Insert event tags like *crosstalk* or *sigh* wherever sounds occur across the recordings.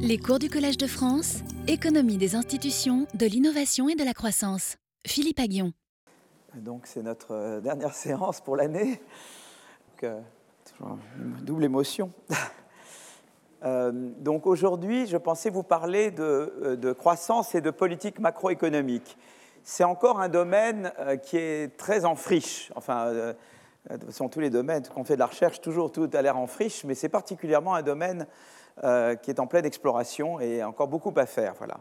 Les cours du Collège de France, économie des institutions, de l'innovation et de la croissance. Philippe Aguillon. Donc c'est notre euh, dernière *laughs* séance pour l'année. Euh, double émotion. *laughs* Euh, donc aujourd'hui, je pensais vous parler de, croissance et de politique macroéconomique. C'est encore un domaine qui est très en friche. Enfin, toute façon, tous les domaines, qu'on fait de la recherche, toujours tout a l'air en friche, mais c'est particulièrement un domaine euh, qui est en pleine exploration et encore beaucoup à faire. Voilà.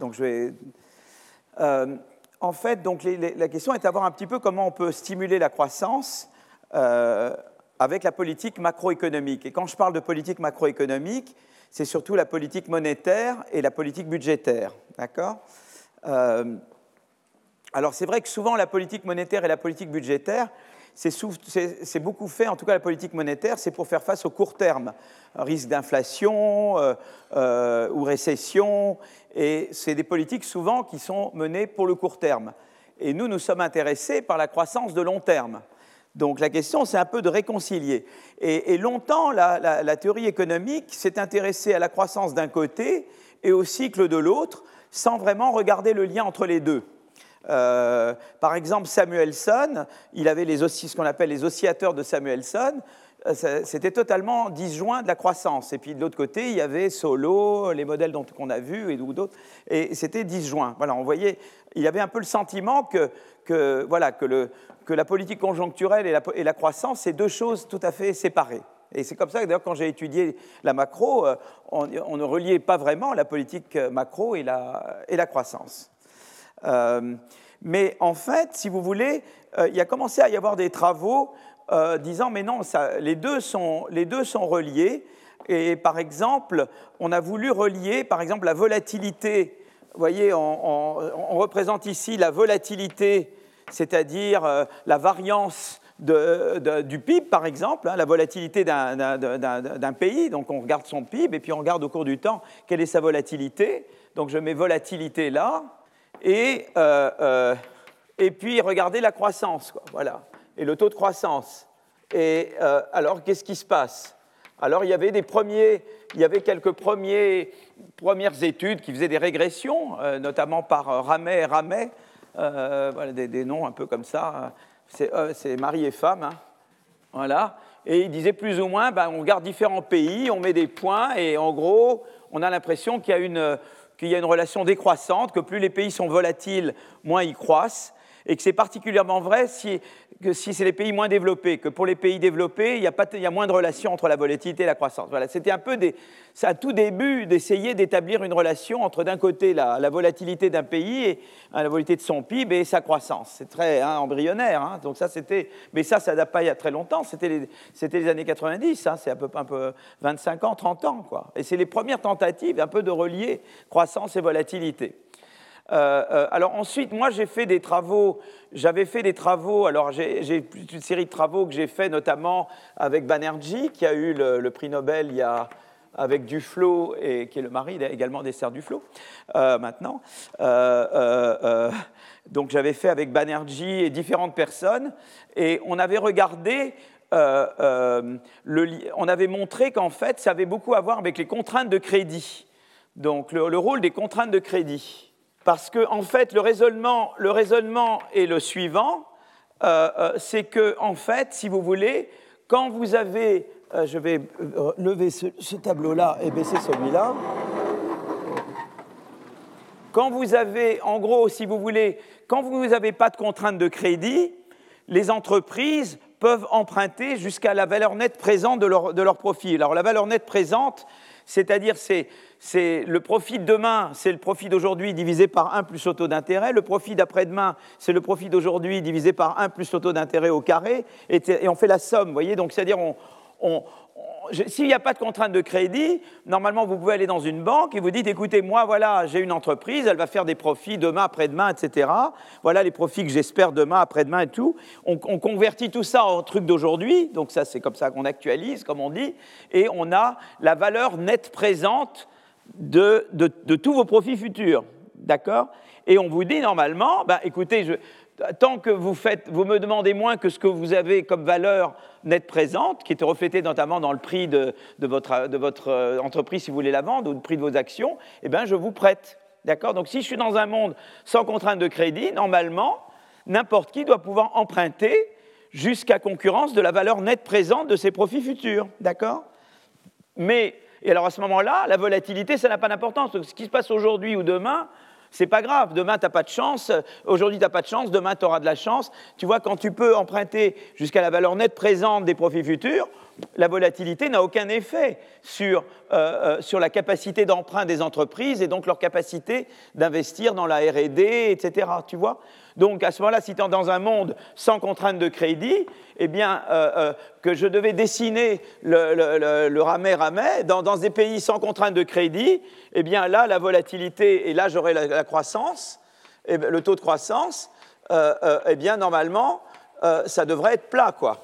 Donc. Euh, en fait, donc la question est de voir un petit peu comment on peut stimuler la croissance euh, avec la politique macroéconomique. Et quand je parle de politique macroéconomique, c'est surtout la politique monétaire et la politique budgétaire. D'accord? Alors c'est vrai que souvent la politique monétaire et la politique budgétaire, c'est beaucoup fait, en tout cas la politique monétaire, c'est pour faire face au court terme, risque d'inflation euh, euh, ou récession, et c'est des politiques souvent qui sont menées pour le court terme. Et nous, nous sommes intéressés par la croissance de long terme. Donc la question, c'est un peu de réconcilier. Et, longtemps, la théorie économique s'est intéressée à la croissance d'un côté et au cycle de l'autre, sans vraiment regarder le lien entre les deux. Euh, par exemple, Samuelson, il avait les ce qu'on appelle les oscillateurs de Samuelson. Euh, c'était totalement disjoint de la croissance. Et puis de l'autre côté, il y avait Solo, les modèles qu'on a vus et d'autres, et c'était disjoint. Voilà, on voyait, il y avait un peu le sentiment que, voilà, que, la politique conjoncturelle et la, croissance, c'est deux choses tout à fait séparées. Et c'est comme ça que d'ailleurs, quand j'ai étudié la macro, euh, on, ne reliait pas vraiment la politique macro et la croissance. Euh, mais en fait, si vous voulez, euh, il a commencé à y avoir des travaux euh, disant mais non, les, deux sont, les deux sont reliés. Et par exemple, on a voulu relier, par exemple, la volatilité. Vous voyez, on, représente ici la volatilité, c'est-à-dire la variance du PIB, par exemple, hein, la volatilité d'un pays. Donc on regarde son PIB et puis on regarde au cours du temps quelle est sa volatilité. Donc je mets volatilité là. Et, euh, euh, et puis regardez la croissance, voilà, et le taux de croissance. Et euh, alors, qu'est-ce qui se passe? Alors, il y avait des premiers, il y avait quelques premiers, premières études qui faisaient des régressions, notamment par Ramet et Ramet, voilà, des, noms un peu comme ça. C'est mari et femme, hein. voilà. Et ils disaient plus ou moins, ben, on regarde différents pays, on met des points, et en gros, on a l'impression qu'il y a une qu'il y a une relation décroissante, que plus les pays sont volatiles, moins ils croissent, et que c'est particulièrement vrai si, que si c'est les pays moins développés, que pour les pays développés, il y a, pas, il y a moins de relation entre la volatilité et la croissance. Voilà, c'était un peu des, tout début d'essayer d'établir une relation entre d'un côté la, la volatilité d'un pays et hein, la volatilité de son PIB et sa croissance. C'est très hein, embryonnaire, hein. donc ça c'était, mais ça ça date pas il y a très longtemps, c'était les, les années 90, hein. c'est à peu, un peu 25 ans, 30 ans quoi. Et c'est les premières tentatives un peu de relier croissance et volatilité. Euh, euh, alors ensuite, moi j'ai fait des travaux, j'avais fait des travaux, alors j'ai une série de travaux que j'ai fait notamment avec Banerjee, qui a eu le, prix Nobel avec Duflo, et qui est le mari également d'Esther Duflo, euh, maintenant. donc j'avais fait avec Banerjee et différentes personnes, et on avait regardé on avait montré qu'en fait, ça avait beaucoup à voir avec les contraintes de crédit. Donc le rôle des contraintes de crédit. Parce que, en fait, le raisonnement, est le suivant euh, euh, c'est que, en fait, si vous voulez, quand vous avez. Euh, je vais lever ce, tableau-là et baisser celui-là. Quand vous avez, en gros, si vous voulez, quand vous n'avez pas de contrainte de crédit, les entreprises peuvent emprunter jusqu'à la valeur nette présente de leur, de profit. Alors, la valeur nette présente, c'est-à-dire, c'est le profit de demain, c'est le profit d'aujourd'hui divisé par 1 plus le taux d'intérêt. Le profit d'après-demain, c'est le profit d'aujourd'hui divisé par 1 plus le taux d'intérêt au carré. Et, on fait la somme, vous voyez. Donc, c'est-à-dire, on, s'il n'y a pas de contrainte de crédit, normalement, vous pouvez aller dans une banque et vous dites, écoutez, moi, voilà, j'ai une entreprise, elle va faire des profits demain, après-demain, etc. Voilà les profits que j'espère demain, après-demain et tout. On, on, convertit tout ça en truc d'aujourd'hui, donc ça, c'est comme ça qu'on actualise, comme on dit, et on a la valeur nette présente de, tous vos profits futurs. D'accord? Et on vous dit normalement, bah, écoutez, tant que vous, faites, vous me demandez moins que ce que vous avez comme valeur nette présente, qui est reflétée notamment dans le prix de, votre, euh, entreprise si vous voulez la vendre ou le prix de vos actions, eh bien, je vous prête. D'accord? Donc, si je suis dans un monde sans contrainte de crédit, normalement, n'importe qui doit pouvoir emprunter jusqu'à concurrence de la valeur nette présente de ses profits futurs. D'accord? Mais, et alors à ce moment-là, la volatilité, ça n'a pas d'importance. Ce qui se passe aujourd'hui ou demain, c'est pas grave. Demain, tu n'as pas de chance. Aujourd'hui, tu n'as pas de chance. Demain, tu auras de la chance. Tu vois, quand tu peux emprunter jusqu'à la valeur nette présente des profits futurs, la volatilité n'a aucun effet sur, euh, euh, sur la capacité d'emprunt des entreprises et donc leur capacité d'investir dans la RD, etc. Tu vois donc à ce moment-là, si tu es dans un monde sans contrainte de crédit, eh bien, euh, que je devais dessiner le, le, le, ramé dans, des pays sans contrainte de crédit, eh bien là, la volatilité, et là j'aurais la, croissance, et le taux de croissance, eh bien normalement, ça devrait être plat, quoi.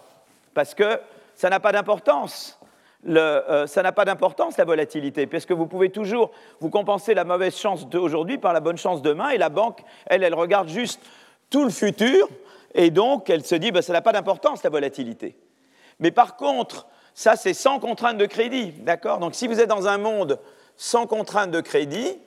Parce que ça n'a pas d'importance. Euh, ça n'a pas d'importance la volatilité, puisque vous pouvez toujours vous compenser la mauvaise chance d'aujourd'hui par la bonne chance demain, et la banque, elle, elle regarde juste tout le futur, et donc elle se dit, ben, ça n'a pas d'importance la volatilité. Mais par contre, ça c'est sans contrainte de crédit, d'accord? Donc si vous êtes dans un monde sans contrainte de crédit,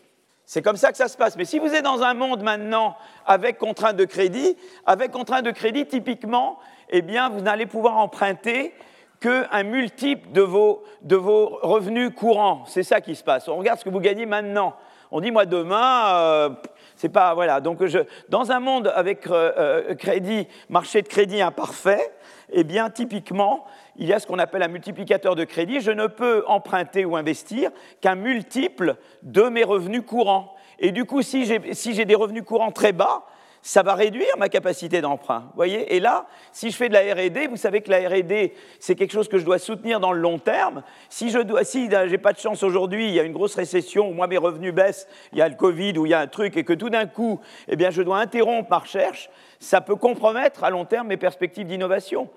c'est comme ça que ça se passe. Mais si vous êtes dans un monde maintenant avec contrainte de crédit, avec contrainte de crédit, typiquement, eh bien, vous n'allez pouvoir emprunter qu'un multiple de vos, de vos, revenus courants. C'est ça qui se passe. On regarde ce que vous gagnez maintenant. On dit, moi, demain, euh, c'est pas. Voilà. Donc, dans un monde avec euh, euh, crédit, marché de crédit imparfait, eh bien, typiquement, il y a ce qu'on appelle un multiplicateur de crédit. Je ne peux emprunter ou investir qu'un multiple de mes revenus courants. Et du coup, si j'ai si des revenus courants très bas, ça va réduire ma capacité d'emprunt. voyez Et là, si je fais de la R&D, vous savez que la R&D, c'est quelque chose que je dois soutenir dans le long terme. Si je dois, si j'ai pas de chance aujourd'hui, il y a une grosse récession, ou moi mes revenus baissent, il y a le Covid, ou il y a un truc, et que tout d'un coup, eh bien, je dois interrompre ma recherche, ça peut compromettre à long terme mes perspectives d'innovation.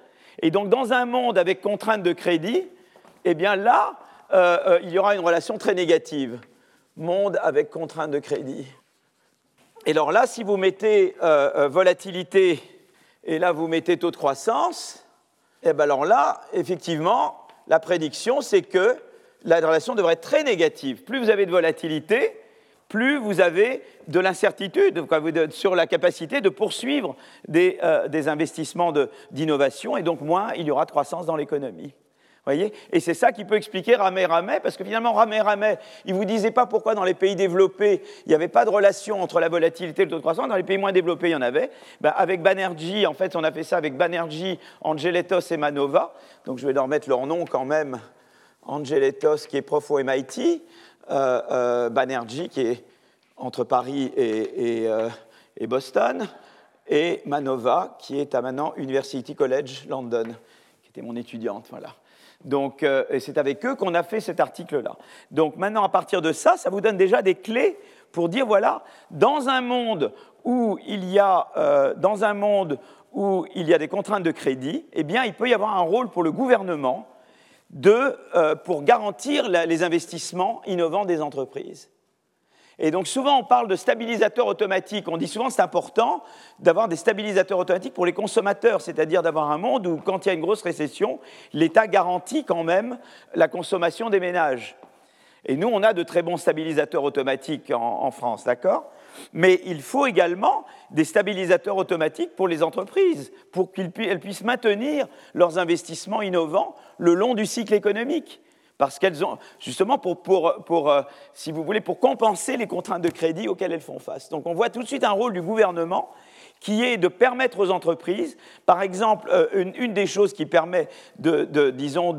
Et donc, dans un monde avec contrainte de crédit, eh bien là, euh, euh, il y aura une relation très négative. Monde avec contrainte de crédit. Et alors là, si vous mettez euh, euh, volatilité et là vous mettez taux de croissance, et eh bien alors là, effectivement, la prédiction, c'est que la relation devrait être très négative. Plus vous avez de volatilité, plus vous avez de l'incertitude sur la capacité de poursuivre des, euh, des investissements d'innovation, et donc moins il y aura de croissance dans l'économie Et c'est ça qui peut expliquer Ramé Ramé, parce que finalement, Ramé Ramé, il ne vous disait pas pourquoi dans les pays développés, il n'y avait pas de relation entre la volatilité et le taux de croissance. Dans les pays moins développés, il y en avait. Ben, avec Banerjee, en fait, on a fait ça avec Banerjee, Angeletos et Manova. Donc je vais leur mettre leur nom quand même. Angeletos, qui est prof au MIT, euh, euh, Banerjee, qui est entre Paris et, euh, et Boston, et Manova, qui est à maintenant University College London, qui était mon étudiante. Voilà. Donc, euh, c'est avec eux qu'on a fait cet article-là. Donc maintenant, à partir de ça, ça vous donne déjà des clés pour dire, voilà, dans un monde où il y a, euh, dans un monde où il y a des contraintes de crédit, eh bien, il peut y avoir un rôle pour le gouvernement de, euh, pour garantir les investissements innovants des entreprises. Et donc souvent on parle de stabilisateurs automatiques. On dit souvent c'est important d'avoir des stabilisateurs automatiques pour les consommateurs, c'est-à-dire d'avoir un monde où quand il y a une grosse récession, l'État garantit quand même la consommation des ménages. Et nous, on a de très bons stabilisateurs automatiques en, France, d'accord? Mais il faut également des stabilisateurs automatiques pour les entreprises, pour qu'elles puissent maintenir leurs investissements innovants le long du cycle économique parce qu'elles ont, justement, pour, euh, si vous voulez, pour compenser les contraintes de crédit auxquelles elles font face. Donc on voit tout de suite un rôle du gouvernement qui est de permettre aux entreprises, par exemple, euh, une, des choses qui permet, de, disons,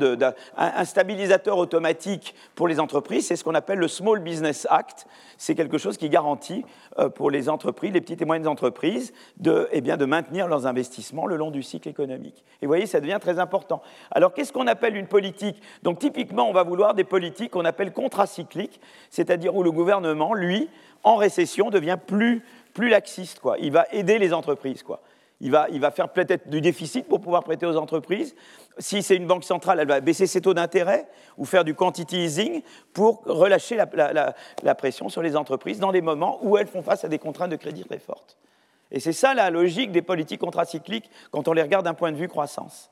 un, stabilisateur automatique pour les entreprises, c'est ce qu'on appelle le Small Business Act. C'est quelque chose qui garantit euh, pour les entreprises, les petites et moyennes entreprises, de, eh bien, de maintenir leurs investissements le long du cycle économique. Et vous voyez, ça devient très important. Alors, qu'est-ce qu'on appelle une politique? Donc, typiquement, on va vouloir des politiques qu'on appelle contracycliques, c'est-à-dire où le gouvernement, lui, en récession, devient plus plus laxiste. Quoi. Il va aider les entreprises. Quoi. Il, va, il va faire peut-être du déficit pour pouvoir prêter aux entreprises. Si c'est une banque centrale, elle va baisser ses taux d'intérêt ou faire du quantity easing pour relâcher la, la, pression sur les entreprises dans les moments où elles font face à des contraintes de crédit très fortes. Et c'est ça la logique des politiques contracycliques quand on les regarde d'un point de vue croissance.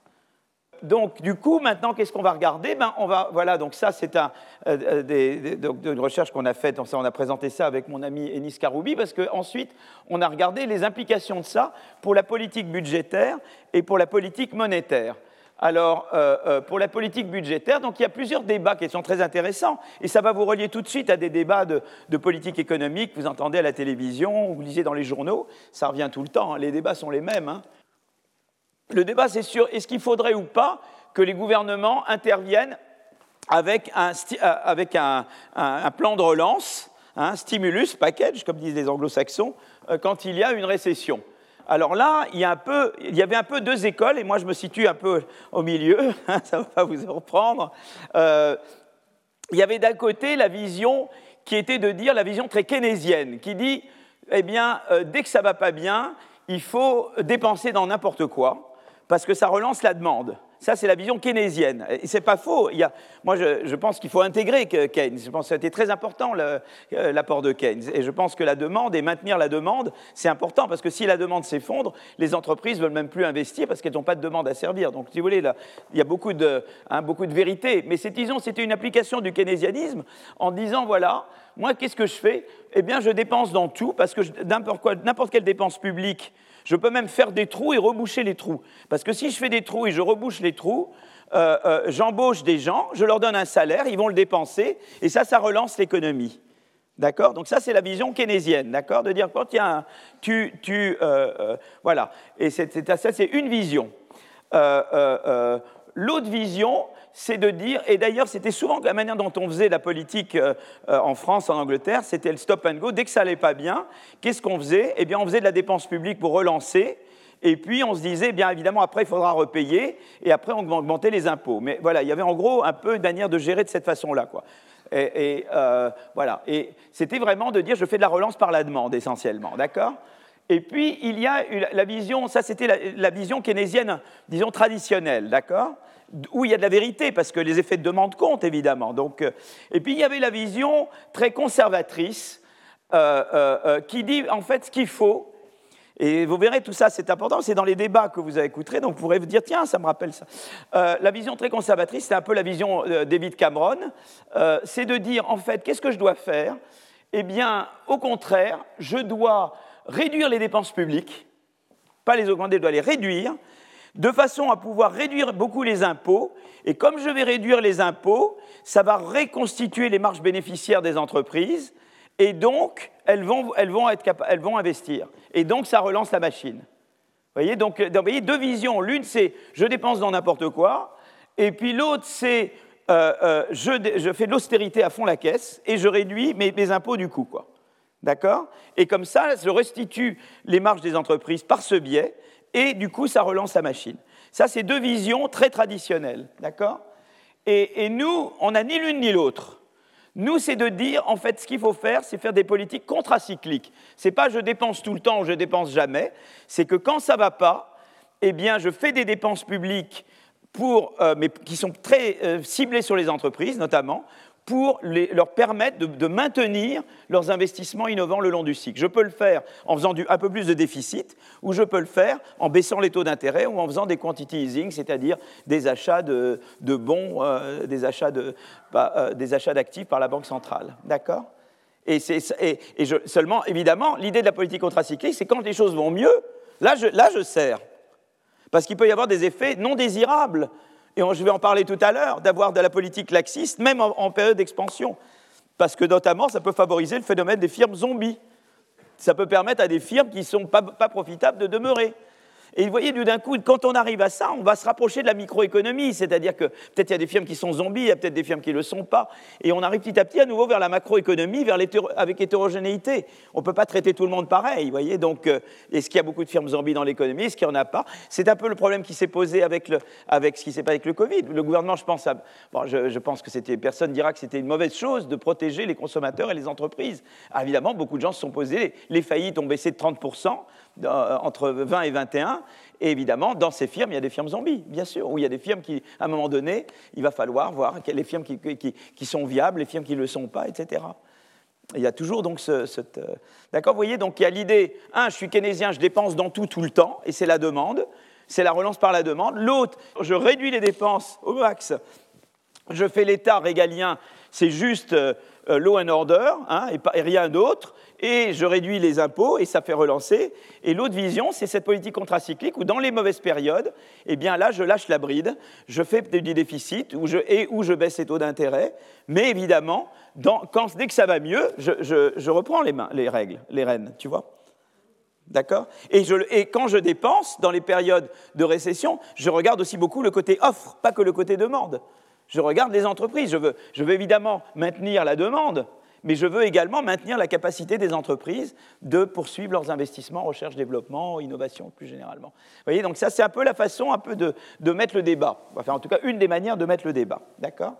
Donc, du coup, maintenant, qu'est-ce qu'on va regarder? Ben, on va, Voilà, donc ça, c'est un, euh, une recherche qu'on a faite, on a présenté ça avec mon ami Enis Karoubi, parce qu'ensuite, on a regardé les implications de ça pour la politique budgétaire et pour la politique monétaire. Alors, euh, euh, pour la politique budgétaire, donc il y a plusieurs débats qui sont très intéressants, et ça va vous relier tout de suite à des débats de, politique économique que vous entendez à la télévision, ou vous lisez dans les journaux, ça revient tout le temps, hein. les débats sont les mêmes. Hein. Le débat, c'est sur est-ce qu'il faudrait ou pas que les gouvernements interviennent avec un, euh, plan de relance, un hein, stimulus package, comme disent les anglo-saxons, quand il y a une récession. Alors là, il y, avait un peu deux écoles, et moi je me situe un peu au milieu, *laughs* hein, ça ne va pas vous reprendre. Euh, il y avait d'un côté la vision qui était de dire, la vision très keynésienne, qui dit, eh bien, euh, dès que ça ne va pas bien, il faut dépenser dans n'importe quoi, parce que ça relance la demande. Ça, c'est la vision keynésienne. Et c'est pas faux. A, moi, je, pense qu'il faut intégrer Keynes. Je pense que c'était très important euh, l'apport de Keynes. Et je pense que la demande et maintenir la demande, c'est important parce que si la demande s'effondre, les entreprises veulent même plus investir parce qu'elles n'ont pas de demande à servir. Donc, si vous voulez, là, il y a beaucoup de, hein, vérité. Mais disons, c'était une application du keynésianisme en disant voilà, moi, qu'est-ce que je fais? Eh bien, je dépense dans tout parce que n'importe quelle dépense publique je peux même faire des trous et reboucher les trous. Parce que si je fais des trous et je rebouche les trous, euh, euh, j'embauche des gens, je leur donne un salaire, ils vont le dépenser, et ça, ça relance l'économie. D'accord? Donc ça, c'est la vision keynésienne, d'accord? De dire, un... Tu, tu, euh, voilà. Et ça, c'est une vision. L'autre vision, c'est de dire, et d'ailleurs c'était souvent la manière dont on faisait la politique euh, euh, en France, en Angleterre, c'était le stop and go. Dès que ça n'allait pas bien, qu'est-ce qu'on faisait? Eh bien on faisait de la dépense publique pour relancer, et puis on se disait, bien évidemment, après il faudra repayer, et après on va augmenter les impôts. Mais voilà, il y avait en gros un peu une manière de gérer de cette façon-là. Quoi. Et, euh, voilà. Et c'était vraiment de dire, je fais de la relance par la demande essentiellement, d'accord? Et puis, il y a la vision, ça c'était la, vision keynésienne, disons traditionnelle, d'accord? Où il y a de la vérité, parce que les effets de demande comptent, évidemment. Donc, euh, et puis il y avait la vision très conservatrice euh, euh, qui dit en fait ce qu'il faut. Et vous verrez, tout ça, c'est important, c'est dans les débats que vous écoutés, donc vous pourrez vous dire, tiens, ça me rappelle ça. la vision très conservatrice, c'est un peu la vision David Cameron, c'est de dire, en fait, qu'est-ce que je dois faire? Eh bien, au contraire, je dois réduire les dépenses publiques, pas les augmenter, je les réduire, de façon à pouvoir réduire beaucoup les impôts. Et comme je vais réduire les impôts, ça va reconstituer les marges bénéficiaires des entreprises, et donc elles vont, elles vont, être elles vont investir. Et donc ça relance la machine. Vous voyez, donc, vous voyez deux visions. L'une, c'est je dépense dans n'importe quoi, et puis l'autre, c'est euh, euh, je, je, fais de l'austérité à fond la caisse et je réduis mes, mes impôts du coup. D'accord? Et comme ça, je restitue les marges des entreprises par ce biais, et du coup, ça relance la machine. Ça, c'est deux visions très traditionnelles, d'accord? Et, nous, on n'a ni l'une ni l'autre. Nous, c'est de dire, en fait, ce qu'il faut faire, c'est faire des politiques contracycliques. C'est pas je dépense tout le temps ou je dépense jamais. C'est que quand ça va pas, eh bien, je fais des dépenses publiques pour, euh, mais qui sont très euh, ciblées sur les entreprises, notamment, pour leur permettre de, maintenir leurs investissements innovants le long du cycle. Je peux le faire en faisant un peu plus de déficit, ou je peux le faire en baissant les taux d'intérêt ou en faisant des quantity easing, c'est-à-dire des achats de, bons, euh, des achats bah, euh, d'actifs par la Banque centrale. D'accord? Et, seulement, évidemment, l'idée de la politique contracyclique, c'est quand les choses vont mieux, là je, là je sers. Parce qu'il peut y avoir des effets non désirables et je vais en parler tout à l'heure, d'avoir de la politique laxiste, même en, période d'expansion. Parce que notamment, ça peut favoriser le phénomène des firmes zombies. Ça peut permettre à des firmes qui ne sont pas profitables de demeurer. Et vous voyez, d'un coup, quand on arrive à ça, on va se rapprocher de la microéconomie, c'est-à-dire que peut-être il y a des firmes qui sont zombies, il y a peut-être des firmes qui ne le sont pas, et on arrive petit à petit à nouveau vers la macroéconomie, vers avec hétérogénéité. On ne peut pas traiter tout le monde pareil, vous voyez, donc euh, est-ce qu'il y a beaucoup de firmes zombies dans l'économie, est-ce qu'il n'y en a pas? C'est un peu le problème qui s'est posé avec, le, avec ce qui s'est passé avec le Covid. Le gouvernement, je pense, bon, je, pense que c'était, personne dira que c'était une mauvaise chose de protéger les consommateurs et les entreprises. Ah, évidemment, beaucoup de gens se sont posés, les faillites ont baissé de 30%, euh, entre 20 et 21. Et évidemment, dans ces firmes, il y a des firmes zombies, bien sûr, où il y a des firmes qui, à un moment donné, il va falloir voir les firmes qui, sont viables, les firmes qui ne le sont pas, etc. Il y a toujours donc ce, cette... D'accord Vous voyez, donc il y a l'idée, un, je suis keynésien, je dépense dans tout tout le temps, et c'est la demande, c'est la relance par la demande. L'autre, je réduis les dépenses au max, je fais l'État régalien, c'est juste euh, law and order, hein, et rien d'autre et je réduis les impôts et ça fait relancer. Et l'autre vision, c'est cette politique contracyclique où dans les mauvaises périodes, eh bien là, je lâche la bride, je fais du déficit où je, et où je baisse les taux d'intérêt, mais évidemment, quand, dès que ça va mieux, je, reprends les, mains, les règles, les rênes, tu vois D'accord? Et, quand je dépense, dans les périodes de récession, je regarde aussi beaucoup le côté offre, pas que le côté demande. Je regarde les entreprises. Je veux évidemment maintenir la demande, mais je veux également maintenir la capacité des entreprises de poursuivre leurs investissements en recherche, développement, innovation plus généralement. Vous voyez, donc ça c'est un peu la façon de, mettre le débat, enfin en tout cas une des manières de mettre le débat, d'accord?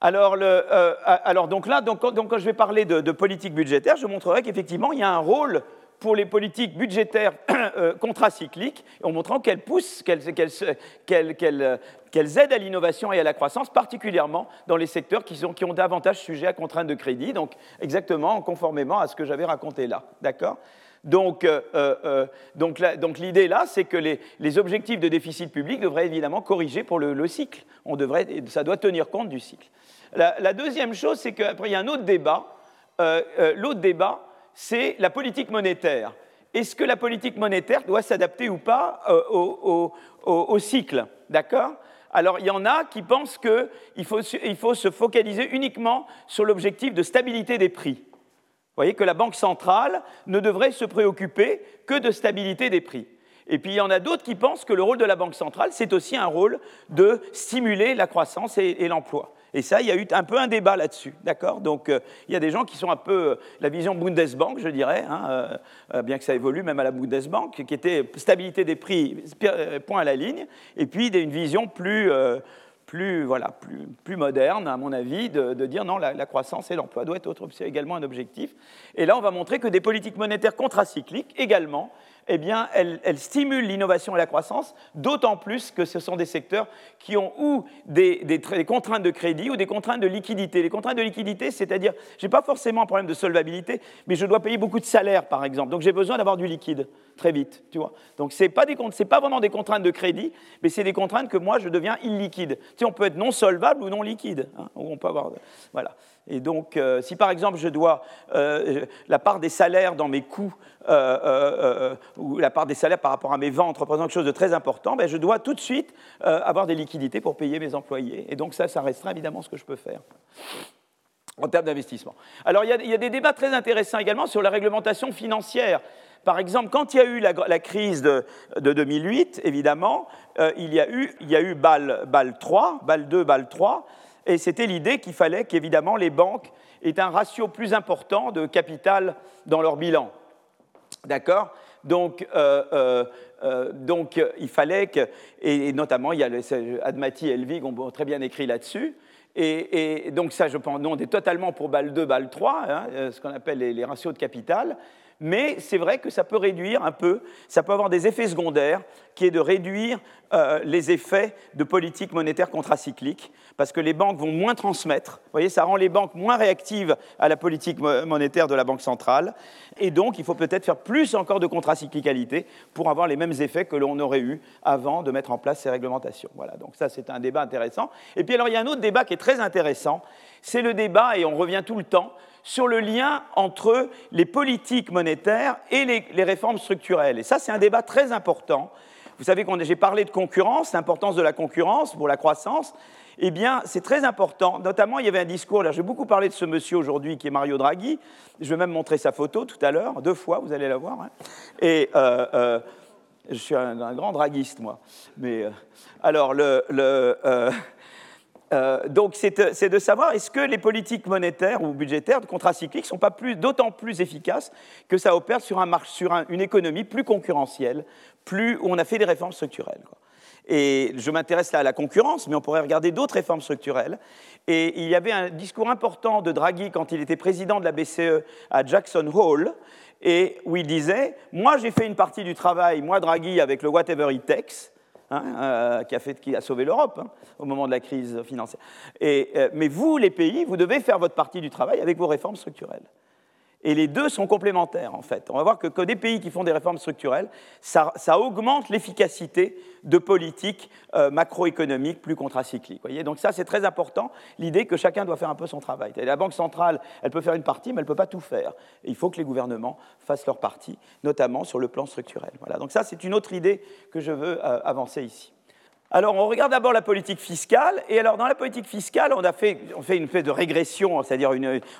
Alors, le, euh, alors, donc là, quand je vais parler de politique budgétaire, je montrerai qu'effectivement, il y a un rôle pour les politiques budgétaires *clears throat* euh, contracycliques, en montrant qu'elles poussent, qu'elles aident à l'innovation et à la croissance, particulièrement dans les secteurs qui, sont, qui ont davantage sujet à contraintes de crédit, donc exactement conformément à ce que j'avais raconté là. D'accord? Donc, euh, euh, donc, donc, l'idée là, c'est que les, les, objectifs de déficit public devraient évidemment corriger pour le, cycle. On devrait, ça doit tenir compte du cycle. La deuxième chose, c'est qu'après, il y a un autre débat. L'autre débat, c'est la politique monétaire. Est-ce que la politique monétaire doit s'adapter ou pas euh, au, cycle? D'accord? Alors, il y en a qui pensent qu'il faut, il faut se focaliser uniquement sur l'objectif de stabilité des prix. Vous voyez que la Banque centrale ne devrait se préoccuper que de stabilité des prix. Et puis, il y en a d'autres qui pensent que le rôle de la Banque centrale, c'est aussi un rôle de stimuler la croissance et l'emploi. Et ça, il y a eu un peu un débat là-dessus, d'accord? Donc, euh, il y a des gens qui sont un peu euh, la vision Bundesbank, je dirais, hein, euh, bien que ça évolue même à la Bundesbank, qui était stabilité des prix, point à la ligne, et puis une vision plus, plus, voilà, plus, plus moderne, à mon avis, de, dire non, la, croissance et l'emploi doivent être également un objectif. Et là, on va montrer que des politiques monétaires contracycliques, également, eh bien, elles, stimulent l'innovation et la croissance, d'autant plus que ce sont des secteurs qui ont ou des, contraintes de crédit ou des contraintes de liquidité. Les contraintes de liquidité, c'est-à-dire, je n'ai pas forcément un problème de solvabilité, mais je dois payer beaucoup de salaires, par exemple. Donc j'ai besoin d'avoir du liquide très vite, tu vois. Donc ce n'est pas, pas, vraiment des contraintes de crédit, mais c'est des contraintes que moi, je deviens illiquide. Tu sais, on peut être non solvable ou non liquide. Hein, on peut avoir, voilà. Et donc, euh, si par exemple je dois euh, la part des salaires dans mes coûts euh, ou la part des salaires par rapport à mes ventes représente quelque chose de très important, ben, je dois tout de suite avoir des liquidités pour payer mes employés. Et donc ça, ça restera évidemment ce que je peux faire en termes d'investissement. Alors il y, a, des débats très intéressants également sur la réglementation financière. Par exemple, quand il y a eu la, crise de, 2008, évidemment, il, y a eu, eu BAL, BAL 3, BAL 2, BAL 3, et c'était l'idée qu'il fallait qu'évidemment les banques aient un ratio plus important de capital dans leur bilan. D'accord? Donc, euh, euh, euh, donc, il fallait que, et, notamment, il y a Admati et Elvig ont très bien écrit là-dessus, et, donc ça, je pense, on est totalement pour BAL 2, BAL 3, hein, ce qu'on appelle les, ratios de capital, mais c'est vrai que ça peut réduire un peu, ça peut avoir des effets secondaires, qui est de réduire euh, les effets de politique monétaire contracyclique, parce que les banques vont moins transmettre. Vous voyez, ça rend les banques moins réactives à la politique monétaire de la Banque centrale, et donc il faut peut-être faire plus encore de contracyclicalité pour avoir les mêmes effets que l'on aurait eu avant de mettre en place ces réglementations. Voilà, donc ça c'est un débat intéressant. Et puis alors il y a un autre débat qui est très intéressant, c'est le débat, et on revient tout le temps, sur le lien entre les politiques monétaires et les, réformes structurelles. Et ça, c'est un débat très important. Vous savez que j'ai parlé de concurrence, l'importance de la concurrence pour la croissance. Eh bien, c'est très important. Notamment, il y avait un discours, là, j'ai beaucoup parlé de ce monsieur aujourd'hui qui est Mario Draghi. Je vais même montrer sa photo tout à l'heure, deux fois, vous allez la voir. Hein. Et euh, euh, je suis un, grand draguiste, moi. Mais euh, alors, le, euh, donc c'est de savoir est-ce que les politiques monétaires ou budgétaires contracycliques sont pas d'autant plus efficaces que ça opère sur une économie plus concurrentielle, plus, où on a fait des réformes structurelles. Et je m'intéresse là à la concurrence, mais on pourrait regarder d'autres réformes structurelles. Et il y avait un discours important de Draghi quand il était président de la BCE à Jackson Hole, et où il disait Moi, j'ai fait une partie du travail, moi, Draghi, avec le whatever it takes, hein, euh, qui, a fait, qui a sauvé l'Europe hein, au moment de la crise financière. Et, euh, mais vous, les pays, vous devez faire votre partie du travail avec vos réformes structurelles. Et les deux sont complémentaires, en fait. On va voir que, des pays qui font des réformes structurelles, ça, augmente l'efficacité de politiques euh, macroéconomiques plus contracycliques. Donc ça, c'est très important, l'idée que chacun doit faire un peu son travail. la Banque centrale, elle peut faire une partie, mais elle ne peut pas tout faire. il faut que les gouvernements fassent leur partie, notamment sur le plan structurel. Donc ça, c'est une autre idée que je veux euh, avancer ici. Alors, on regarde d'abord la politique fiscale. Et alors, dans la politique fiscale, on, a fait, une espèce de régression, c'est-à-dire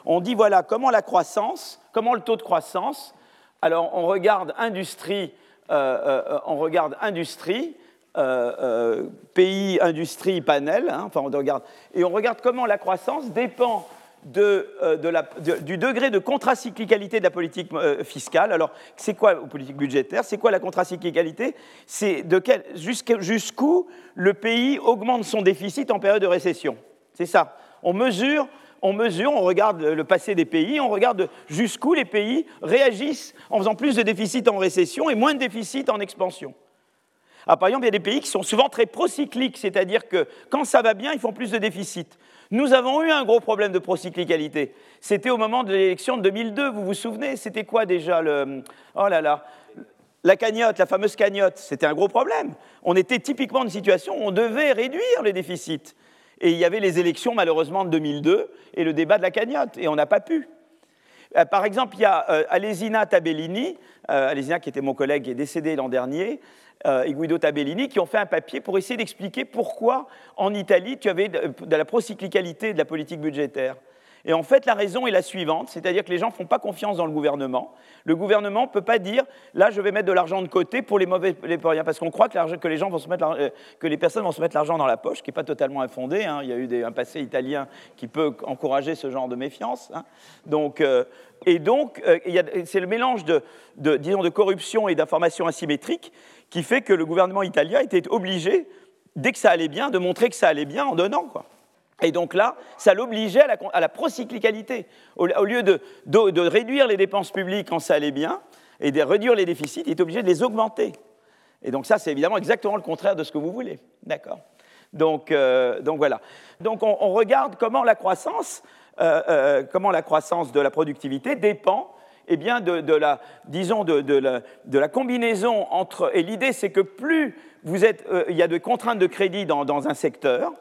on dit voilà comment la croissance, comment le taux de croissance. Alors, on regarde industrie, euh, euh, on regarde industrie, euh, pays, industrie, panel. Hein, enfin, on regarde, et on regarde comment la croissance dépend euh, du degré de contracyclicalité de la politique euh, fiscale. Alors, c'est quoi la politique budgétaire C'est quoi la contracyclicalité? C'est jusqu'où le pays augmente son déficit en période de récession? C'est ça. On mesure, on mesure, on regarde le passé des pays, on regarde jusqu'où les pays réagissent en faisant plus de déficit en récession et moins de déficit en expansion. Ah, par exemple, il y a des pays qui sont souvent très procycliques, c'est-à-dire que quand ça va bien, ils font plus de déficit. Nous avons eu un gros problème de procyclicalité. C'était au moment de l'élection de 2002, vous vous souvenez? C'était quoi déjà le... Oh là là la cagnotte, la fameuse cagnotte, c'était un gros problème. On était typiquement dans une situation où on devait réduire les déficits. Et il y avait les élections, malheureusement, de 2002 et le débat de la cagnotte, et on n'a pas pu. Euh, par exemple, il y a euh, Alesina Tabellini, euh, Alesina qui était mon collègue qui est décédé l'an dernier, et Guido Tabellini, qui ont fait un papier pour essayer d'expliquer pourquoi en Italie tu avais de, la procyclicalité de la politique budgétaire. Et en fait, la raison est la suivante, c'est-à-dire que les gens ne font pas confiance dans le gouvernement. Le gouvernement ne peut pas dire, là, je vais mettre de l'argent de côté pour les mauvais les parce qu'on croit que, les gens vont se mettre, euh, que les personnes vont se mettre l'argent dans la poche, qui n'est pas totalement infondé. Hein. Il y a eu un passé italien qui peut encourager ce genre de méfiance. Hein. Donc, euh, et donc, c'est le mélange de, de, disons, de corruption et d'informations asymétriques qui fait que le gouvernement italien était obligé, dès que ça allait bien, de montrer que ça allait bien en donnant. Quoi. Et donc là, ça l'obligeait à la, procyclicalité. Au, lieu de, de, réduire les dépenses publiques quand ça allait bien et de réduire les déficits, il est obligé de les augmenter. Et donc ça, c'est évidemment exactement le contraire de ce que vous voulez. D'accord donc, euh, donc, voilà. Donc on, regarde comment la croissance, euh, euh, comment la croissance de la productivité dépend eh bien, de, la, disons, de, la, combinaison entre. Et l'idée, c'est que plus vous êtes, il y a de contraintes de crédit dans, un secteur,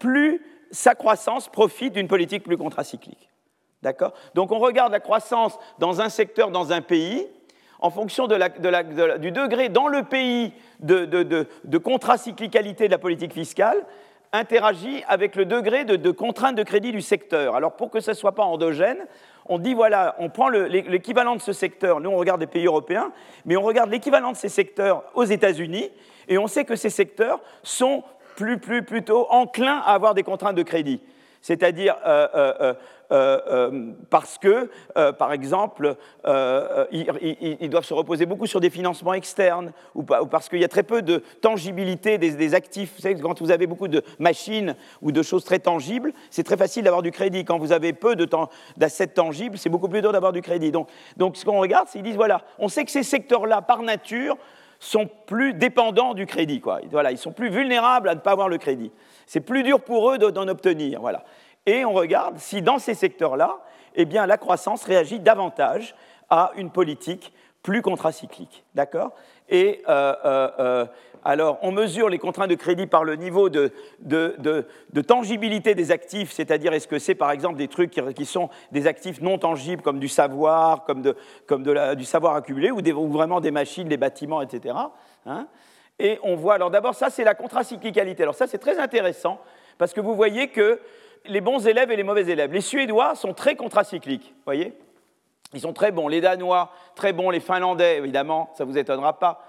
plus sa croissance profite d'une politique plus contracyclique. D'accord? Donc, on regarde la croissance dans un secteur, dans un pays, en fonction du degré dans le pays de, contracyclicalité de la politique fiscale, interagit avec le degré de, de contrainte de crédit du secteur. Alors pour que ce ne soit pas endogène, on dit voilà, on prend l'équivalent de ce secteur, nous on regarde les pays européens, mais on regarde l'équivalent de ces secteurs aux États-Unis, et on sait que ces secteurs sont plus, plus, plutôt enclins à avoir des contraintes de crédit. C'est-à-dire, euh, euh, euh, parce que, par exemple, ils, doivent se reposer beaucoup sur des financements externes, ou, parce qu'il y a très peu de tangibilité des, actifs. Vous savez, quand vous avez beaucoup de machines ou de choses très tangibles, c'est très facile d'avoir du crédit. Quand vous avez peu d'assets tangibles, c'est beaucoup plus dur d'avoir du crédit. Donc, donc ce qu'on regarde, c'est qu'ils disent, voilà, on sait que ces secteurs-là, par nature, sont plus dépendants du crédit. Quoi. Voilà, ils sont plus vulnérables à ne pas avoir le crédit. C'est plus dur pour eux d'en obtenir. Voilà et on regarde si dans ces secteurs-là, eh bien, la croissance réagit davantage à une politique plus contracyclique. D'accord? Et euh, euh, euh, alors, on mesure les contraintes de crédit par le niveau de, tangibilité des actifs, c'est-à-dire est-ce que c'est par exemple des trucs qui, sont des actifs non tangibles comme du savoir, comme, du savoir accumulé, ou, vraiment des machines, des bâtiments, etc. Hein et on voit, alors d'abord, ça c'est la contracyclicalité. Alors ça c'est très intéressant, parce que vous voyez que les bons élèves et les mauvais élèves. Les Suédois sont très contracycliques, voyez Ils sont très bons. Les Danois, très bons. Les Finlandais, évidemment, ça ne vous étonnera pas.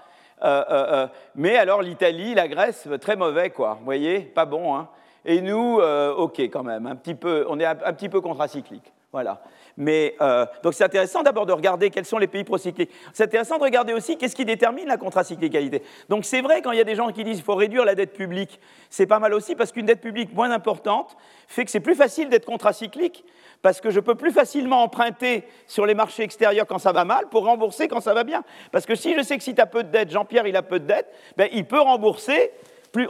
Euh, euh, euh, mais alors l'Italie, la Grèce, très mauvais, quoi. Vous voyez Pas bon, hein Et nous, OK quand même, un petit peu, on est un, petit peu contracyclique. Voilà. Mais, donc c'est intéressant d'abord de regarder quels sont les pays procycliques. C'est intéressant de regarder aussi qu'est-ce qui détermine la contracyclicalité. Donc c'est vrai quand il y a des gens qui disent qu'il faut réduire la dette publique, c'est pas mal aussi parce qu'une dette publique moins importante fait que c'est plus facile d'être contracyclique parce que je peux plus facilement emprunter sur les marchés extérieurs quand ça va mal pour rembourser quand ça va bien. Parce que si je sais que si tu peu de dettes, Jean-Pierre il a peu de dettes, ben, il peut rembourser,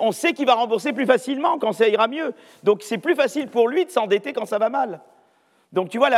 on sait qu'il va rembourser plus facilement quand ça ira mieux. Donc c'est plus facile pour lui de s'endetter quand ça va mal. Donc tu vois,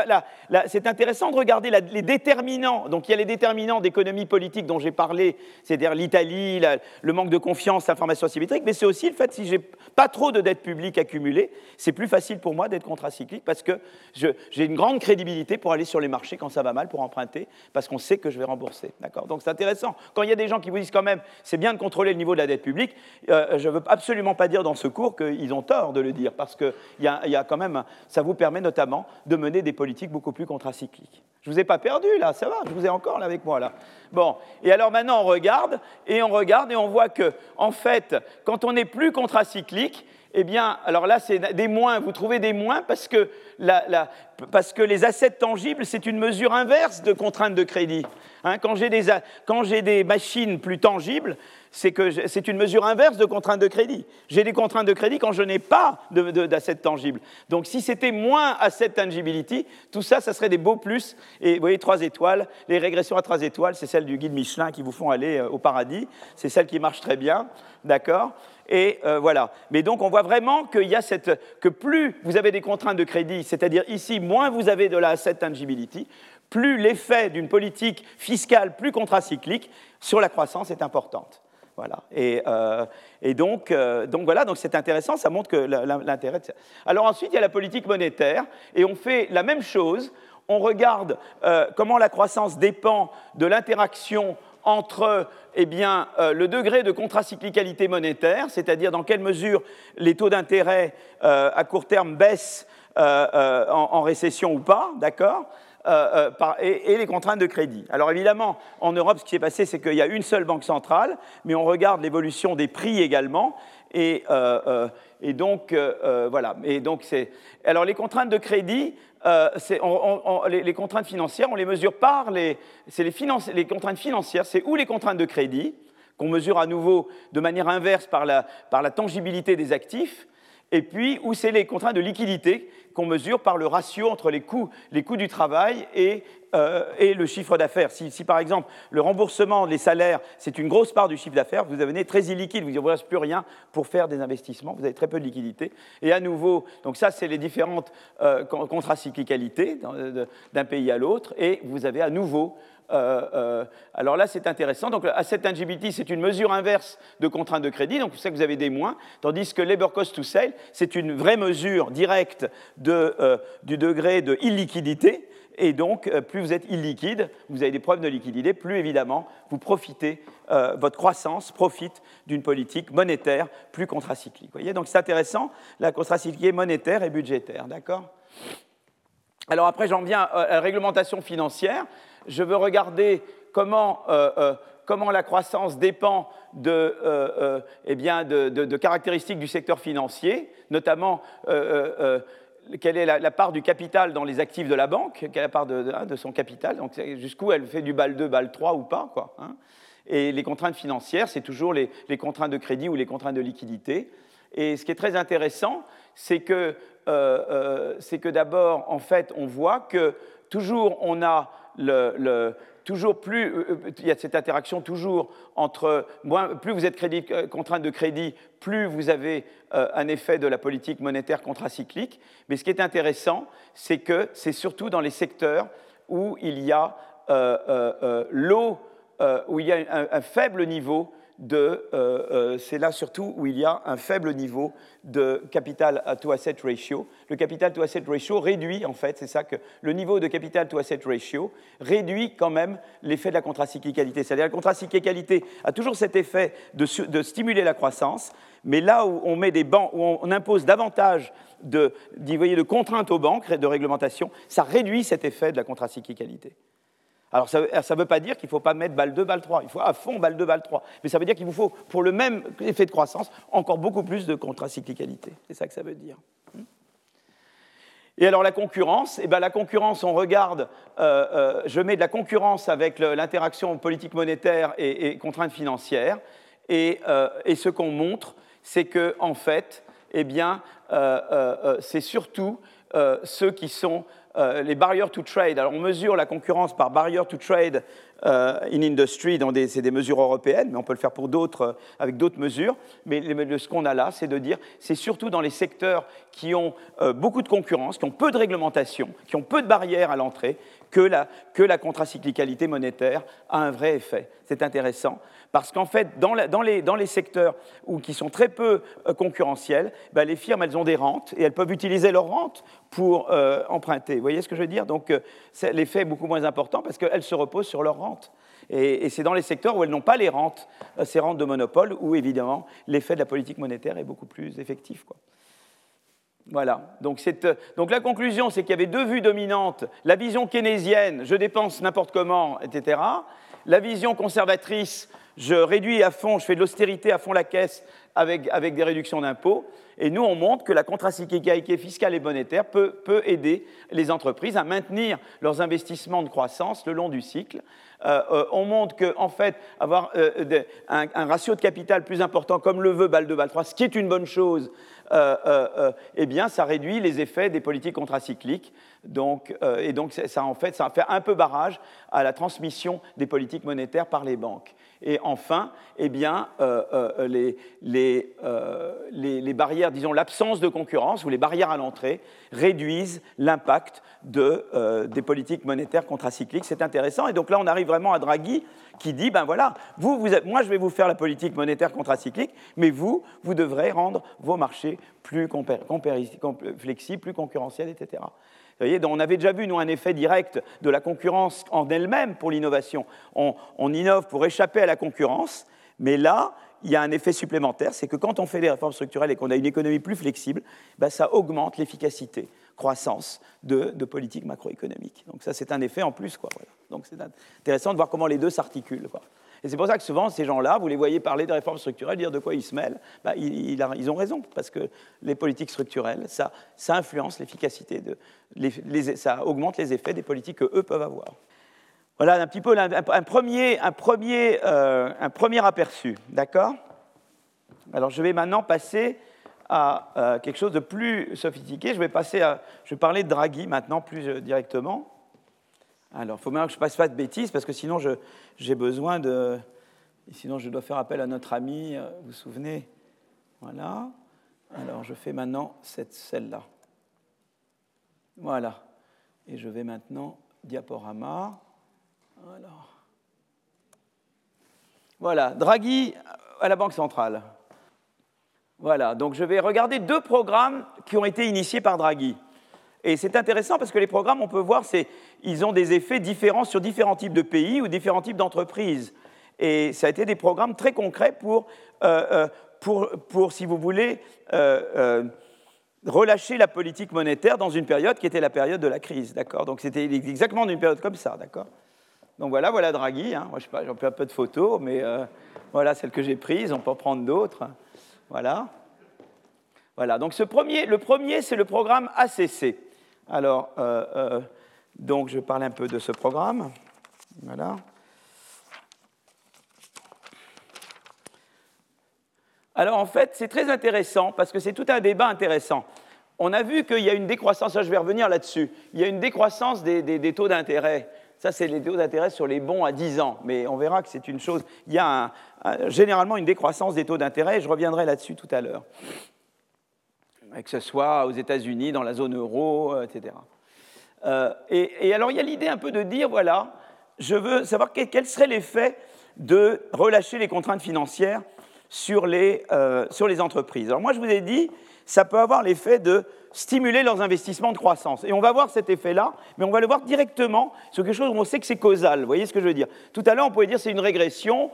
c'est intéressant de regarder les déterminants. Donc il y a les déterminants d'économie politique dont j'ai parlé, c'est-à-dire l'Italie, le manque de confiance, l'information asymétrique, mais c'est aussi le fait si j'ai pas trop de dettes publiques accumulées, c'est plus facile pour moi d'être contracyclique parce que j'ai une grande crédibilité pour aller sur les marchés quand ça va mal, pour emprunter, parce qu'on sait que je vais rembourser. D'accord? Donc c'est intéressant. Quand il y a des gens qui vous disent quand même, c'est bien de contrôler le niveau de la dette publique, euh, je ne veux absolument pas dire dans ce cours qu'ils ont tort de le dire, parce que y y a quand même, ça vous permet notamment de mener des politiques beaucoup plus contracycliques. Je ne vous ai pas perdu là, ça va, je vous ai encore là avec moi là. Bon, et alors maintenant on regarde, et on regarde, et on voit que, en fait, quand on est plus contracyclique, eh bien, alors là, c'est des moins, vous trouvez des moins parce que, parce que les assets tangibles, c'est une mesure inverse de contrainte de crédit. Hein, quand j'ai des, des, machines plus tangibles, c'est que c'est une mesure inverse de contrainte de crédit. J'ai des contraintes de crédit quand je n'ai pas d'assets tangibles. Donc si c'était moins asset tangibility, tout ça, ça serait des beaux plus. Et vous voyez, trois étoiles, les régressions à trois étoiles, c'est celles du guide Michelin qui vous font aller euh, au paradis. C'est celles qui marchent très bien, d'accord? Et euh, voilà. Mais donc, on voit vraiment qu'il y a cette. que plus vous avez des contraintes de crédit, c'est-à-dire ici, moins vous avez de la asset tangibility, plus l'effet d'une politique fiscale plus contracyclique sur la croissance est importante. Voilà. Et, euh, donc, euh, donc, voilà, donc c'est intéressant, ça montre que l'intérêt. Alors ensuite, il y a la politique monétaire, et on fait la même chose. On regarde comment la croissance dépend de l'interaction entre eh bien, euh, le degré de contracyclicalité monétaire, c'est-à-dire dans quelle mesure les taux d'intérêt euh, à court terme baissent euh, en, récession ou pas, d'accord? Et, les contraintes de crédit. Alors évidemment, en Europe, ce qui s'est passé, c'est qu'il y a une seule banque centrale, mais on regarde l'évolution des prix également. Et, et donc, voilà. Et donc, Alors les contraintes de crédit, euh, les, contraintes financières, on les mesure par les, les, contraintes financières, c'est ou les contraintes de crédit, qu'on mesure à nouveau de manière inverse par la tangibilité des actifs, et puis où c'est les contraintes de liquidité qu'on mesure par le ratio entre les coûts, du travail et, euh, et le chiffre d'affaires. Si, par exemple le remboursement des salaires, c'est une grosse part du chiffre d'affaires, vous devenez très illiquide, vous reste plus rien pour faire des investissements, vous avez très peu de liquidité. Et à nouveau, donc ça c'est les différentes euh, contracyclicalités d'un pays à l'autre, et vous avez à nouveau euh, euh, alors là, c'est intéressant. Donc, asset tangibility, c'est une mesure inverse de contrainte de crédit. Donc, c'est ça que vous avez des moins. Tandis que labor cost to sale, c'est une vraie mesure directe euh, du degré de illiquidité. Et donc, plus vous êtes illiquide, vous avez des problèmes de liquidité, plus évidemment, vous profitez, votre croissance profite d'une politique monétaire plus contracyclique. Voyez Donc, c'est intéressant, la contracyclicité monétaire et budgétaire. D'accord? Alors après, j'en viens à la réglementation financière je veux regarder comment, euh, euh, comment la croissance dépend de, euh, eh bien de, caractéristiques du secteur financier, notamment quelle est la, part du capital dans les actifs de la banque, quelle est la part de, son capital, donc jusqu'où elle fait du BAL 2, BAL 3 ou pas. Quoi, hein. Et les contraintes financières, c'est toujours les, contraintes de crédit ou les contraintes de liquidité. Et ce qui est très intéressant, c'est que, que d'abord, en fait, on voit que toujours on a le, toujours plus, euh, euh, il y a cette interaction toujours entre, plus vous êtes euh, contrainte de crédit, plus vous avez un effet de la politique monétaire contracyclique. Mais ce qui est intéressant, c'est que c'est surtout dans les secteurs où il y a l'eau, où il y a un faible niveau de, euh, euh, c'est là surtout où il y a un faible niveau de capital to asset ratio. Le capital to asset ratio réduit, en fait, c'est ça que le niveau de capital to asset ratio réduit quand même l'effet de la contracyclicalité. C'est-à-dire la contracyclicalité a toujours cet effet de, stimuler la croissance, mais là où on met des banques, où on impose davantage de, de contraintes aux banques, de réglementation, ça réduit cet effet de la contracyclicalité. Alors ça ne veut pas dire qu'il ne faut pas mettre balle 2, balle 3. Il faut à fond balle 2, balle 3. Mais ça veut dire qu'il vous faut, pour le même effet de croissance, encore beaucoup plus de contracyclicalité. C'est ça que ça veut dire. Et alors la concurrence, eh bien, la concurrence, on regarde, euh, euh, je mets de la concurrence avec l'interaction politique monétaire et, contraintes financières, et, euh, et ce qu'on montre, c'est que en fait, eh bien, c'est surtout ceux qui sont euh, les barriers to trade. Alors on mesure la concurrence par barrier to trade euh, in industry, c'est des mesures européennes, mais on peut le faire pour d'autres, euh, avec d'autres mesures. Mais ce qu'on a là, c'est de dire, c'est surtout dans les secteurs qui ont beaucoup de concurrence, qui ont peu de réglementation, qui ont peu de barrières à l'entrée, que la, que la contracyclicalité monétaire a un vrai effet. C'est intéressant. Parce qu'en fait, dans, les, secteurs où, qui sont très peu euh, concurrentiels, ben, les firmes, elles ont des rentes et elles peuvent utiliser leurs rentes pour euh, emprunter. Vous voyez ce que je veux dire? Donc, euh, l'effet est beaucoup moins important parce qu'elles se reposent sur leurs rentes. Et, c'est dans les secteurs où elles n'ont pas les rentes, ces rentes de monopole, où évidemment l'effet de la politique monétaire est beaucoup plus effectif. Voilà. Donc, la conclusion, c'est qu'il y avait deux vues dominantes. La vision keynésienne, je dépense n'importe comment, etc. La vision conservatrice, je réduis à fond, je fais de l'austérité à fond la caisse avec, des réductions d'impôts. Et nous, on montre que la contracyclicalité fiscale et monétaire peut, aider les entreprises à maintenir leurs investissements de croissance le long du cycle. Euh, euh, on montre qu'en en fait, avoir euh, un, ratio de capital plus important, comme le veut BAL 2, BAL 3, ce qui est une bonne chose, eh bien, ça réduit les effets des politiques contracycliques. Donc, et donc, ça, en fait, ça fait un peu barrage à la transmission des politiques monétaires par les banques. Et enfin, eh euh, euh, les, euh, les, barrières, disons l'absence de concurrence ou les barrières à l'entrée réduisent l'impact de, des politiques monétaires contracycliques. C'est intéressant. Et donc là, on arrive vraiment à Draghi qui dit, ben voilà, vous, vous moi je vais vous faire la politique monétaire contracyclique, mais vous, vous devrez rendre vos marchés plus flexibles, plus concurrentiels, etc on avait déjà vu, nous, un effet direct de la concurrence en elle-même pour l'innovation. On, innove pour échapper à la concurrence, mais là, il y a un effet supplémentaire, c'est que quand on fait des réformes structurelles et qu'on a une économie plus flexible, ben, ça augmente l'efficacité, croissance de, politique macroéconomique. Donc ça, c'est un effet en plus. Donc c'est intéressant de voir comment les deux s'articulent. Et c'est pour ça que souvent, ces gens-là, vous les voyez parler de réformes structurelles, dire de quoi ils se mêlent, bah, ils, ont raison, parce que les politiques structurelles, ça, influence l'efficacité, ça augmente les effets des politiques qu'eux peuvent avoir. Voilà un petit peu un, premier, euh, un premier aperçu, d'accord? Alors je vais maintenant passer à euh, quelque chose de plus sophistiqué. Je vais, passer à, je vais parler de Draghi maintenant plus euh, directement. Alors, il faut bien que je ne passe pas de bêtises, parce que sinon, j'ai besoin de... sinon, je dois faire appel à notre ami, euh, vous vous souvenez? Voilà. Alors, je fais maintenant cette celle-là. Voilà. Et je vais maintenant diaporama. Voilà. Voilà, Draghi à la Banque centrale. Voilà, donc je vais regarder deux programmes qui ont été initiés par Draghi. Et c'est intéressant parce que les programmes, on peut voir, ils ont des effets différents sur différents types de pays ou différents types d'entreprises. Et ça a été des programmes très concrets pour, euh, euh, pour, pour si vous voulez, euh, relâcher la politique monétaire dans une période qui était la période de la crise. D'accord? Donc c'était exactement une période comme ça. D'accord? Donc voilà, voilà Draghi. Hein. Moi, je sais pas, j'en fais un peu de photos, mais voilà celle que j'ai prise. On peut en prendre d'autres. Voilà. Voilà, donc ce premier, le premier, c'est le programme ACC. Alors, euh, euh, donc je parle un peu de ce programme. Voilà. Alors en fait, c'est très intéressant parce que c'est tout un débat intéressant. On a vu qu'il y a une décroissance, je vais revenir là-dessus, il y a une décroissance des, taux d'intérêt. Ça, c'est les taux d'intérêt sur les bons à 10 ans, mais on verra que c'est une chose. Il y a généralement une décroissance des taux d'intérêt, je reviendrai là-dessus tout à l'heure que ce soit aux États-Unis, dans la zone euro, euh, etc. Euh, et, alors il y a l'idée un peu de dire, voilà, je veux savoir quel, serait l'effet de relâcher les contraintes financières sur les, euh, sur les entreprises. Alors moi je vous ai dit, ça peut avoir l'effet de stimuler leurs investissements de croissance. Et on va voir cet effet-là, mais on va le voir directement sur quelque chose où on sait que c'est causal. Vous voyez ce que je veux dire? Tout à l'heure, on pouvait dire c'est une régression,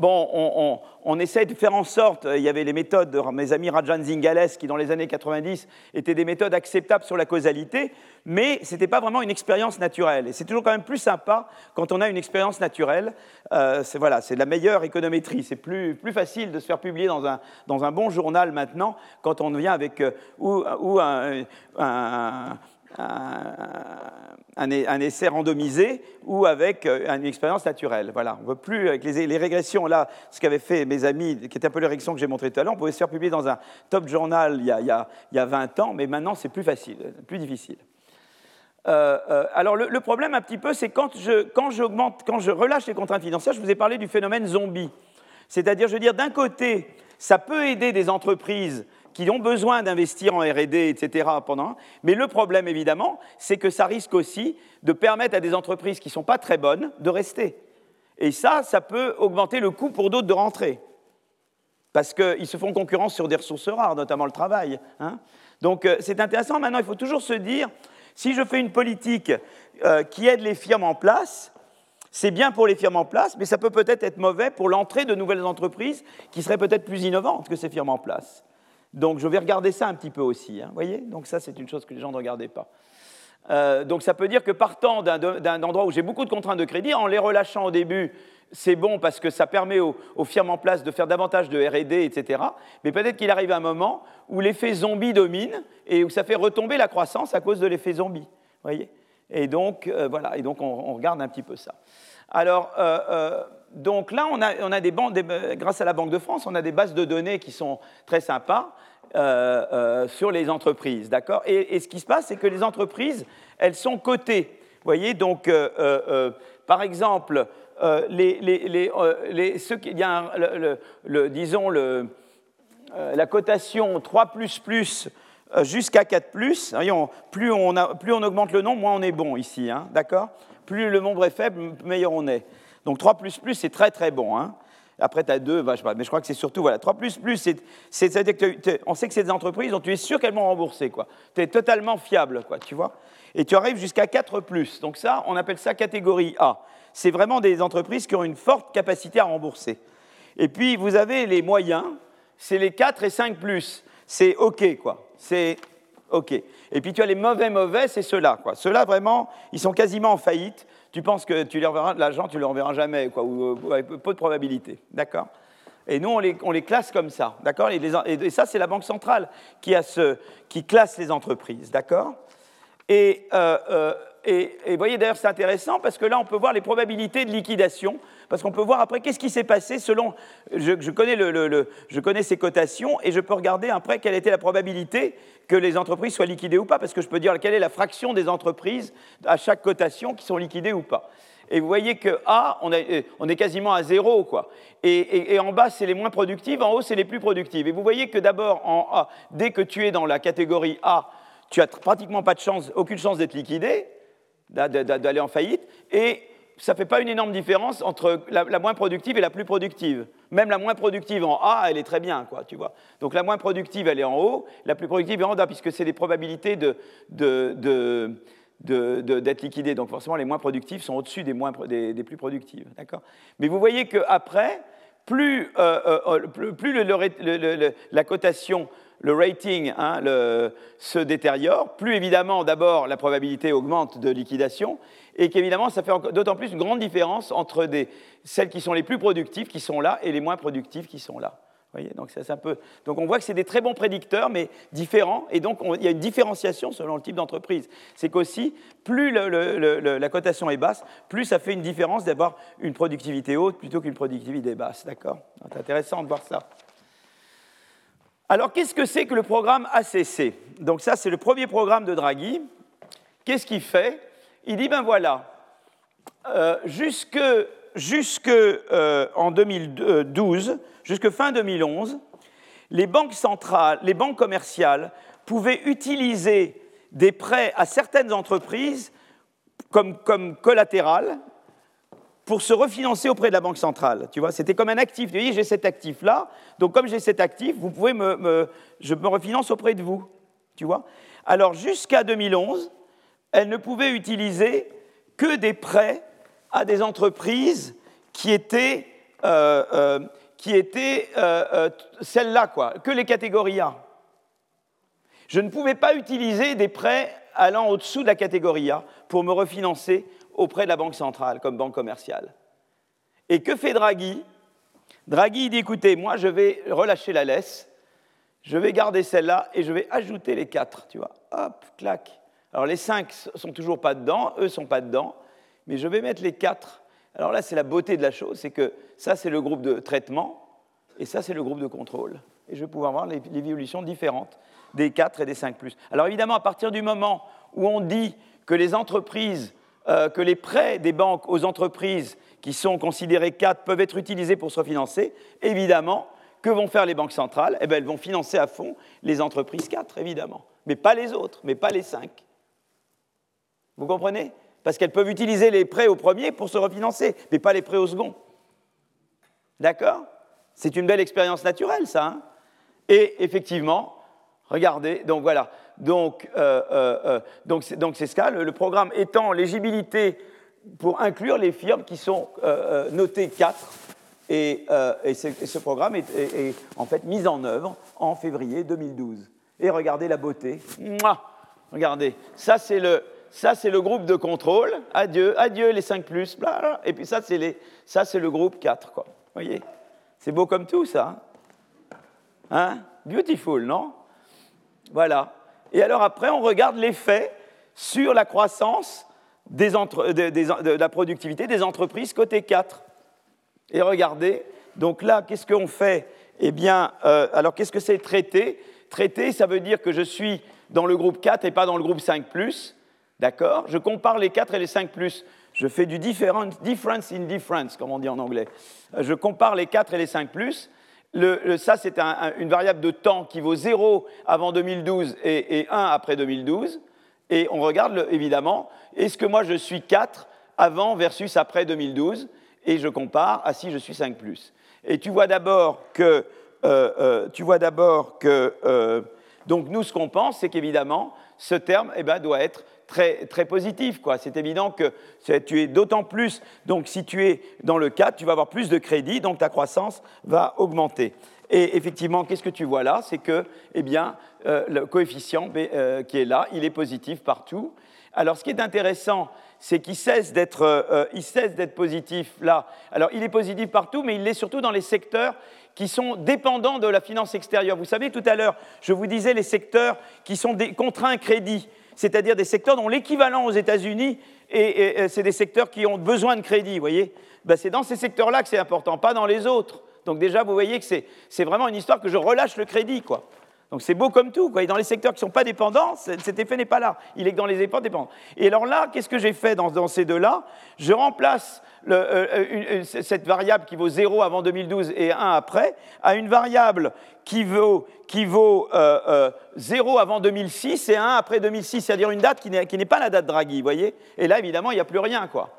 bon, on, essaie de faire en sorte, il y avait les méthodes de mes amis Rajan Zingales qui, dans les années 90, étaient des méthodes acceptables sur la causalité, mais ce n'était pas vraiment une expérience naturelle. Et c'est toujours quand même plus sympa quand on a une expérience naturelle. Euh, c'est voilà, la meilleure économétrie. C'est plus, facile de se faire publier dans un, bon journal maintenant quand on vient avec euh, ou, un un, essai randomisé ou avec euh, une expérience naturelle. Voilà, on veut plus, avec les, régressions, là, ce qu'avaient fait mes amis, qui étaient un peu les régressions que j'ai montrées tout à l'heure, on pouvait se faire publier dans un top journal il y a, il y a, 20 ans, mais maintenant c'est plus facile, plus difficile. alors le, problème un petit peu, c'est quand je, quand quand je relâche les contraintes financières, je vous ai parlé du phénomène zombie. C'est-à-dire, je veux dire, d'un côté, ça peut aider des entreprises qui ont besoin d'investir en RD, etc. pendant. Mais le problème, évidemment, c'est que ça risque aussi de permettre à des entreprises qui ne sont pas très bonnes de rester. Et ça, ça peut augmenter le coût pour d'autres de rentrer. Parce qu'ils se font concurrence sur des ressources rares, notamment le travail. Hein. Donc euh, c'est intéressant. Maintenant, il faut toujours se dire, si je fais une politique euh, qui aide les firmes en place, c'est bien pour les firmes en place, mais ça peut peut-être être mauvais pour l'entrée de nouvelles entreprises qui seraient peut-être plus innovantes que ces firmes en place. Donc je vais regarder ça un petit peu aussi. Hein, voyez? Donc ça, c'est une chose que les gens ne regardaient pas. Euh, donc ça peut dire que partant d'un endroit où j'ai beaucoup de contraintes de crédit, en les relâchant au début, c'est bon parce que ça permet aux, firmes en place de faire davantage de RD, etc. Mais peut-être qu'il arrive un moment où l'effet zombie domine et où ça fait retomber la croissance à cause de l'effet zombie. Voyez? Et donc, euh, voilà, et donc on, regarde un petit peu ça. Alors, euh, donc là, on a, des banques, grâce à la Banque de France, on a des bases de données qui sont très sympas euh, euh, sur les entreprises, d'accord? Et, ce qui se passe, c'est que les entreprises, elles sont cotées. Vous voyez, donc, euh, par exemple, il a disons la cotation 3 jusqu'à 4 plus, plus on, a, plus on augmente le nombre, moins on est bon ici, hein, d'accord? Plus le nombre est faible, meilleur on est. Donc 3 c'est très très bon. Hein. Après, tu as 2, bah, mais je crois que c'est surtout, voilà, 3 c'est, on sait que c'est des entreprises dont tu es sûr qu'elles vont rembourser, quoi. Tu es totalement fiable, quoi, tu vois. Et tu arrives jusqu'à 4 Donc ça, on appelle ça catégorie A. C'est vraiment des entreprises qui ont une forte capacité à rembourser. Et puis, vous avez les moyens, c'est les 4 et 5 C'est OK, quoi. C'est OK. Et puis tu as les mauvais mauvais, c'est ceux-là. Ceux-là, vraiment, ils sont quasiment en faillite tu penses que tu les reverras l'argent, tu ne les reverras jamais, quoi, ou, avec peu de probabilité. D'accord? Et nous, on les, classe comme ça. D'accord? Et, ça, c'est la Banque centrale qui, classe les entreprises. D'accord? Et, euh, euh, vous voyez, d'ailleurs, c'est intéressant parce que là, on peut voir les probabilités de liquidation parce qu'on peut voir après qu'est-ce qui s'est passé selon. Je, connais le, je, connais ces cotations et je peux regarder après quelle était la probabilité que les entreprises soient liquidées ou pas, parce que je peux dire quelle est la fraction des entreprises à chaque cotation qui sont liquidées ou pas. Et vous voyez que A, on, est quasiment à zéro, quoi. Et, en bas, c'est les moins productives, en haut, c'est les plus productives. Et vous voyez que d'abord, en A, dès que tu es dans la catégorie A, tu as pratiquement pas de chance, aucune chance d'être liquidé, d'aller en faillite. Et ça ne fait pas une énorme différence entre la, moins productive et la plus productive. Même la moins productive en A, elle est très bien, quoi, tu vois. Donc la moins productive, elle est en haut, la plus productive est en bas, puisque c'est les probabilités de, d'être liquidées. Donc forcément, les moins productives sont au-dessus des, moins, des, plus productives. D'accord Mais vous voyez qu'après, plus, euh, euh, euh, plus la cotation le rating hein, se détériore, plus évidemment d'abord la probabilité augmente de liquidation, et qu'évidemment ça fait d'autant plus une grande différence entre celles qui sont les plus productives qui sont là et les moins productives qui sont là. Voyez donc, un peu... donc on voit que c'est des très bons prédicteurs, mais différents, et donc il y a une différenciation selon le type d'entreprise. C'est qu'aussi, plus la cotation est basse, plus ça fait une différence d'avoir une productivité haute plutôt qu'une productivité basse. D'accord? C'est intéressant de voir ça. Alors, qu'est-ce que c'est que le programme ACC Donc ça, c'est le premier programme de Draghi. Qu'est-ce qu'il fait? Il dit, ben voilà, euh, jusque, euh, en 2012, jusque fin 2011, les banques centrales, les banques commerciales pouvaient utiliser des prêts à certaines entreprises comme, comme collatéral pour se refinancer auprès de la Banque centrale. Tu vois, c'était comme un actif. Tu dis, j'ai cet actif-là, donc comme j'ai cet actif, vous pouvez me, je me refinance auprès de vous. Tu vois? Alors jusqu'à 2011, elle ne pouvait utiliser que des prêts à des entreprises qui étaient, euh, euh, qui étaient euh, celles-là, quoi, que les catégories A. Je ne pouvais pas utiliser des prêts allant au-dessous de la catégorie A pour me refinancer auprès de la Banque centrale comme banque commerciale. Et que fait Draghi? Draghi dit écoutez, moi je vais relâcher la laisse, je vais garder celle-là et je vais ajouter les quatre, tu vois. Hop, clac. Alors les cinq sont toujours pas dedans, eux sont pas dedans, mais je vais mettre les quatre. Alors là, c'est la beauté de la chose, c'est que ça, c'est le groupe de traitement et ça, c'est le groupe de contrôle. Et je vais pouvoir voir les, évolutions différentes des 4 et des 5 Alors évidemment, à partir du moment où on dit que les entreprises, euh, que les prêts des banques aux entreprises qui sont considérés 4 peuvent être utilisés pour se refinancer, évidemment, que vont faire les banques centrales? Eh bien, Elles vont financer à fond les entreprises 4, évidemment, mais pas les autres, mais pas les 5. Vous comprenez? Parce qu'elles peuvent utiliser les prêts au premier pour se refinancer, mais pas les prêts au second. D'accord? C'est une belle expérience naturelle, ça. Hein? Et effectivement, regardez, donc voilà. Donc, euh, euh, euh, donc c'est ce cas. Le, programme étend l'éligibilité pour inclure les firmes qui sont notées 4. Et, ce programme est, en fait mis en œuvre en février 2012. Et regardez la beauté. Regardez, ça c'est le, ça c'est le groupe de contrôle. Adieu, adieu les 5 plus. Et puis ça c'est le groupe 4. Quoi. voyez? C'est beau comme tout ça. Hein Beautiful, non? Voilà. Et alors après, on regarde l'effet sur la croissance de, la productivité des entreprises côté 4. Et regardez, donc là, qu'est-ce qu'on fait? Eh bien, euh, alors qu'est-ce que c'est traiter Traiter, ça veut dire que je suis dans le groupe 4 et pas dans le groupe 5 +. D'accord? Je compare les 4 et les 5 Je fais du difference in difference, comme on dit en anglais. Euh, je compare les 4 et les 5 ça, c'est une variable de temps qui vaut 0 avant 2012 et, 1 après 2012. Et on regarde, évidemment, est-ce que moi je suis 4 avant versus après 2012 Et je compare à si je suis 5 Et tu vois d'abord que, euh, euh, tu vois d'abord que donc nous, ce qu'on pense, c'est qu'évidemment, ce terme eh ben, doit être très, très positif. C'est évident que tu es d'autant plus, donc si tu es dans le 4, tu vas avoir plus de crédit, donc ta croissance va augmenter. Et effectivement, qu'est-ce que tu vois là? C'est que eh bien, euh, le coefficient euh, qui est là, il est positif partout. Alors ce qui est intéressant, c'est qu'il cesse d'être euh, positif là. Alors il est positif partout, mais il l'est surtout dans les secteurs qui sont dépendants de la finance extérieure. Vous savez, tout à l'heure, je vous disais les secteurs qui sont contraints crédit c'est-à-dire des secteurs dont l'équivalent aux États-Unis, et, c'est des secteurs qui ont besoin de crédit, vous voyez ben, C'est dans ces secteurs-là que c'est important, pas dans les autres. Donc déjà, vous voyez que c'est vraiment une histoire que je relâche le crédit, quoi. Donc c'est beau comme tout. Quoi. Et dans les secteurs qui ne sont pas dépendants, cet effet n'est pas là. Il est dans les dépendants. Et alors là, qu'est-ce que j'ai fait dans, ces deux-là? Je remplace euh, euh, cette variable qui vaut 0 avant 2012 et 1 après à une variable qui vaut, qui vaut 0 euh, avant 2006 et 1 après 2006, c'est-à-dire une date qui n'est pas la date Draghi, vous voyez? Et là, évidemment, il n'y a plus rien, quoi.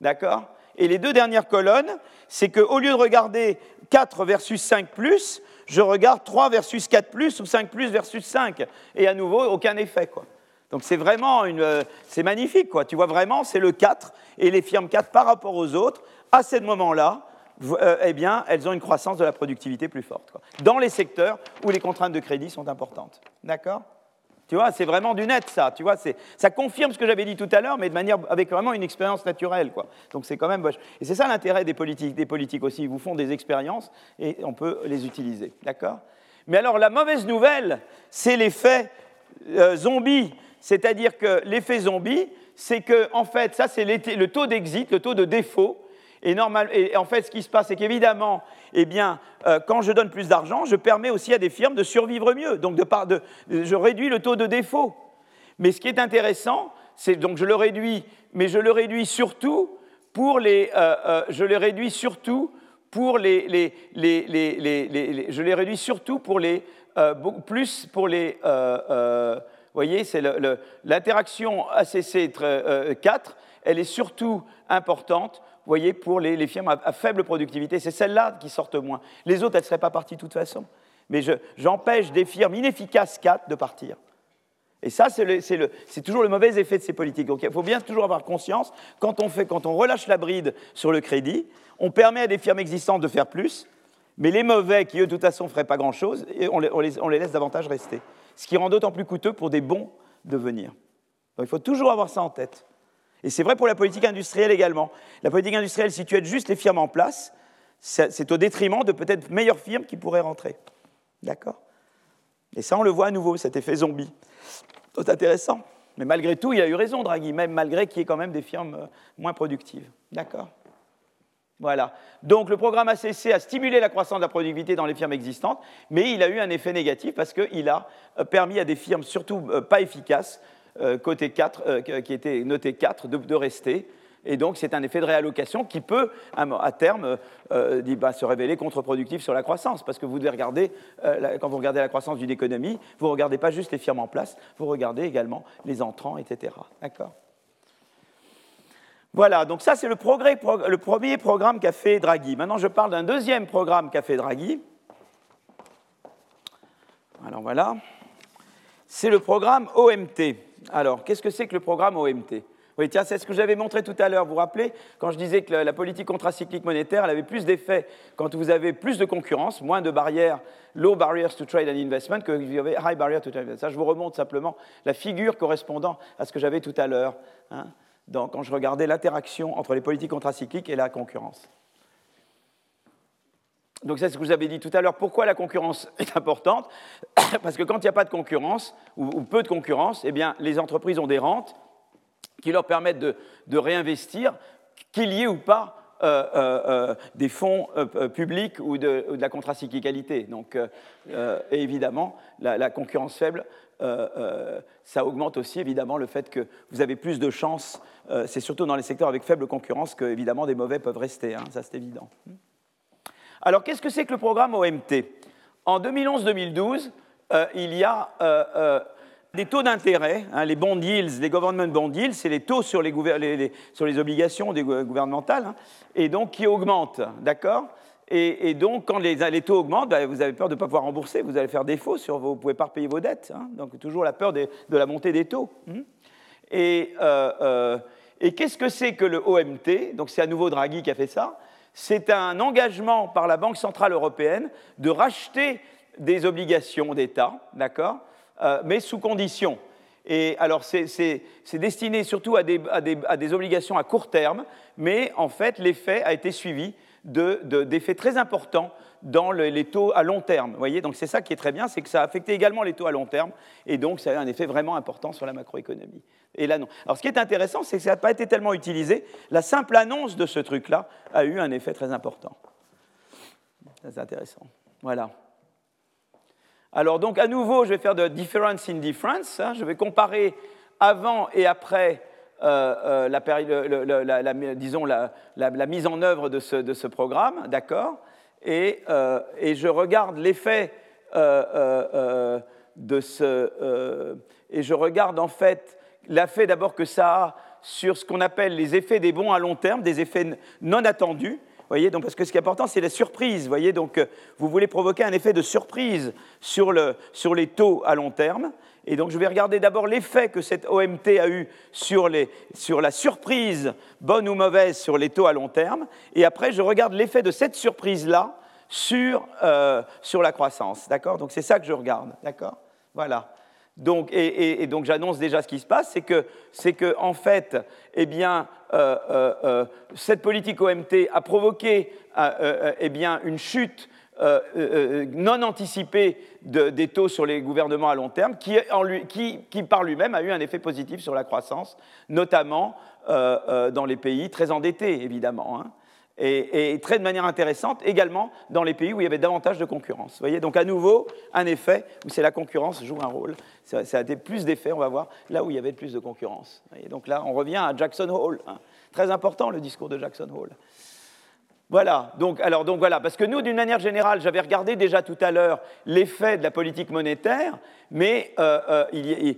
D'accord? Et les deux dernières colonnes, c'est qu'au lieu de regarder 4 versus 5 plus, je regarde 3 versus 4 plus ou 5 plus versus 5. Et à nouveau, aucun effet. Quoi. Donc c'est vraiment une, euh, magnifique. Quoi. Tu vois vraiment, c'est le 4 et les firmes 4 par rapport aux autres, à ce moment-là, euh, eh bien, elles ont une croissance de la productivité plus forte. Quoi. Dans les secteurs où les contraintes de crédit sont importantes. D'accord? Tu vois, c'est vraiment du net, ça. Tu vois, ça confirme ce que j'avais dit tout à l'heure, mais de manière avec vraiment une expérience naturelle, quoi. Donc c'est quand même Et c'est ça l'intérêt des politiques. Des politiques aussi, ils vous font des expériences et on peut les utiliser, d'accord? Mais alors la mauvaise nouvelle, c'est l'effet euh, zombie, c'est-à-dire que l'effet zombie, c'est que en fait, ça c'est le taux d'exit, le taux de défaut. Et, normal, en fait, ce qui se passe, c'est qu'évidemment, eh bien, euh, quand je donne plus d'argent, je permets aussi à des firmes de survivre mieux. Donc, de je réduis le taux de défaut. Mais ce qui est intéressant, c'est donc je le réduis, mais je le réduis surtout pour les, euh, euh, je le réduis surtout pour les, je les réduis surtout pour les, plus pour les, vous voyez, c'est l'interaction ACC 4, elle est surtout importante voyez, pour les, firmes à, faible productivité. C'est celles-là qui sortent moins. Les autres, elles ne seraient pas parties de toute façon. Mais j'empêche des firmes inefficaces 4 de partir. Et ça, c'est toujours le mauvais effet de ces politiques. Donc il faut bien toujours avoir conscience, quand on, relâche la bride sur le crédit, on permet à des firmes existantes de faire plus, mais les mauvais, qui eux, de toute façon, ne feraient pas grand-chose, on on les laisse davantage rester. Ce qui rend d'autant plus coûteux pour des bons de venir. Donc il faut toujours avoir ça en tête. Et c'est vrai pour la politique industrielle également. La politique industrielle, si tu aides juste les firmes en place, c'est au détriment de peut-être meilleures firmes qui pourraient rentrer. D'accord? Et ça, on le voit à nouveau, cet effet zombie. C'est intéressant. Mais malgré tout, il a eu raison, Draghi, même malgré qu'il y ait quand même des firmes euh, moins productives. D'accord? Voilà. Donc le programme ACC a stimulé la croissance de la productivité dans les firmes existantes, mais il a eu un effet négatif parce qu'il a euh, permis à des firmes, surtout euh, pas efficaces, côté 4, qui était noté 4, de rester. Et donc, c'est un effet de réallocation qui peut, à terme, euh, bah, se révéler contre-productif sur la croissance. Parce que vous devez regarder, euh, quand vous regardez la croissance d'une économie, vous ne regardez pas juste les firmes en place, vous regardez également les entrants, etc. D'accord? Voilà, donc ça c'est le, premier programme qu'a fait Draghi. Maintenant je parle d'un deuxième programme qu'a fait Draghi. Alors voilà, c'est le programme OMT. Alors qu'est-ce que c'est que le programme OMT oui, tiens, c'est ce que j'avais montré tout à l'heure. Vous vous rappelez, quand je disais que la politique contracyclique monétaire, elle avait plus d'effets quand vous avez plus de concurrence, moins de barrières, low barriers to trade and investment, que vous avez high barriers to trade and investment. Ça, je vous remonte simplement la figure correspondant à ce que j'avais tout à l'heure, hein, quand je regardais l'interaction entre les politiques contracycliques et la concurrence. Donc c'est ce que vous avez dit tout à l'heure. Pourquoi la concurrence *laughs* est importante? *coughs* Parce que quand il n'y a pas de concurrence, ou, peu de concurrence, eh bien, les entreprises ont des rentes qui leur permettent de, réinvestir, qu'il y ait ou pas euh, euh, euh, des fonds publics ou de, la contracyclicalité. Donc, et évidemment, la, concurrence faible, ça augmente aussi évidemment le fait que vous avez plus de chances, c'est surtout dans les secteurs avec faible concurrence que évidemment des mauvais peuvent rester, hein, ça c'est évident. Alors qu'est-ce que c'est que le programme OMT En 2011-2012, il y a des taux d'intérêt, hein, les bond yields, les government bond yields, c'est les taux sur les, obligations gouvernementales, hein, et donc qui augmentent, d'accord? Et, donc, quand les, taux augmentent, bah, vous avez peur de ne pas pouvoir rembourser, vous allez faire défaut, sur vous ne pouvez pas repayer vos dettes. Hein, donc, toujours la peur de la montée des taux. Et, euh, euh, et qu'est-ce que c'est que le OMT Donc, c'est à nouveau Draghi qui a fait ça. C'est un engagement par la Banque Centrale Européenne de racheter des obligations d'État, d'accord euh, mais sous condition. Et alors, c'est destiné surtout à des, obligations à court terme, mais en fait, l'effet a été suivi d'effets très importants dans les taux à long terme. Voyez, donc c'est ça qui est très bien, c'est que ça a affecté également les taux à long terme, et donc ça a eu un effet vraiment important sur la macroéconomie. Et là, non. Alors, ce qui est intéressant, c'est que ça n'a pas été tellement utilisé. La simple annonce de ce truc-là a eu un effet très important. C'est intéressant. Voilà. Alors donc à nouveau, je vais faire de difference in difference. Hein. je vais comparer avant et après euh, euh, la, disons la, mise en œuvre de ce, programme, d'accord? Euh, et, je regarde l'effet de ce... et je regarde en fait l'effet d'abord que ça a sur ce qu'on appelle les effets des bons à long terme, des effets non attendus, voyez, donc parce que ce qui est important, c'est la surprise. voyez, donc euh, vous voulez provoquer un effet de surprise sur, le, sur les taux à long terme. Et donc je vais regarder d'abord l'effet que cette OMT a eu sur, les, sur la surprise, bonne ou mauvaise, sur les taux à long terme. Et après, je regarde l'effet de cette surprise-là sur, euh, sur la croissance. D'accord? Donc c'est ça que je regarde. D'accord? Voilà. Donc, et, donc j'annonce déjà ce qui se passe, c'est que, c'est que en fait, eh euh, euh, euh, cette politique OMT a provoqué eh une chute non anticipée des taux sur les gouvernements à long terme, qui par lui-même a eu un effet positif sur la croissance, notamment dans les pays très endettés, évidemment. Hein et, très de manière intéressante également dans les pays où il y avait davantage de concurrence. Vous voyez, donc à nouveau, un effet où c'est la concurrence joue un rôle. Ça a plus d'effets, on va voir, là où il y avait plus de concurrence. Et donc là, on revient à Jackson Hole. Hein. Très important le discours de Jackson Hole. Voilà, donc, alors, donc voilà, parce que nous, d'une manière générale, j'avais regardé déjà tout à l'heure l'effet de la politique monétaire, mais euh, euh,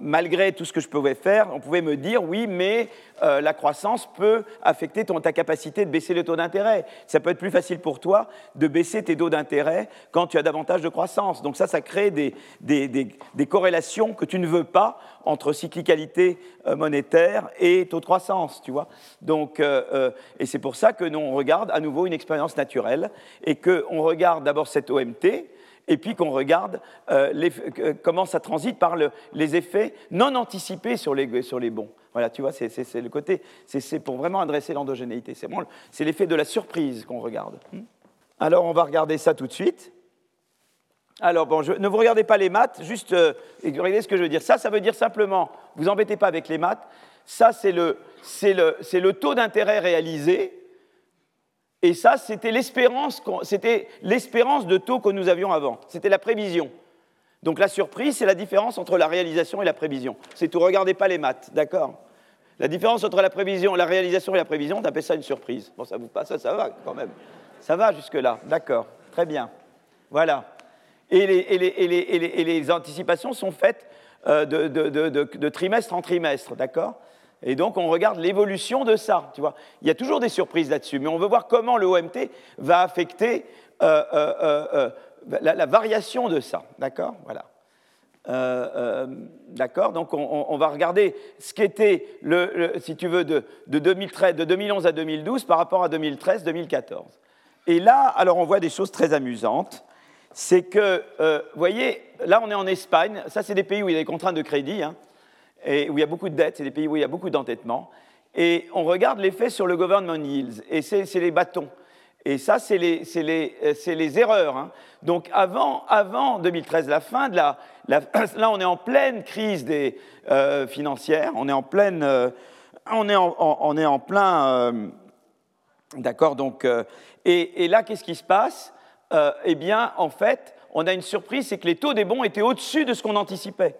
malgré tout ce que je pouvais faire, on pouvait me dire, oui, mais euh, la croissance peut affecter ta capacité de baisser le taux d'intérêt. Ça peut être plus facile pour toi de baisser tes taux d'intérêt quand tu as davantage de croissance. Donc ça, ça crée des, des, des corrélations que tu ne veux pas entre cyclicalité monétaire et taux de croissance, tu vois. Donc, et c'est pour ça que nous, on regarde à nouveau une expérience naturelle et qu'on regarde d'abord cette OMT et puis qu'on regarde euh, comment ça transite par les effets non anticipés sur les, sur les bons. Voilà, tu vois, c'est le côté, c'est pour vraiment adresser l'endogénéité. C'est l'effet de la surprise qu'on regarde. Hmm. Alors, on va regarder ça tout de suite. Alors, bon, ne vous regardez pas les maths, juste euh, regardez ce que je veux dire. Ça, ça veut dire simplement, vous embêtez pas avec les maths, ça, c'est le, le, le taux d'intérêt réalisé et ça, c'était l'espérance, c'était l'espérance de taux que nous avions avant. C'était la prévision. Donc la surprise, c'est la différence entre la réalisation et la prévision. C'est tout, regardez pas les maths, d'accord? La différence entre la prévision, la réalisation et la prévision, on appelle ça une surprise. Bon, ça vous passe, ça, va quand même. Ça va jusque-là, d'accord, très bien. Voilà. Et les, anticipations sont faites euh, de, trimestre en trimestre, d'accord? Et donc on regarde l'évolution de ça, tu vois. Il y a toujours des surprises là-dessus, mais on veut voir comment le OMT va affecter euh, euh, la, variation de ça, d'accord? Voilà. d'accord? Donc on, va regarder ce qu'était, le, si tu veux, de, 2013, de 2011 à 2012 par rapport à 2013-2014. Et là, alors on voit des choses très amusantes. C'est que, euh, vous voyez, là on est en Espagne, ça c'est des pays où il y a des contraintes de crédit, hein, et où il y a beaucoup de dettes, c'est des pays où il y a beaucoup d'entêtement. Et on regarde l'effet sur le government yields, et c'est les bâtons. Et ça, c'est les, euh, erreurs. Hein. Donc avant, avant 2013, la fin de la, *coughs* Là, on est en pleine crise euh, financière, on est en pleine... en, on est en plein... D'accord Donc, et, là, qu'est-ce qui se passe? Euh, Eh bien, en fait, on a une surprise, c'est que les taux des bons étaient au-dessus de ce qu'on anticipait.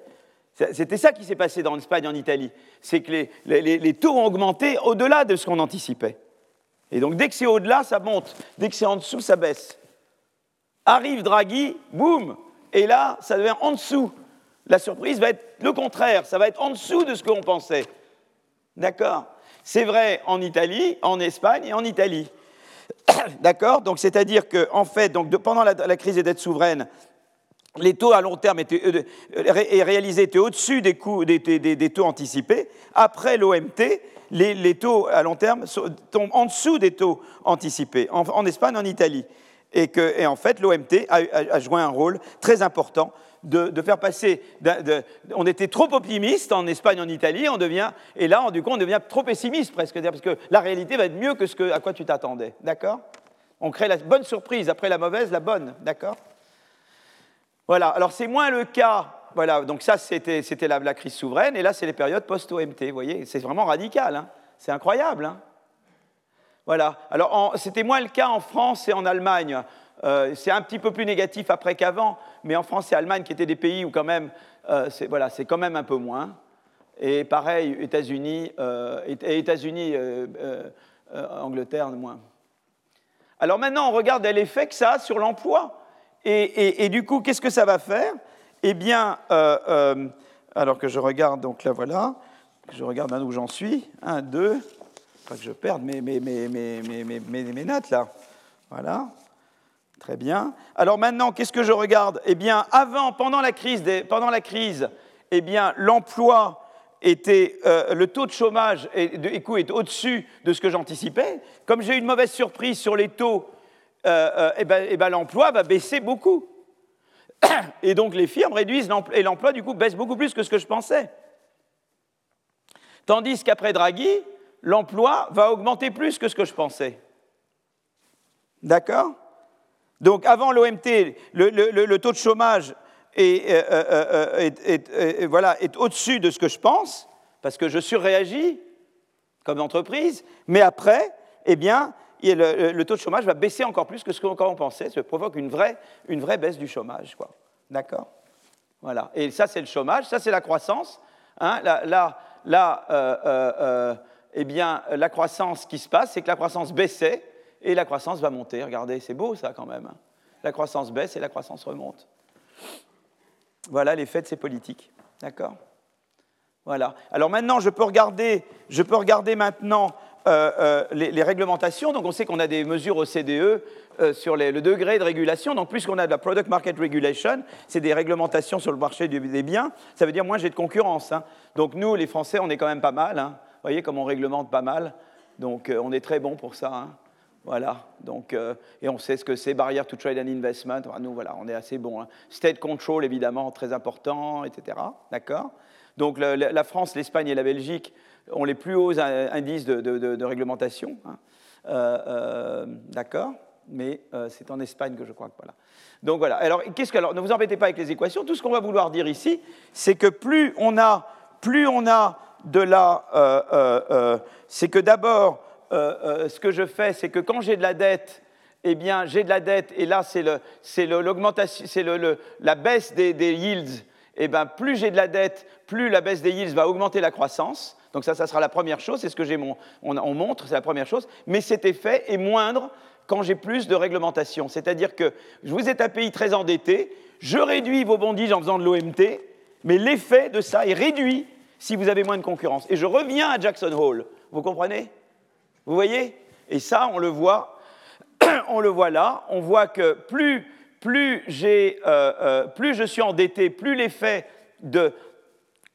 C'était ça qui s'est passé dans l'Espagne en Italie. C'est que les, taux ont augmenté au-delà de ce qu'on anticipait. Et donc, dès que c'est au-delà, ça monte. Dès que c'est en dessous, ça baisse. Arrive Draghi, boum Et là, ça devient en dessous. La surprise va être le contraire. Ça va être en dessous de ce qu'on pensait. D'accord? C'est vrai en Italie, en Espagne et en Italie. *coughs* D'accord? Donc, c'est-à-dire que, en fait, donc, pendant la, crise des dettes souveraines, les taux à long terme étaient, euh, réalisés étaient au-dessus des, des, taux anticipés. Après l'OMT, les, taux à long terme tombent en dessous des taux anticipés, en, Espagne, en Italie. Et, que, en fait, l'OMT a, joué un rôle très important de, faire passer. on était trop optimiste en Espagne, en Italie, on devient, et là, du coup, on devient trop pessimiste presque, parce que la réalité va être mieux que ce à quoi tu t'attendais. D'accord? On crée la bonne surprise, après la mauvaise, la bonne. D'accord? Voilà, alors c'est moins le cas. Voilà, donc ça, c'était la, la, crise souveraine, et là, c'est les périodes post-OMT. Vous voyez, c'est vraiment radical. Hein c'est incroyable. Hein voilà. Alors, c'était moins le cas en France et en Allemagne. Euh, c'est un petit peu plus négatif après qu'avant, mais en France et Allemagne, qui étaient des pays où quand même, euh, c'est quand même un peu moins. Et pareil, États-Unis, euh, États-Unis Angleterre, moins. Alors maintenant, on regarde l'effet que ça a sur l'emploi. Et, du coup, qu'est-ce que ça va faire? Eh bien, alors que je regarde, donc là voilà, je regarde où j'en suis. Un, deux, pas que je perde mes, mes, mes, mes notes là. Voilà. Très bien. Alors maintenant, qu'est-ce que je regarde? Eh bien, avant, pendant la crise, pendant la crise eh bien, l'emploi était, euh, le taux de chômage est, de, est au-dessus de ce que j'anticipais. Comme j'ai eu une mauvaise surprise sur les taux, euh, euh, eh ben, eh ben, l'emploi va baisser beaucoup. *coughs* Et donc les firmes réduisent l'emploi, et l'emploi, du coup, baisse beaucoup plus que ce que je pensais. Tandis qu'après Draghi, l'emploi va augmenter plus que ce que je pensais. D'accord? Donc avant l'OMT, le, taux de chômage est, euh, euh, voilà, est au-dessus de ce que je pense, parce que je surréagis comme entreprise, mais après, eh bien, le, taux de chômage va baisser encore plus que ce qu'on pensait, ça provoque une vraie, une vraie baisse du chômage. D'accord? Voilà. Et ça, c'est le chômage, ça, c'est la croissance. Hein. là, là, eh bien, la croissance qui se passe, c'est que la croissance baissait, et la croissance va monter. Regardez, c'est beau ça quand même. Hein. La croissance baisse et la croissance remonte. Voilà l'effet de ces politiques. D'accord? Voilà. Alors maintenant, je peux regarder, je peux regarder maintenant euh, euh, les, réglementations. Donc on sait qu'on a des mesures au CDE euh, sur le degré de régulation. Donc plus qu'on a de la Product Market Regulation, c'est des réglementations sur le marché des biens, ça veut dire moins j'ai de concurrence. Hein. Donc nous, les Français, on est quand même pas mal. Hein. Vous voyez comme on réglemente pas mal. Donc on est très bon pour ça. Hein. Voilà, donc, et on sait ce que c'est, barrière to trade and investment. nous, voilà, on est assez bon. State control, évidemment, très important, etc. D'accord? Donc, la France, l'Espagne et la Belgique ont les plus hauts indices de, réglementation. Hein. Euh, euh, d'accord Mais c'est en Espagne que je crois que voilà. Donc, voilà. Alors, qu'est-ce que, alors, ne vous embêtez pas avec les équations. Tout ce qu'on va vouloir dire ici, c'est que plus on a, plus on a de la. c'est que d'abord, euh, euh, ce que je fais, c'est que quand j'ai de la dette, eh bien, j'ai de la dette, et là, c'est l'augmentation, c'est la baisse des, yields. Eh bien, plus j'ai de la dette, plus la baisse des yields va augmenter la croissance. Donc ça, ça sera la première chose, c'est ce que j'ai on, on, montre, c'est la première chose. Mais cet effet est moindre quand j'ai plus de réglementation. C'est-à-dire que vous êtes un pays très endetté, je réduis vos bondiges en faisant de l'OMT, mais l'effet de ça est réduit si vous avez moins de concurrence. Et je reviens à Jackson Hole. Vous comprenez? Vous voyez? Et ça, on le voit, *clears throat* on le voit là. On voit que plus, plus, euh, euh, plus je suis endetté, plus l'effet de,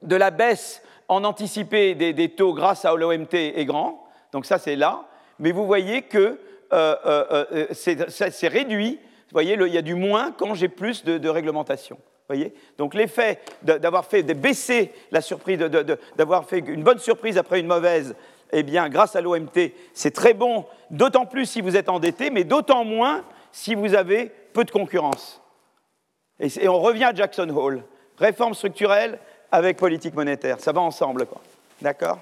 la baisse en anticipé des, taux grâce à l'OMT est grand. Donc ça, c'est là. Mais vous voyez que euh, c'est réduit. Vous voyez, il y a du moins quand j'ai plus de, de réglementation. Voyez? Donc l'effet d'avoir fait baisser la surprise, d'avoir fait une bonne surprise après une mauvaise, eh bien, grâce à l'OMT, c'est très bon, d'autant plus si vous êtes endetté, mais d'autant moins si vous avez peu de concurrence. Et, on revient à Jackson Hole. Réforme structurelle avec politique monétaire. Ça va ensemble, quoi. D'accord?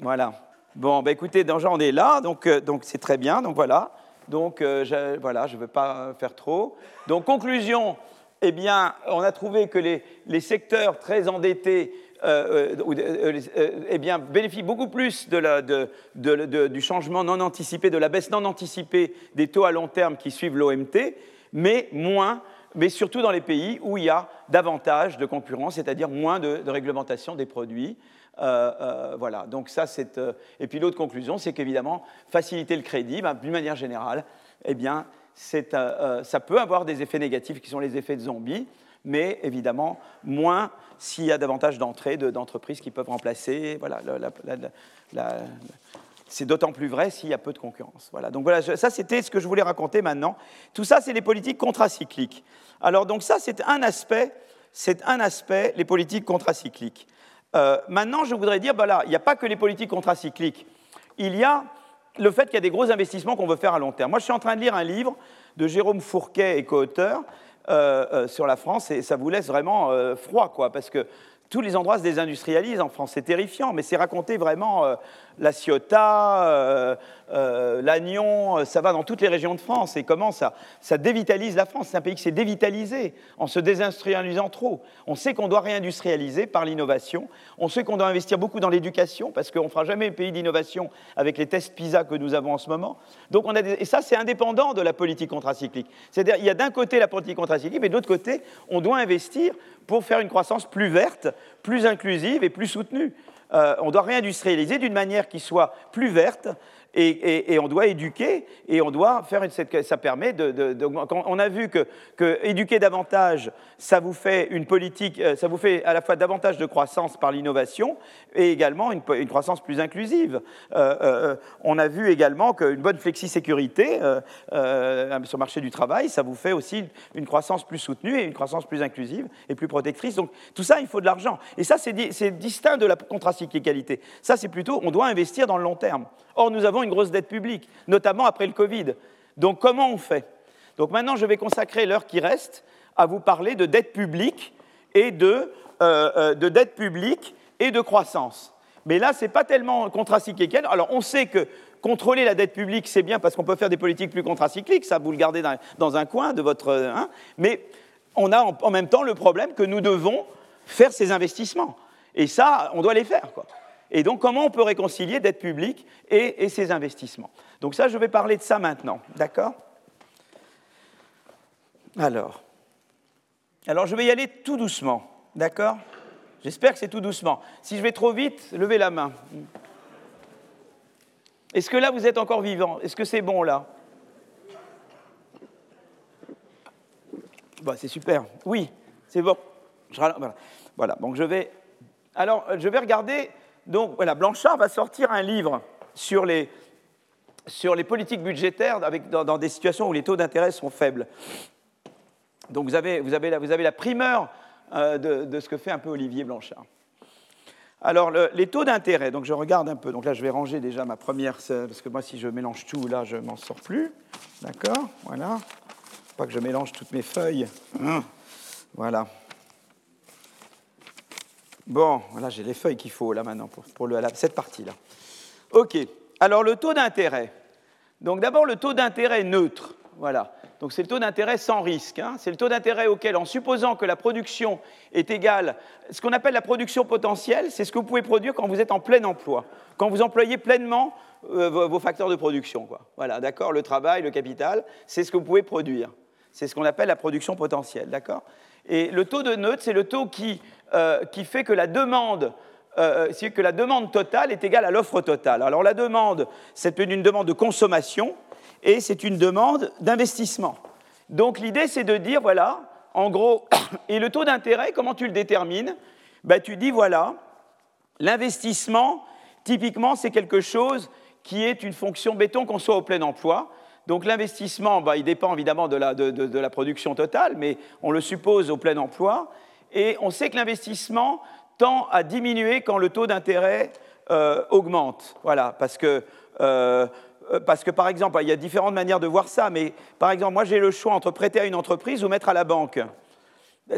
Voilà. Bon, ben écoutez, j'en est là, donc euh, donc c'est très bien. Donc voilà. Donc euh, voilà, je ne veux pas faire trop. Donc conclusion, eh bien, on a trouvé que les, secteurs très endettés euh, euh, eh bien, bénéficient beaucoup plus du changement non anticipé, de la baisse non anticipée des taux à long terme qui suivent l'OMT, mais moins, mais surtout dans les pays où il y a davantage de concurrence, c'est-à-dire moins de, réglementation des produits. voilà, donc ça c'est. et puis l'autre conclusion, c'est qu'évidemment, faciliter le crédit, ben, d'une manière générale, eh bien, euh, euh, ça peut avoir des effets négatifs qui sont les effets de zombies, mais évidemment moins s'il y a davantage d'entrées d'entreprises qui peuvent remplacer. Voilà, c'est d'autant plus vrai s'il y a peu de concurrence. Voilà, donc voilà, ça c'était ce que je voulais raconter maintenant. Tout ça, c'est les politiques contracycliques. Alors donc ça, c'est un aspect, c'est un aspect, les politiques contracycliques. Euh, maintenant, je voudrais dire, voilà, il n'y a pas que les politiques contracycliques. Il y a le fait qu'il y a des gros investissements qu'on veut faire à long terme. Moi, je suis en train de lire un livre de Jérôme Fourquet et co-auteur euh, euh, sur la France, et ça vous laisse vraiment froid, quoi, parce que tous les endroits se désindustrialisent en France. C'est terrifiant, mais c'est raconté vraiment la Ciotat, euh, euh, l'Agnon, euh, ça va dans toutes les régions de France. Et comment ça, ça dévitalise la France? C'est un pays qui s'est dévitalisé en se désindustrialisant trop. On sait qu'on doit réindustrialiser par l'innovation. On sait qu'on doit investir beaucoup dans l'éducation parce qu'on ne fera jamais un pays d'innovation avec les tests PISA que nous avons en ce moment. Donc on a Et ça, c'est indépendant de la politique contracyclique. C'est-à-dire, il y a d'un côté la politique contracyclique, mais de l'autre côté, on doit investir pour faire une croissance plus verte, plus inclusive et plus soutenue. Euh, on doit réindustrialiser d'une manière qui soit plus verte et, on doit éduquer et on doit faire une, ça permet de, on a vu que, éduquer davantage ça vous fait une politique euh, ça vous fait à la fois davantage de croissance par l'innovation et également une, croissance plus inclusive. Euh, on a vu également qu'une bonne flexi-sécurité sur le marché du travail ça vous fait aussi une croissance plus soutenue et une croissance plus inclusive et plus protectrice. Donc tout ça il faut de l'argent. Et ça c'est distinct de la contracyclicalité. Ça c'est plutôt on doit investir dans le long terme. Or, nous avons une grosse dette publique, notamment après le Covid. Donc, comment on fait? Donc, maintenant, je vais consacrer l'heure qui reste à vous parler de dette publique et de, euh, euh, de dette publique et de croissance. Mais là, ce n'est pas tellement contracyclique. Alors, on sait que contrôler la dette publique, c'est bien parce qu'on peut faire des politiques plus contracycliques, ça, vous le gardez dans, un coin de votre... Hein, mais on a en, en, même temps le problème que nous devons faire ces investissements. Et ça, on doit les faire. Quoi. Et donc, comment on peut réconcilier dette publique et, ces investissements? Donc ça, je vais parler de ça maintenant, d'accord? Alors, alors, je vais y aller tout doucement, d'accord? J'espère que c'est tout doucement. Si je vais trop vite, levez la main. Est-ce que là, vous êtes encore vivant? Est-ce que c'est bon là? Bah, C'est super. Oui, c'est bon. Voilà. voilà. Donc je vais. Alors, je vais regarder donc voilà, Blanchard va sortir un livre sur les, sur les politiques budgétaires dans, des situations où les taux d'intérêt sont faibles. Donc vous avez, vous avez, la, vous avez la primeur euh, de, ce que fait un peu Olivier Blanchard. Alors, les taux d'intérêt, donc je regarde un peu. Donc là, je vais ranger déjà ma première, parce que moi, si je mélange tout, là, je m'en sors plus. D'accord? Voilà. Pas que je mélange toutes mes feuilles. Hein? voilà. Bon, là j'ai les feuilles qu'il faut là maintenant pour, pour cette partie-là. OK. Alors le taux d'intérêt. Donc d'abord le taux d'intérêt neutre. Voilà. Donc c'est le taux d'intérêt sans risque. Hein. C'est le taux d'intérêt auquel, en supposant que la production est égale, ce qu'on appelle la production potentielle, c'est ce que vous pouvez produire quand vous êtes en plein emploi, quand vous employez pleinement euh, vos facteurs de production. Voilà, d'accord Le travail, le capital, c'est ce que vous pouvez produire. C'est ce qu'on appelle la production potentielle, d'accord? Et le taux de neutre, c'est le taux qui, euh, fait que la demande euh, que la totale est égale à l'offre totale. Alors la demande, c'est une demande de consommation, et c'est une demande d'investissement. Donc l'idée, c'est de dire, voilà, en gros, *coughs* et le taux d'intérêt, comment tu le détermines? Ben, Tu dis, voilà, l'investissement, typiquement, c'est quelque chose qui est une fonction béton qu'on soit au plein emploi. Donc l'investissement, ben, il dépend évidemment de la, production totale, mais on le suppose au plein emploi. Et on sait que l'investissement tend à diminuer quand le taux d'intérêt euh, augmente. Voilà, parce que euh, euh, parce que par exemple, il y a différentes manières de voir ça, mais par exemple, moi j'ai le choix entre prêter à une entreprise ou mettre à la banque.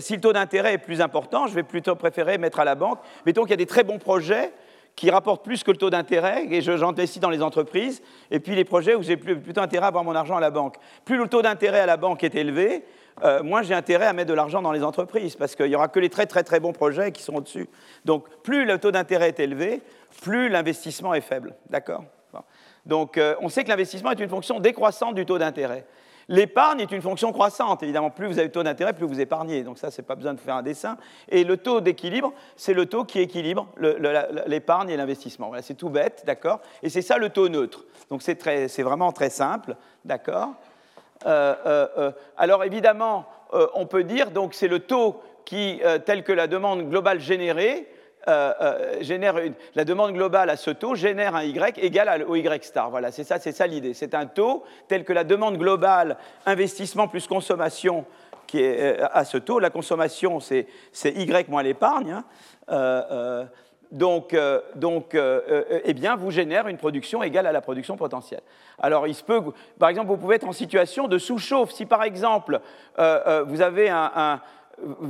Si le taux d'intérêt est plus important, je vais plutôt préférer mettre à la banque. Mettons qu'il y a des très bons projets qui rapportent plus que le taux d'intérêt, et décide dans les entreprises, et puis les projets où j'ai plutôt intérêt à avoir mon argent à la banque. Plus le taux d'intérêt à la banque est élevé, euh, moins j'ai intérêt à mettre de l'argent dans les entreprises, parce qu'il n'y aura que les très très très bons projets qui sont au-dessus. Donc plus le taux d'intérêt est élevé, plus l'investissement est faible. D'accord? Donc euh, on sait que l'investissement est une fonction décroissante du taux d'intérêt. L'épargne est une fonction croissante. Évidemment, plus vous avez le taux d'intérêt, plus vous épargnez. Donc ça, ce n'est pas besoin de faire un dessin. Et le taux d'équilibre, c'est le taux qui équilibre l'épargne et l'investissement. Voilà, c'est tout bête, d'accord? Et c'est ça le taux neutre. Donc c'est vraiment très simple, d'accord? Euh, euh, Alors évidemment, on peut dire, donc c'est le taux qui, tel que la demande globale générée, euh, euh, génère la demande globale à ce taux génère un Y égal au Y star. Voilà, c'est ça, c'est ça l'idée. C'est un taux tel que la demande globale, investissement plus consommation, qui est euh, à ce taux. La consommation, c'est Y moins l'épargne. Hein. donc, donc eh bien, vous génère une production égale à la production potentielle. Alors, il se peut, par exemple, vous pouvez être en situation de sous-chauffe. Si, par exemple, vous avez un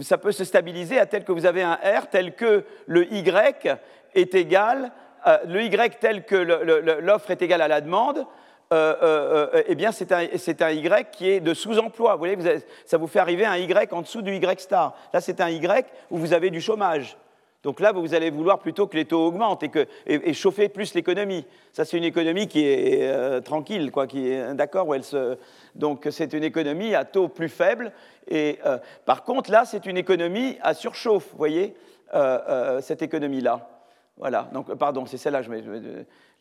ça peut se stabiliser à tel que vous avez un R tel que le Y est égal, euh, le Y tel que l'offre est égale à la demande, euh, euh, eh bien c'est un, un, Y qui est de sous-emploi. Vous voyez, ça vous fait arriver un Y en dessous du Y star. Là, c'est un Y où vous avez du chômage. Donc là, vous allez vouloir plutôt que les taux augmentent et, que, et, chauffer plus l'économie. Ça, c'est une économie qui est euh, tranquille, quoi, qui est d'accord, elle se... Donc c'est une économie à taux plus faible. Et euh, par contre, là, c'est une économie à surchauffe, vous voyez, euh, cette économie-là. Voilà, donc pardon, c'est celle-là.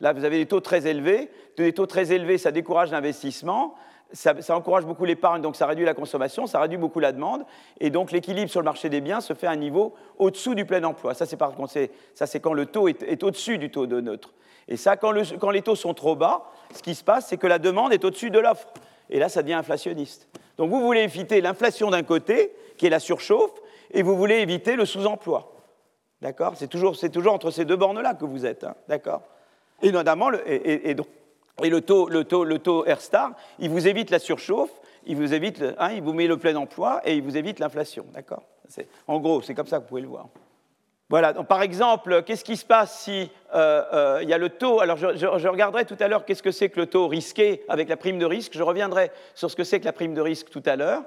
Là, vous avez des taux très élevés. Des taux très élevés, ça décourage l'investissement ça, encourage beaucoup l'épargne, donc ça réduit la consommation, ça réduit beaucoup la demande, et donc l'équilibre sur le marché des biens se fait à un niveau au-dessous du plein emploi. Ça, c'est quand le taux est, au-dessus du taux de neutre. Et ça, quand, les taux sont trop bas, ce qui se passe, c'est que la demande est au-dessus de l'offre. Et là, ça devient inflationniste. Donc vous voulez éviter l'inflation d'un côté, qui est la surchauffe, et vous voulez éviter le sous-emploi. D'accord? C'est toujours, entre ces deux bornes-là que vous êtes. Hein. D'accord? Et notamment, et le taux, le taux, le taux R star, il vous évite la surchauffe, il vous évite, hein, il vous met le plein emploi et il vous évite l'inflation, d'accord? En gros, c'est comme ça que vous pouvez le voir. Voilà. Donc, par exemple, qu'est-ce qui se passe si euh, euh, il y a le taux Alors, je, regarderai tout à l'heure qu'est-ce que c'est que le taux risqué avec la prime de risque. Je reviendrai sur ce que c'est que la prime de risque tout à l'heure.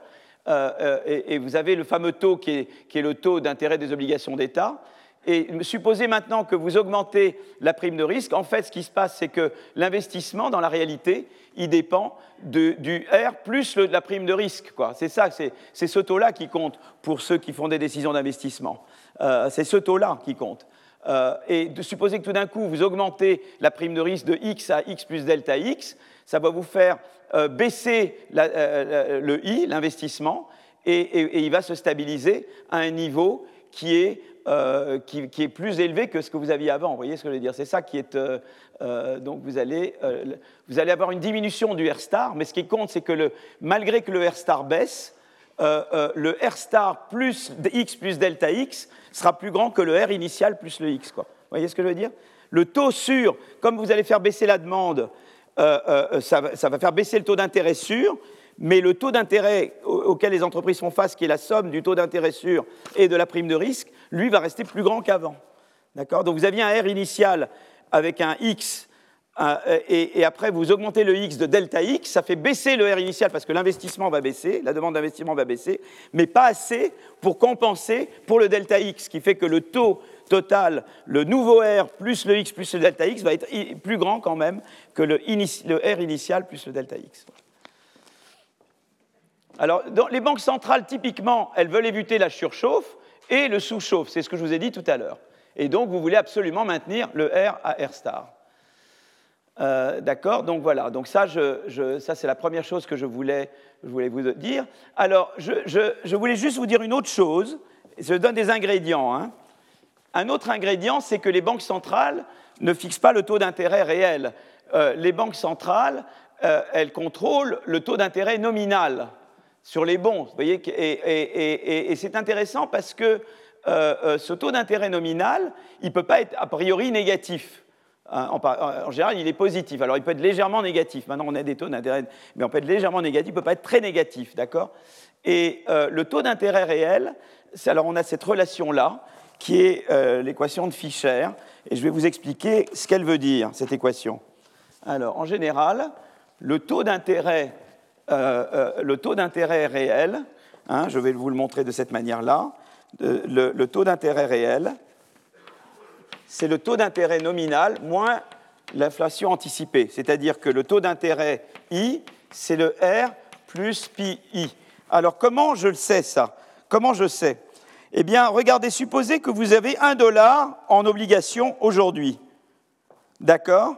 Euh, et, vous avez le fameux taux qui est le taux d'intérêt des obligations d'État. Et supposez maintenant que vous augmentez la prime de risque. En fait, ce qui se passe, c'est que l'investissement, dans la réalité, il dépend du R plus la prime de risque. C'est ça, c'est ce taux-là qui compte pour ceux qui font des décisions d'investissement. Euh, c'est ce taux-là qui compte. Euh, et de que tout d'un coup, vous augmentez la prime de risque de X à X plus delta X, ça va vous faire euh, baisser le I, l'investissement, et, il va se stabiliser à un niveau qui est euh, qui, est plus élevé que ce que vous aviez avant. Vous voyez ce que je veux dire? C'est ça qui est. Euh, euh, donc vous allez, vous allez avoir une diminution du R star, mais ce qui compte, c'est que malgré que le R star baisse, le R star plus X plus delta X sera plus grand que le R initial plus le X. Vous voyez ce que je veux dire? Le taux sûr, comme vous allez faire baisser la demande, ça, ça va faire baisser le taux d'intérêt sûr, mais le taux d'intérêt auquel les entreprises font face, qui est la somme du taux d'intérêt sûr et de la prime de risque, lui va rester plus grand qu'avant. D'accord? Donc vous aviez un R initial avec un X Euh, et, après, vous augmentez le X de delta X, ça fait baisser le R initial parce que l'investissement va baisser, la demande d'investissement va baisser, mais pas assez pour compenser pour le delta X, qui fait que le taux total, le nouveau R plus le X plus le delta X va être plus grand quand même que le, R initial plus le delta X. Alors, les banques centrales, typiquement, elles veulent éviter la surchauffe et le sous-chauffe, c'est ce que je vous ai dit tout à l'heure. Et donc, vous voulez absolument maintenir le R à R star. Euh, d'accord Donc voilà, donc ça, ça c'est la première chose que je voulais, vous dire. Alors, je, voulais juste vous dire une autre chose. Je donne des ingrédients. Hein. Un autre ingrédient, c'est que les banques centrales ne fixent pas le taux d'intérêt réel. Euh, les banques centrales, euh, elles contrôlent le taux d'intérêt nominal sur les bons. Vous voyez, et, c'est intéressant parce que ce taux d'intérêt nominal, il ne peut pas être a priori négatif. Hein, en, général, il est positif. Alors, il peut être légèrement négatif. Maintenant, on a des taux d'intérêt, mais on peut être légèrement négatif, il ne peut pas être très négatif, d'accord? Et euh, le taux d'intérêt réel, alors on a cette relation-là, qui est euh, l'équation de Fischer, et je vais vous expliquer ce qu'elle veut dire, cette équation. Alors, en général, le taux d'intérêt, euh, le taux d'intérêt réel, hein, je vais vous le montrer de cette manière-là, le taux d'intérêt réel, c'est le taux d'intérêt nominal moins l'inflation anticipée. C'est-à-dire que le taux d'intérêt I, c'est le R plus pi I. Alors comment je le sais ça? Comment je sais? Eh bien, regardez, supposez que vous avez un dollar en obligation aujourd'hui. D'accord?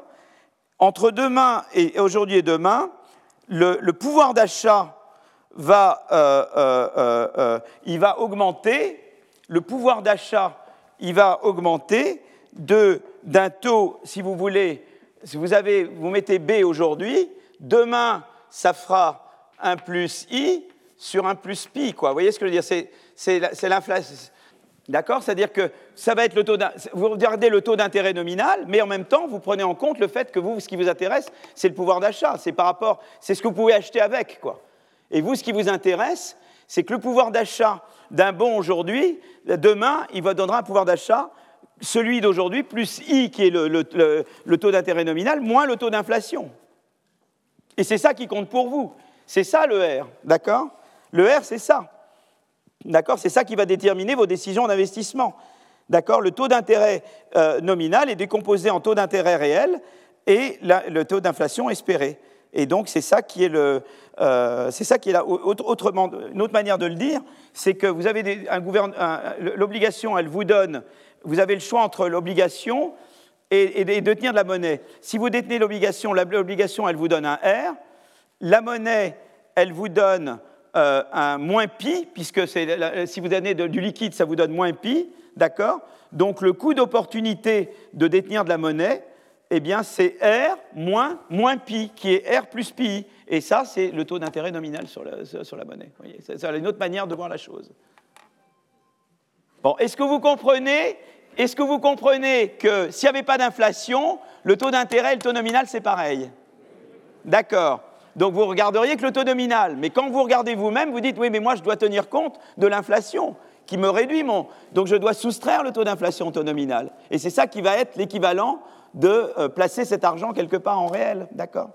Entre demain et aujourd'hui et demain, le, pouvoir d'achat va, euh, euh, euh, il va augmenter. Le pouvoir d'achat, il va augmenter d'un taux, si vous voulez, si vous, avez, vous mettez B aujourd'hui, demain, ça fera 1 plus I sur 1 plus pi. Quoi. Vous voyez ce que je veux dire? C'est l'inflation. D'accord? C'est-à-dire que ça va être le taux vous regardez le taux d'intérêt nominal, mais en même temps, vous prenez en compte le fait que vous, ce qui vous intéresse, c'est le pouvoir d'achat. C'est par rapport, c'est ce que vous pouvez acheter avec, quoi. Et vous, ce qui vous intéresse, c'est que le pouvoir d'achat d'un bon aujourd'hui, demain, il va donnera un pouvoir d'achat celui d'aujourd'hui plus I, qui est le, taux d'intérêt nominal, moins le taux d'inflation. Et c'est ça qui compte pour vous. C'est ça le R, d'accord? Le R, c'est ça. D'accord? C'est ça qui va déterminer vos décisions d'investissement. D'accord? Le taux d'intérêt euh, nominal est décomposé en taux d'intérêt réel et le taux d'inflation espéré. Et donc, c'est ça qui est le. Euh, c'est ça qui est là. Autrement, une autre manière de le dire, c'est que vous avez un gouvernement. L'obligation, elle vous donne vous avez le choix entre l'obligation et, de tenir de la monnaie. Si vous détenez l'obligation, l'obligation, elle vous donne un R. La monnaie, elle vous donne euh, un moins pi, puisque si vous donnez du liquide, ça vous donne moins pi, d'accord? Donc le coût d'opportunité de détenir de la monnaie, eh bien c'est R moins, moins pi, qui est R plus pi. Et ça, c'est le taux d'intérêt nominal sur la, sur la monnaie. C'est une autre manière de voir la chose. Bon, est-ce que vous comprenez est-ce que vous comprenez que s'il n'y avait pas d'inflation, le taux d'intérêt et le taux nominal, c'est pareil? D'accord. Donc vous regarderiez que le taux nominal. Mais quand vous regardez vous-même, vous dites oui, mais moi je dois tenir compte de l'inflation qui me réduit mon. Donc je dois soustraire le taux d'inflation au taux nominal. Et c'est ça qui va être l'équivalent de euh, placer cet argent quelque part en réel. D'accord?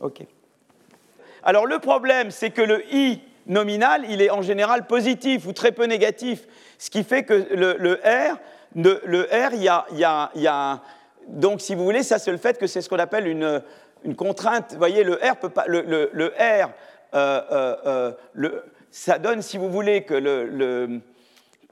OK. Alors le problème, c'est que le I nominal, il est en général positif ou très peu négatif, ce qui fait que le, R, le, R, il y a, donc si vous voulez, ça c'est le fait que c'est ce qu'on appelle une, contrainte. Vous voyez, le R peut pas, le, R, euh, euh, euh, ça donne, si vous voulez, que le,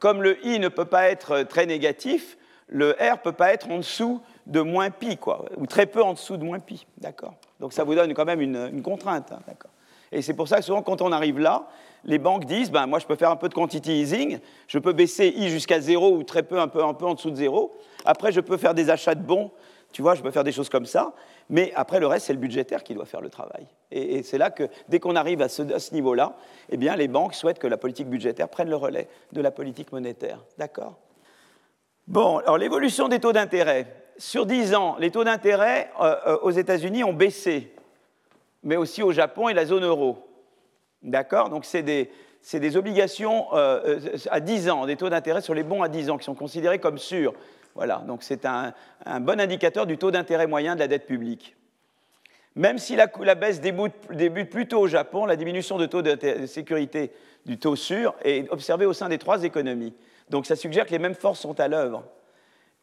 comme le I ne peut pas être très négatif, le R peut pas être en dessous de moins pi, quoi, ou très peu en dessous de moins pi, d'accord? Donc ça vous donne quand même une, contrainte, hein, d'accord? Et c'est pour ça que souvent, quand on arrive là, les banques disent ben, Moi, je peux faire un peu de quantity easing, je peux baisser I jusqu'à zéro ou très peu, un peu, un peu en dessous de zéro. Après, je peux faire des achats de bons, tu vois, je peux faire des choses comme ça. Mais après, le reste, c'est le budgétaire qui doit faire le travail. Et, c'est là que, dès qu'on arrive à ce, niveau-là, eh les banques souhaitent que la politique budgétaire prenne le relais de la politique monétaire. D'accord? Bon, alors l'évolution des taux d'intérêt. Sur 10 ans, les taux d'intérêt euh, euh, aux États-Unis ont baissé mais aussi au Japon et la zone euro. D'accord? Donc c'est des, des, obligations euh, à 10 ans, des taux d'intérêt sur les bons à 10 ans qui sont considérés comme sûrs. Voilà, donc c'est un, bon indicateur du taux d'intérêt moyen de la dette publique. Même si la, baisse débute, débute, plutôt au Japon, la diminution de taux de sécurité du taux sûr est observée au sein des trois économies. Donc ça suggère que les mêmes forces sont à l'œuvre.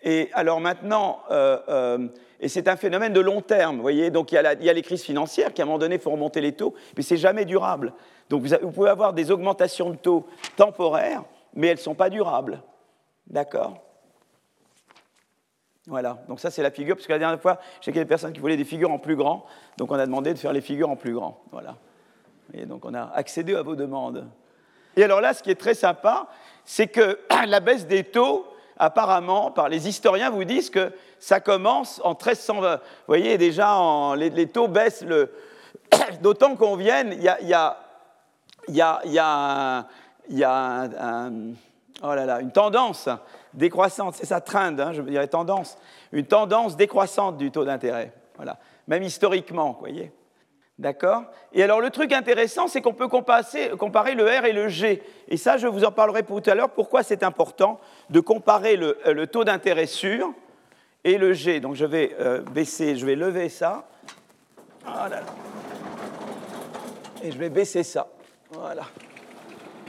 Et alors maintenant, euh, euh, et c'est un phénomène de long terme, vous voyez, donc il y, a il y, a les crises financières qui à un moment donné font remonter les taux, mais c'est jamais durable. Donc vous, vous, pouvez avoir des augmentations de taux temporaires, mais elles ne sont pas durables. D'accord? Voilà, donc ça c'est la figure, parce que la dernière fois, j'ai des personnes qui voulaient des figures en plus grand, donc on a demandé de faire les figures en plus grand. Voilà. Et donc on a accédé à vos demandes. Et alors là, ce qui est très sympa, c'est que *clears throat* la baisse des taux, apparemment, par les historiens, vous disent que ça commence en 1320. Vous voyez, déjà, les, taux baissent, *clears throat* d'autant qu'on vienne, il y a, y a, y y a oh là là, une tendance décroissante, c'est ça, trend, hein, je dirais tendance, une tendance décroissante du taux d'intérêt. Voilà. Même historiquement, vous voyez. D'accord? Et alors le truc intéressant, c'est qu'on peut comparer le R et le G. Et ça, je vous en parlerai tout à l'heure, pourquoi c'est important de comparer le, euh, taux d'intérêt sûr et le G. Donc je vais euh, baisser, je vais lever ça. Et je vais baisser ça. Voilà.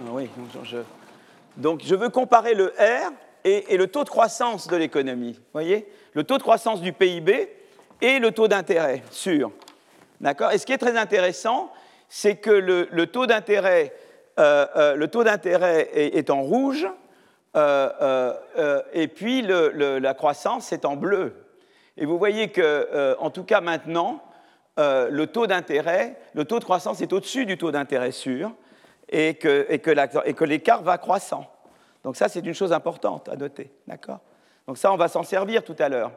Ah oui, je... Donc je veux comparer le R et, le taux de croissance de l'économie. Voyez Le taux de croissance du PIB et le taux d'intérêt sûr. D'accord? Et ce qui est très intéressant, c'est que le, taux d'intérêt euh, euh, est, en rouge euh, et puis la croissance est en bleu. Et vous voyez que, en tout cas maintenant, le taux d'intérêt, le taux de croissance est au-dessus du taux d'intérêt sûr et que l'écart va croissant. Donc ça, c'est une chose importante à noter. D'accord? Donc ça, on va s'en servir tout à l'heure.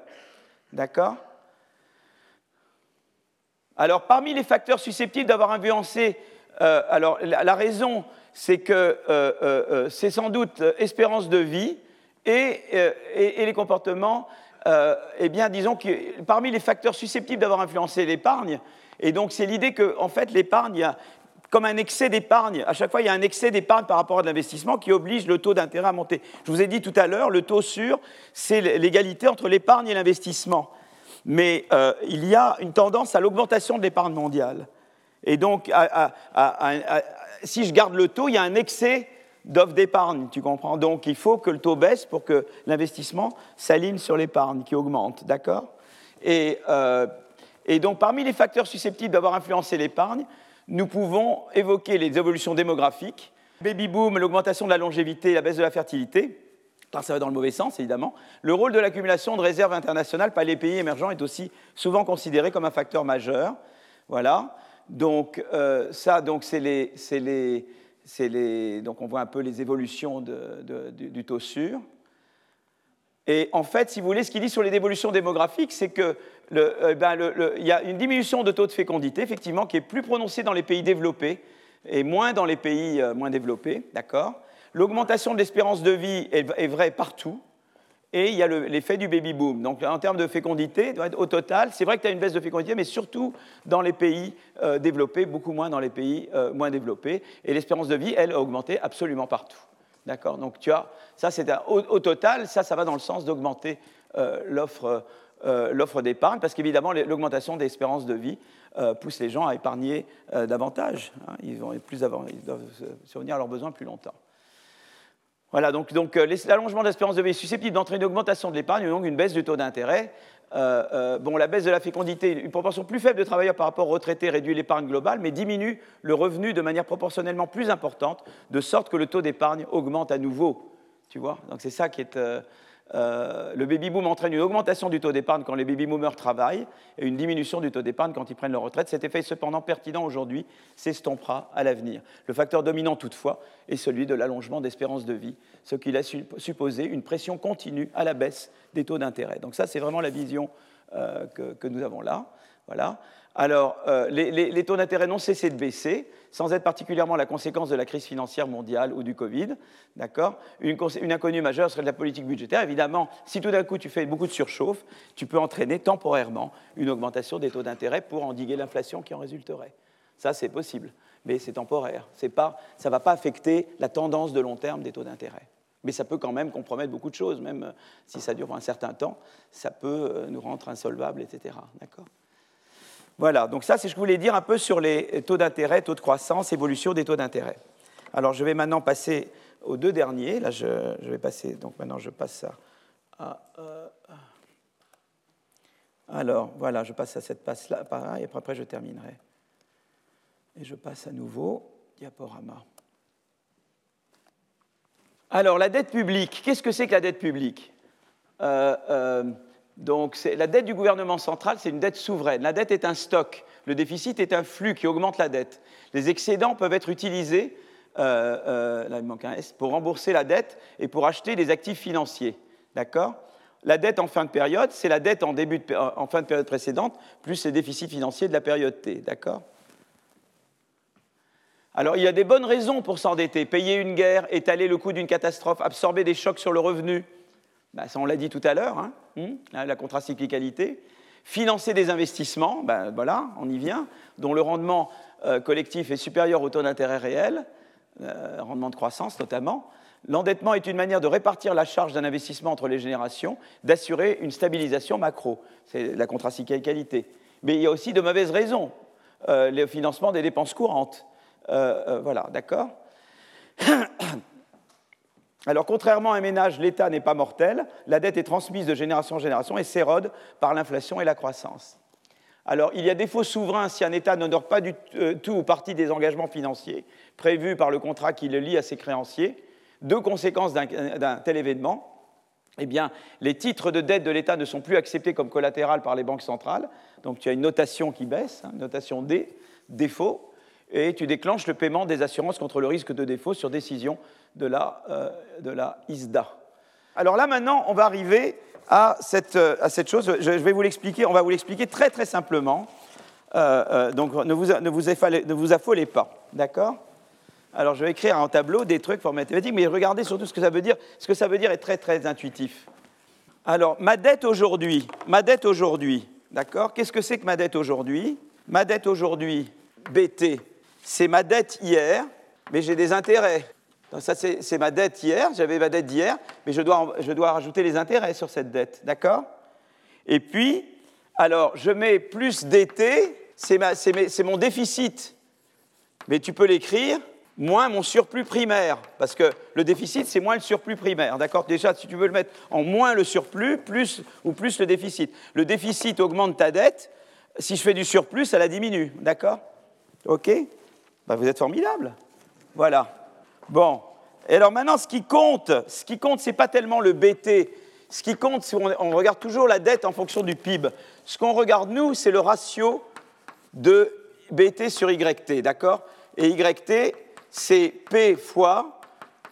D'accord? Alors, parmi les facteurs susceptibles d'avoir influencé, euh, alors la, raison, c'est que euh, euh, c'est sans doute espérance de vie et, et les comportements, eh bien, disons que parmi les facteurs susceptibles d'avoir influencé l'épargne, et donc c'est l'idée que, en fait, l'épargne, comme un excès d'épargne. À chaque fois, il y a un excès d'épargne par rapport à l'investissement qui oblige le taux d'intérêt à monter. Je vous ai dit tout à l'heure, le taux sûr, c'est l'égalité entre l'épargne et l'investissement. Mais euh, il y a une tendance à l'augmentation de l'épargne mondiale. Et donc, si je garde le taux, il y a un excès d'offres d'épargne, tu comprends? Donc, il faut que le taux baisse pour que l'investissement s'aligne sur l'épargne qui augmente, d'accord? Euh, et donc, parmi les facteurs susceptibles d'avoir influencé l'épargne, nous pouvons évoquer les évolutions démographiques, baby boom, l'augmentation de la longévité, la baisse de la fertilité, ça va dans le mauvais sens évidemment. Le rôle de l'accumulation de réserves internationales par les pays émergents est aussi souvent considéré comme un facteur majeur. Voilà. Donc euh, ça, donc c'est les, les, les, donc on voit un peu les évolutions du, taux sûr. Et en fait, si vous voulez, ce qu'il dit sur les évolutions démographiques, c'est euh, ben, y a une diminution de taux de fécondité, effectivement, qui est plus prononcée dans les pays développés et moins dans les pays euh, moins développés, d'accord? L'augmentation de l'espérance de vie est, vraie partout, et il y a l'effet du baby boom. Donc en termes de fécondité, au total, c'est vrai que tu as une baisse de fécondité, mais surtout dans les pays euh, développés, beaucoup moins dans les pays moins développés. Et l'espérance de vie, elle, a augmenté absolument partout. D'accord? Donc tu as, ça c'est au, total, ça, ça va dans le sens d'augmenter euh, l'offre d'épargne, parce qu'évidemment, l'augmentation des espérances de vie euh, pousse les gens à épargner davantage. Hein. ils, vont plus ils doivent se souvenir à leurs besoins plus longtemps. Voilà, donc, donc l'allongement de l'espérance de vie est susceptible d'entraîner une augmentation de l'épargne, donc une baisse du taux d'intérêt. Euh, euh, bon, la baisse de la fécondité, une proportion plus faible de travailleurs par rapport aux retraités réduit l'épargne globale, mais diminue le revenu de manière proportionnellement plus importante, de sorte que le taux d'épargne augmente à nouveau. Tu vois? Donc c'est ça qui est, euh, euh, le baby boom entraîne une augmentation du taux d'épargne quand les baby boomers travaillent et une diminution du taux d'épargne quand ils prennent leur retraite. Cet effet cependant pertinent aujourd'hui, s'estompera à l'avenir. Le facteur dominant toutefois est celui de l'allongement d'espérance de vie, ce qui laisse supposer une pression continue à la baisse des taux d'intérêt. Donc ça, c'est vraiment la vision euh, que, que, nous avons là. Voilà. Alors, euh, les, taux d'intérêt n'ont cessé de baisser, sans être particulièrement la conséquence de la crise financière mondiale ou du Covid. D'accord? Une, inconnue majeure serait la politique budgétaire. Évidemment, si tout d'un coup tu fais beaucoup de surchauffe, tu peux entraîner temporairement une augmentation des taux d'intérêt pour endiguer l'inflation qui en résulterait. Ça, c'est possible, mais c'est temporaire. Ça ne va pas affecter la tendance de long terme des taux d'intérêt. Mais ça peut quand même compromettre beaucoup de choses, même euh, si ça dure un certain temps, ça peut euh, nous rendre insolvables, etc. D'accord? Voilà, donc ça, c'est ce que je voulais dire un peu sur les taux d'intérêt, taux de croissance, évolution des taux d'intérêt. Alors, je vais maintenant passer aux deux derniers. Là, je, vais passer, donc maintenant, je passe à. Euh, alors, voilà, je passe à cette passe-là, et après, je terminerai. Et je passe à nouveau, diaporama. Alors, la dette publique, qu'est-ce que c'est que la dette publique? Euh, euh, Donc, la dette du gouvernement central, c'est une dette souveraine. La dette est un stock. Le déficit est un flux qui augmente la dette. Les excédents peuvent être utilisés, euh, là il manque un S, pour rembourser la dette et pour acheter des actifs financiers. D'accord? La dette en fin de période, c'est la dette en, début en fin de période précédente, plus les déficits financiers de la période T. D'accord? Alors il y a des bonnes raisons pour s'endetter. Payer une guerre, étaler le coût d'une catastrophe, absorber des chocs sur le revenu. Ben, ça, on l'a dit tout à l'heure, hein, hmm, la contracyclicalité. Financer des investissements, ben, voilà, on y vient, dont le rendement euh, collectif est supérieur au taux d'intérêt réel, euh, rendement de croissance notamment. L'endettement est une manière de répartir la charge d'un investissement entre les générations, d'assurer une stabilisation macro. C'est la contracyclicalité. Mais il y a aussi de mauvaises raisons. Euh, le financement des dépenses courantes voilà, d'accord *clears throat* Alors, contrairement à un ménage, l'État n'est pas mortel. La dette est transmise de génération en génération et s'érode par l'inflation et la croissance. Alors, il y a des faux souverains si un État n'honore pas du euh, tout ou partie des engagements financiers prévus par le contrat qui le lie à ses créanciers. Deux conséquences d'un tel événement. Eh bien, les titres de dette de l'État ne sont plus acceptés comme collatéral par les banques centrales. Donc, tu as une notation qui baisse, hein, notation D, défaut et tu déclenches le paiement des assurances contre le risque de défaut sur décision de la, euh, de la ISDA. Alors là, maintenant, on va arriver à cette, euh, à cette chose. Je, vais vous l'expliquer, on va vous l'expliquer très très simplement. Euh, donc ne vous, ne, vous affolez, ne vous affolez pas, d'accord? Alors je vais écrire en tableau des trucs pour mathématiques, mais regardez surtout ce que ça veut dire. Ce que ça veut dire est très très intuitif. Alors ma dette aujourd'hui, ma dette aujourd'hui, d'accord? Qu'est-ce que c'est que ma dette aujourd'hui? Ma dette aujourd'hui, BT, c'est ma dette hier, mais j'ai des intérêts. Donc ça, c'est ma dette hier, j'avais ma dette d'hier, mais je dois, je dois rajouter les intérêts sur cette dette, d'accord? Et puis, alors, je mets plus d'été, c'est mon déficit, mais tu peux l'écrire moins mon surplus primaire, parce que le déficit, c'est moins le surplus primaire, d'accord? Déjà, si tu veux le mettre en moins le surplus, plus ou plus le déficit. Le déficit augmente ta dette, si je fais du surplus, ça la diminue, d'accord? OK? Bah, vous êtes formidable. Voilà. Bon. Et alors maintenant, ce qui compte, ce qui compte, c'est pas tellement le BT. Ce qui compte, c'est on, regarde toujours la dette en fonction du PIB. Ce qu'on regarde nous, c'est le ratio de BT sur YT, d'accord? Et YT, c'est P fois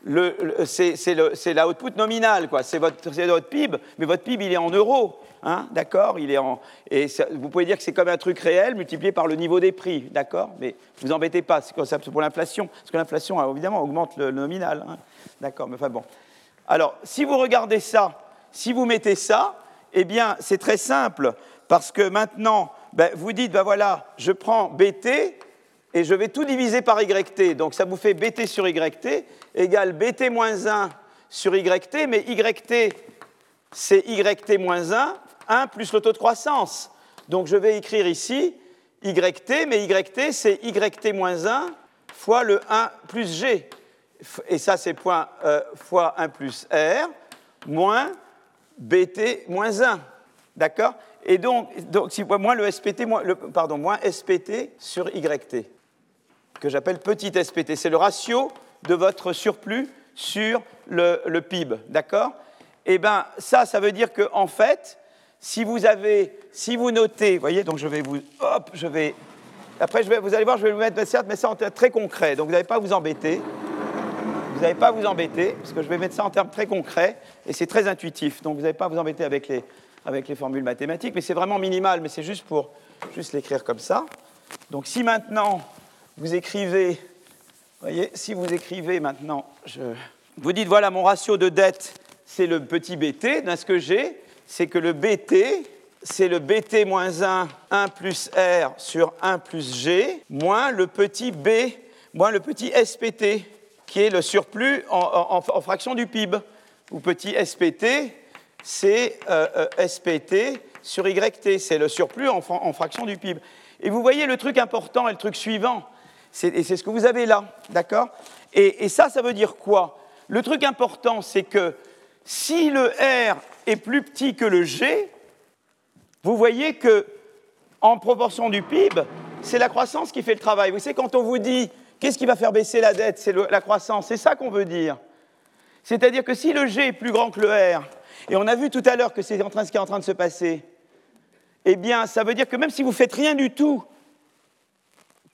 le, c'est la output nominale, quoi. C'est votre, votre, PIB, mais votre PIB, il est en euros. Hein, d'accord Il est en et vous pouvez dire que c'est comme un truc réel multiplié par le niveau des prix, d'accord Mais vous embêtez pas, c'est pour l'inflation, parce que l'inflation évidemment augmente le, nominal, hein. d'accord Mais enfin bon. Alors, si vous regardez ça, si vous mettez ça, eh bien, c'est très simple, parce que maintenant, ben, vous dites, ben voilà, je prends BT et je vais tout diviser par YT. Donc ça vous fait BT sur YT égale BT moins 1 sur YT, mais YT, c'est YT moins 1 1 plus le taux de croissance. Donc je vais écrire ici YT, mais YT, c'est YT moins 1 fois le 1 plus G. Et ça, c'est point euh, fois 1 plus R, moins BT moins 1. D'accord? Et donc, donc si, moins le SPT, pardon, moins SPT sur YT, que j'appelle petit SPT. C'est le ratio de votre surplus sur le, le PIB. D'accord? Eh bien, ça, ça veut dire qu'en en fait, si vous avez, si vous notez, voyez, donc je vais vous, hop, je vais, après je vais, vous allez voir, je vais vous mettre, certes, mais ça en termes très concrets, donc vous n'allez pas vous embêter, vous n'allez pas vous embêter, parce que je vais mettre ça en termes très concrets, et c'est très intuitif, donc vous n'allez pas vous embêter avec les, avec les formules mathématiques, mais c'est vraiment minimal, mais c'est juste pour juste l'écrire comme ça. Donc si maintenant vous écrivez, voyez, si vous écrivez maintenant, vous dites voilà mon ratio de dette, c'est le petit bt, dans ce que j'ai, c'est que le BT, c'est le BT moins 1, 1 plus R sur 1 plus G, moins le petit B, moins le petit SPT, qui est le surplus en, fraction du PIB, ou petit SPT, c'est euh, euh, SPT sur YT, c'est le surplus en, fraction du PIB. Et vous voyez le truc important et le truc suivant, et c'est ce que vous avez là, d'accord? Et, et ça, ça veut dire quoi? Le truc important, c'est que si le R est plus petit que le G, vous voyez que en proportion du PIB, c'est la croissance qui fait le travail. Vous savez, quand on vous dit qu'est-ce qui va faire baisser la dette, c'est la croissance, c'est ça qu'on veut dire. C'est-à-dire que si le G est plus grand que le R, et on a vu tout à l'heure que c'est ce qui est en train de se passer, eh bien, ça veut dire que même si vous faites rien du tout,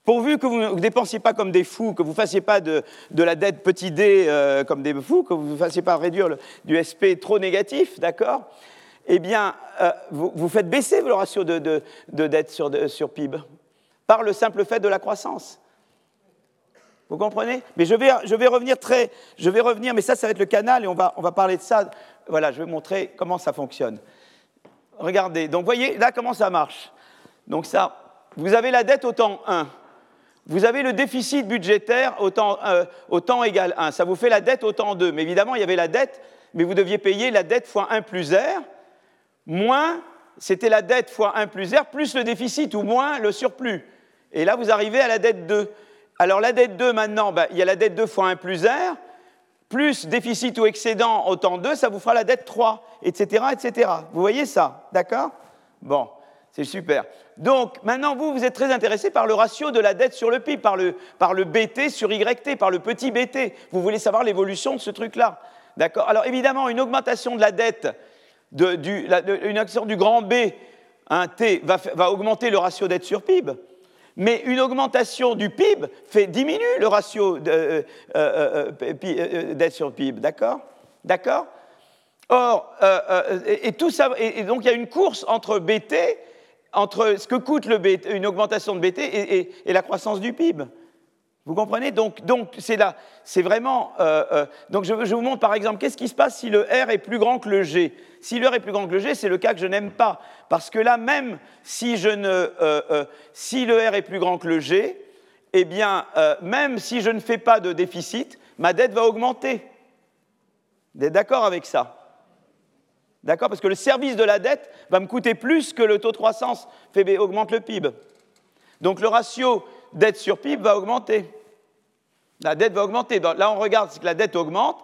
pourvu que vous ne dépensiez pas comme des fous, que vous ne fassiez pas de, la dette petit d euh, comme des fous, que vous ne fassiez pas réduire du SP trop négatif, d'accord? Eh bien, euh, vous, faites baisser le ratio de, dette sur, sur PIB par le simple fait de la croissance. Vous comprenez? Mais je vais, je vais, revenir très. Je vais revenir, mais ça, ça va être le canal et on va, on va parler de ça. Voilà, je vais vous montrer comment ça fonctionne. Regardez, donc voyez là comment ça marche. Donc ça, vous avez la dette au temps 1. Vous avez le déficit budgétaire au temps, euh, au temps égal 1. Ça vous fait la dette au temps 2. Mais évidemment, il y avait la dette, mais vous deviez payer la dette fois 1 plus R, moins, c'était la dette fois 1 plus R, plus le déficit ou moins le surplus. Et là, vous arrivez à la dette 2. Alors la dette 2, maintenant, ben, il y a la dette 2 fois 1 plus R, plus déficit ou excédent au temps 2, ça vous fera la dette 3, etc., etc. Vous voyez ça, d'accord? Bon, c'est super. Donc maintenant, vous, vous êtes très intéressé par le ratio de la dette sur le PIB, par le, par le BT sur YT, par le petit BT. Vous voulez savoir l'évolution de ce truc-là. D'accord? Alors évidemment, une augmentation de la dette, une action du grand B, un T, va, va augmenter le ratio dette sur PIB mais une augmentation du PIB fait diminuer le ratio de, euh, euh, euh, dette sur PIB, d'accord? D'accord? Or, et, tout ça, et, donc il y a une course entre BT, entre ce que coûte le une augmentation de BT et, la croissance du PIB. Vous comprenez? Donc, donc c'est là, c'est vraiment. donc, je, vous montre par exemple, qu'est-ce qui se passe si le R est plus grand que le G? Si l'heure est plus grand que le G, c'est le cas que je n'aime pas. Parce que là, même si, je ne, euh, euh, si le R est plus grand que le G, eh bien, euh, même si je ne fais pas de déficit, ma dette va augmenter. Vous êtes d'accord avec ça? D'accord? Parce que le service de la dette va me coûter plus que le taux de croissance fait augmente le PIB. Donc le ratio dette sur PIB va augmenter. La dette va augmenter. Là, on regarde si la dette augmente,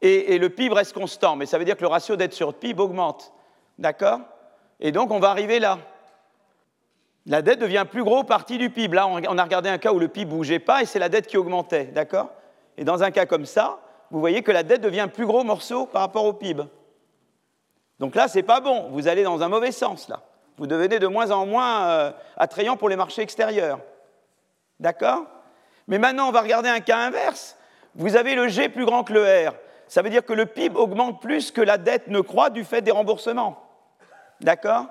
et, le PIB reste constant, mais ça veut dire que le ratio dette sur PIB augmente. D'accord? Et donc on va arriver là. La dette devient plus gros partie du PIB. Là, on a regardé un cas où le PIB ne bougeait pas et c'est la dette qui augmentait. D'accord? Et dans un cas comme ça, vous voyez que la dette devient plus gros morceau par rapport au PIB. Donc là, ce n'est pas bon. Vous allez dans un mauvais sens, là. Vous devenez de moins en moins euh, attrayant pour les marchés extérieurs. D'accord? Mais maintenant, on va regarder un cas inverse. Vous avez le G plus grand que le R ça veut dire que le PIB augmente plus que la dette ne croît du fait des remboursements. D'accord?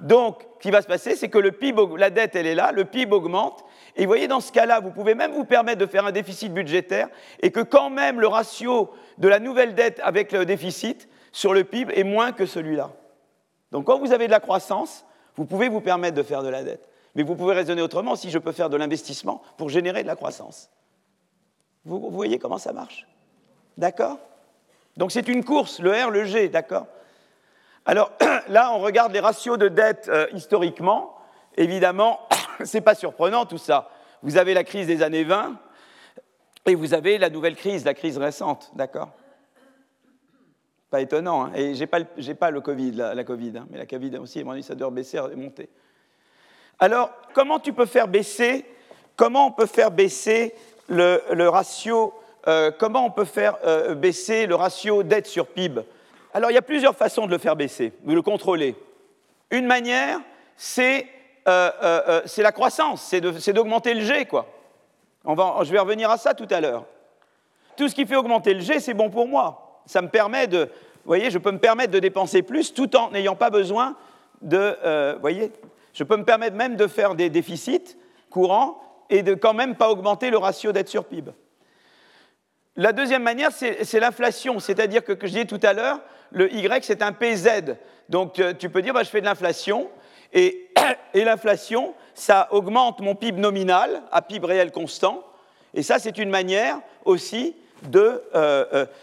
Donc, ce qui va se passer, c'est que le PIB, la dette, elle est là, le PIB augmente, et vous voyez, dans ce cas-là, vous pouvez même vous permettre de faire un déficit budgétaire, et que quand même le ratio de la nouvelle dette avec le déficit sur le PIB est moins que celui-là. Donc, quand vous avez de la croissance, vous pouvez vous permettre de faire de la dette. Mais vous pouvez raisonner autrement si je peux faire de l'investissement pour générer de la croissance. vous voyez comment ça marche? D'accord? Donc c'est une course, le R, le G, d'accord? Alors *clears throat* là, on regarde les ratios de dette euh, historiquement. Évidemment, *clears throat* ce n'est pas surprenant tout ça. Vous avez la crise des années 20 et vous avez la nouvelle crise, la crise récente, d'accord? Pas étonnant, hein et je n'ai pas, pas, le Covid, la, Covid, hein mais la Covid aussi, à mon ça doit baisser et monter. Alors, comment tu peux faire baisser, comment on peut faire baisser le, ratio euh, comment on peut faire euh, baisser le ratio dette sur PIB Alors, il y a plusieurs façons de le faire baisser, de le contrôler. Une manière, c'est euh, la croissance, c'est d'augmenter le G, quoi. je vais revenir à ça tout à l'heure. Tout ce qui fait augmenter le G, c'est bon pour moi. Ça me permet de, vous voyez, je peux me permettre de dépenser plus tout en n'ayant pas besoin de, vous voyez, je peux me permettre même de faire des déficits courants et de quand même pas augmenter le ratio dette sur PIB. La deuxième manière, c'est l'inflation, c'est-à-dire que, que, je disais tout à l'heure, le Y, c'est un PZ. Donc euh, tu peux dire, bah, je fais de l'inflation, et, *coughs* l'inflation, ça augmente mon PIB nominal à PIB réel constant, Et ça, c'est une manière aussi de,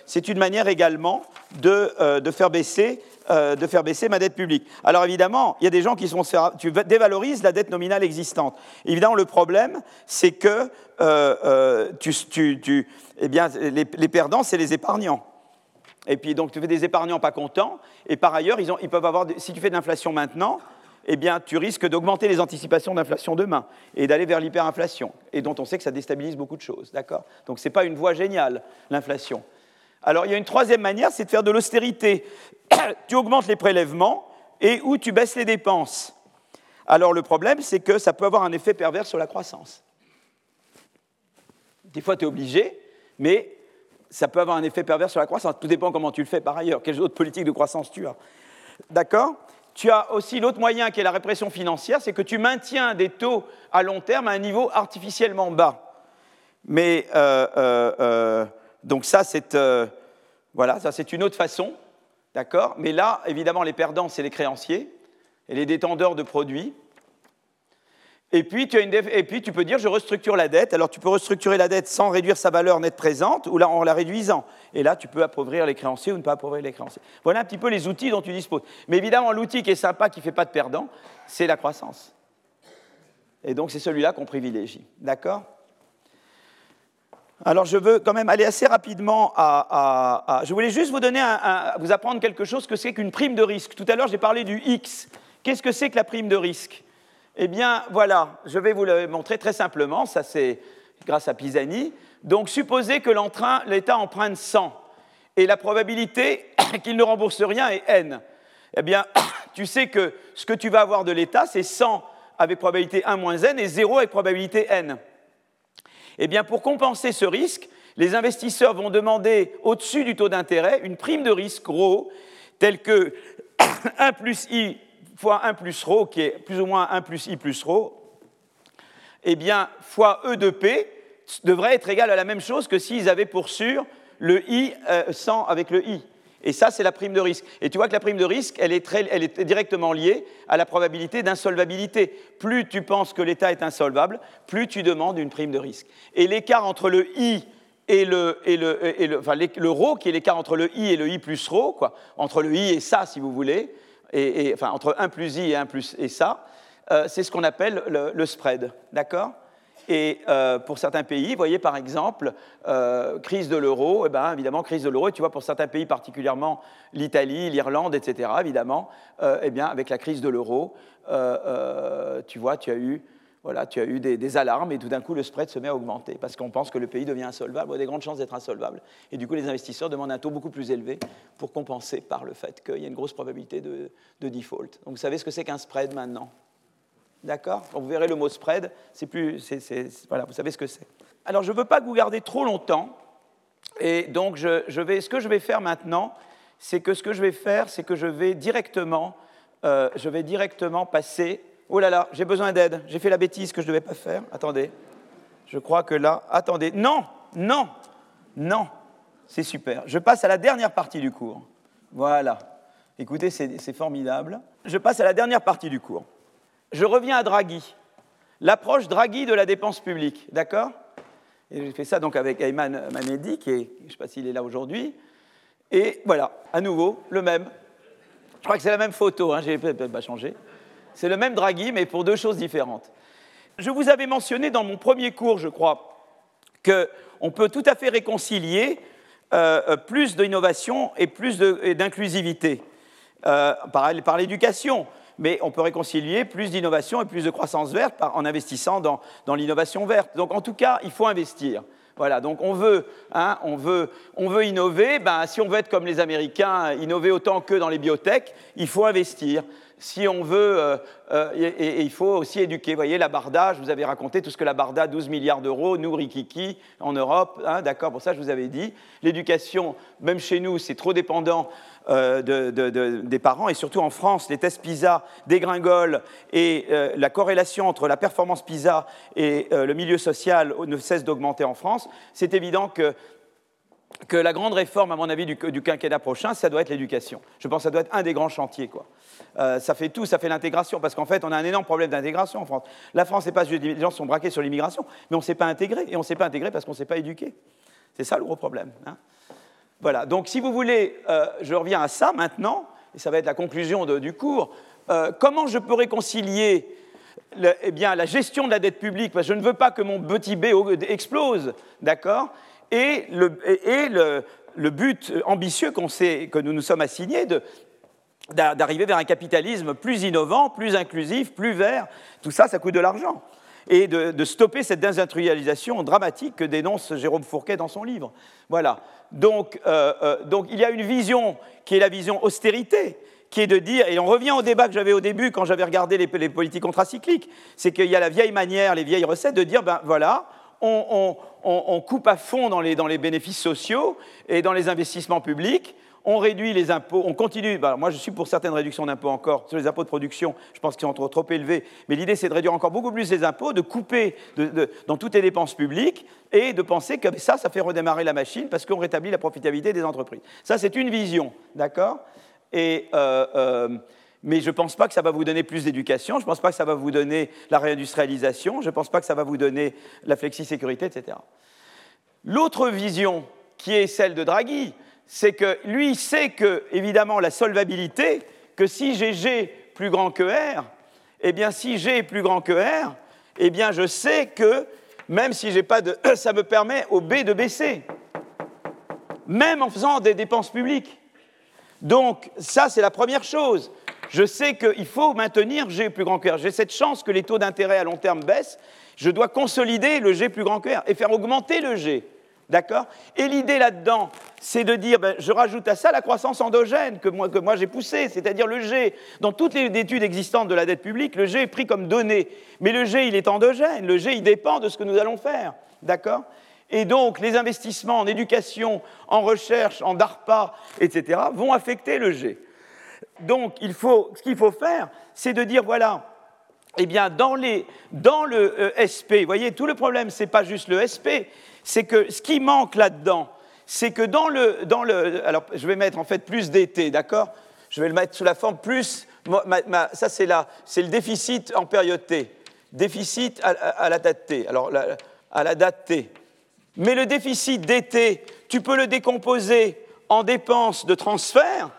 c'est une manière également de, de faire baisser de faire baisser ma dette publique. Alors évidemment, il y a des gens qui sont... Tu dévalorises la dette nominale existante. Évidemment, le problème, c'est que tu, tu, eh bien, les, les perdants, c'est les épargnants. Et puis donc tu fais des épargnants pas contents, et par ailleurs, ils, ont, ils peuvent avoir, si tu fais de l'inflation maintenant, eh bien, tu risques d'augmenter les anticipations d'inflation demain et d'aller vers l'hyperinflation, et dont on sait que ça déstabilise beaucoup de choses, d'accord? Donc ce n'est pas une voie géniale, l'inflation. Alors il y a une troisième manière, c'est de faire de l'austérité. *coughs* tu augmentes les prélèvements et ou tu baisses les dépenses. Alors le problème, c'est que ça peut avoir un effet pervers sur la croissance. Des fois, tu es obligé, mais ça peut avoir un effet pervers sur la croissance. Tout dépend comment tu le fais par ailleurs, quelles autres politiques de croissance tu as. D'accord? Tu as aussi l'autre moyen qui est la répression financière, c'est que tu maintiens des taux à long terme à un niveau artificiellement bas. Mais euh, euh, euh, donc ça, c'est une autre façon, d'accord? Mais là, évidemment, les perdants, c'est les créanciers et les détendeurs de produits. Et puis, tu peux dire, je restructure la dette. Alors, tu peux restructurer la dette sans réduire sa valeur nette présente ou là, en la réduisant. Et là, tu peux appauvrir les créanciers ou ne pas appauvrir les créanciers. Voilà un petit peu les outils dont tu disposes. Mais évidemment, l'outil qui est sympa, qui ne fait pas de perdant, c'est la croissance. Et donc, c'est celui-là qu'on privilégie. D'accord? Alors je veux quand même aller assez rapidement à... je voulais juste vous donner, vous apprendre quelque chose que c'est qu'une prime de risque? Tout à l'heure j'ai parlé du X. Qu'est-ce que c'est que la prime de risque? Eh bien, voilà, je vais vous le montrer très simplement, ça c'est grâce à Pisani. Donc, supposez que l'État emprunte 100 et la probabilité *coughs* qu'il ne rembourse rien est n. Eh bien, *coughs* tu sais que ce que tu vas avoir de l'État, c'est 100 avec probabilité 1 moins n et 0 avec probabilité n. Eh bien, pour compenser ce risque, les investisseurs vont demander au-dessus du taux d'intérêt une prime de risque rho, telle que *coughs* 1 plus i fois 1 plus ρ, qui est plus ou moins 1 plus i plus ρ, eh bien, fois E de P devrait être égal à la même chose que s'ils avaient pour sûr le i euh, sans avec le i. Et ça, c'est la prime de risque. Et tu vois que la prime de risque, elle est, très, elle est directement liée à la probabilité d'insolvabilité. Plus tu penses que l'État est insolvable, plus tu demandes une prime de risque. Et l'écart entre le i et le, et le, et le, enfin, le, rho, qui est l'écart entre le i et le i plus rho, quoi, entre le i et ça, si vous voulez, enfin, entre 1 plus i et 1 plus et ça, euh, c'est ce qu'on appelle le, spread. D'accord? Et euh, pour certains pays, vous voyez par exemple, euh, crise de l'euro, eh ben, évidemment, crise de l'euro, et tu vois pour certains pays, particulièrement l'Italie, l'Irlande, etc., évidemment, eh bien, avec la crise de l'euro, tu vois, tu as eu voilà, tu as eu des, alarmes et tout d'un coup le spread se met à augmenter parce qu'on pense que le pays devient insolvable, ou a des grandes chances d'être insolvable. Et du coup, les investisseurs demandent un taux beaucoup plus élevé pour compenser par le fait qu'il y a une grosse probabilité de, default. Donc vous savez ce que c'est qu'un spread maintenant? D'accord? Vous verrez le mot spread, c'est plus, voilà, vous savez ce que c'est. Alors je ne veux pas vous gardiez trop longtemps, et donc ce que je vais faire maintenant, c'est que ce que je vais faire, c'est que je vais directement, euh, je vais directement passer Oh là là, j'ai besoin d'aide. J'ai fait la bêtise que je ne devais pas faire. Attendez. Je crois que là. Attendez. Non, non, non. C'est super. Je passe à la dernière partie du cours. Voilà. Écoutez, c'est formidable. Je passe à la dernière partie du cours. Je reviens à Draghi. L'approche Draghi de la dépense publique. D'accord? Et j'ai fait ça donc avec Ayman Manedi, qui est, je ne sais pas s'il est là aujourd'hui. Et voilà, à nouveau, le même. Je crois que c'est la même photo, hein, j'ai peut-être pas changé. C'est le même Draghi, mais pour deux choses différentes. Je vous avais mentionné dans mon premier cours, je crois, qu'on peut tout à fait réconcilier euh, plus d'innovation et plus d'inclusivité euh, par, l'éducation. Mais on peut réconcilier plus d'innovation et plus de croissance verte en investissant dans, l'innovation verte. Donc en tout cas, il faut investir. Voilà, donc on veut, hein, on veut, on veut innover. Ben, si on veut être comme les Américains, innover autant que dans les biotech, il faut investir si on veut, euh, euh, et, il faut aussi éduquer. Vous voyez, la Barda, je vous avais raconté tout ce que la Barda, 12 milliards d'euros, nous, Rikiki, en Europe, hein, d'accord, pour ça je vous avais dit. L'éducation, même chez nous, c'est trop dépendant euh, des parents, et surtout en France, les tests PISA dégringolent, et la corrélation entre la performance PISA et le milieu social ne cesse d'augmenter en France. C'est évident que que la grande réforme, à mon avis, du, quinquennat prochain, ça doit être l'éducation. Je pense que ça doit être un des grands chantiers. Euh, ça fait tout, ça fait l'intégration, parce qu'en fait, on a un énorme problème d'intégration en France. La France, c'est pas juste les gens sont braqués sur l'immigration, mais on ne s'est pas intégré, et on ne s'est pas intégré parce qu'on ne s'est pas éduqué. C'est ça le gros problème. Hein. voilà, donc si vous voulez, euh, je reviens à ça maintenant, et ça va être la conclusion du cours. Euh, comment je peux réconcilier eh bien, la gestion de la dette publique, je ne veux pas que mon petit B explose, d'accord? Et, le, but ambitieux que nous nous sommes assignés d'arriver vers un capitalisme plus innovant, plus inclusif, plus vert. Tout ça, ça coûte de l'argent. Et de, stopper cette désindustrialisation dramatique que dénonce Jérôme Fourquet dans son livre. Voilà. Donc, euh, euh, donc il y a une vision qui est la vision austérité, qui est de dire, et on revient au débat que j'avais au début quand j'avais regardé les, les politiques contracycliques, c'est qu'il y a la vieille manière, les vieilles recettes de dire, ben voilà, on, coupe à fond dans les, bénéfices sociaux et dans les investissements publics, on réduit les impôts, on continue. Bah, moi, je suis pour certaines réductions d'impôts encore. Sur les impôts de production, je pense qu'ils sont trop, élevés. Mais l'idée, c'est de réduire encore beaucoup plus les impôts, de couper dans toutes les dépenses publiques et de penser que ça, ça fait redémarrer la machine parce qu'on rétablit la profitabilité des entreprises. Ça, c'est une vision, d'accord? Et. Euh, euh, mais je ne pense pas que ça va vous donner plus d'éducation, je ne pense pas que ça va vous donner la réindustrialisation, je ne pense pas que ça va vous donner la flexi-sécurité, etc. L'autre vision, qui est celle de Draghi, c'est que lui sait que, évidemment, la solvabilité, que si j'ai G plus grand que R, eh bien, si G est plus grand que R, eh bien, je sais que, même si j'ai pas de... *clears throat* ça me permet au B de baisser, même en faisant des dépenses publiques. Donc, ça, c'est la première chose je sais qu'il faut maintenir G plus grand que R. J'ai cette chance que les taux d'intérêt à long terme baissent. Je dois consolider le G plus grand que R et faire augmenter le G. D'accord? Et l'idée là-dedans, c'est de dire, ben, je rajoute à ça la croissance endogène que moi, que moi j'ai poussée, c'est-à-dire le G. Dans toutes les études existantes de la dette publique, le G est pris comme donnée. Mais le G, il est endogène. Le G, il dépend de ce que nous allons faire. D'accord? Et donc, les investissements en éducation, en recherche, en DARPA, etc., vont affecter le G. Donc, ce qu'il faut faire, c'est de dire, voilà, eh bien, dans, le euh, SP, vous voyez, tout le problème, ce n'est pas juste le SP, c'est que ce qui manque là-dedans, c'est que dans le, dans le, Alors, je vais mettre en fait plus d'été, d'accord? Je vais le mettre sous la forme plus. ça, c'est c'est le déficit en période T. Déficit à, la date T. Alors, à la date T. Mais le déficit d'été, tu peux le décomposer en dépenses de transfert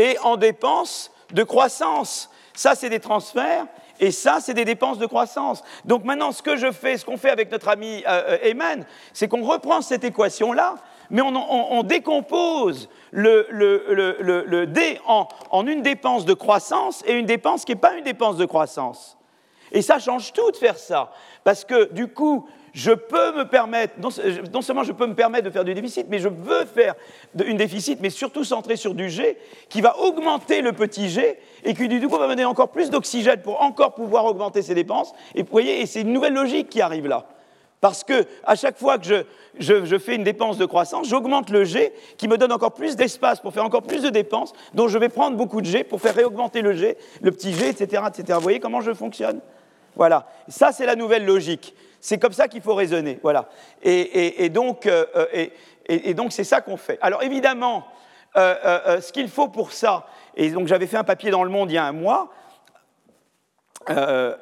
et en dépenses de croissance. Ça, c'est des transferts et ça, c'est des dépenses de croissance. Donc maintenant, ce que je fais, ce qu'on fait avec notre ami euh, euh c'est qu'on reprend cette équation-là, mais on, décompose le, D en, en, une dépense de croissance et une dépense qui n'est pas une dépense de croissance. Et ça change tout de faire ça, parce que du coup, je peux me permettre, non, seulement je peux me permettre de faire du déficit, mais je veux faire une déficit, mais surtout centré sur du G, qui va augmenter le petit G, et qui du coup va donner encore plus d'oxygène pour encore pouvoir augmenter ses dépenses. Et vous voyez, c'est une nouvelle logique qui arrive là. Parce que à chaque fois que je, fais une dépense de croissance, j'augmente le G, qui me donne encore plus d'espace pour faire encore plus de dépenses, dont je vais prendre beaucoup de G pour faire réaugmenter le G, le petit G, etc., etc. Vous voyez comment je fonctionne? Voilà. Ça, c'est la nouvelle logique. C'est comme ça qu'il faut raisonner. Voilà. Et, donc, euh, euh, donc, c'est ça qu'on fait. Alors, évidemment, euh, ce qu'il faut pour ça, et donc j'avais fait un papier dans Le Monde il y a un mois,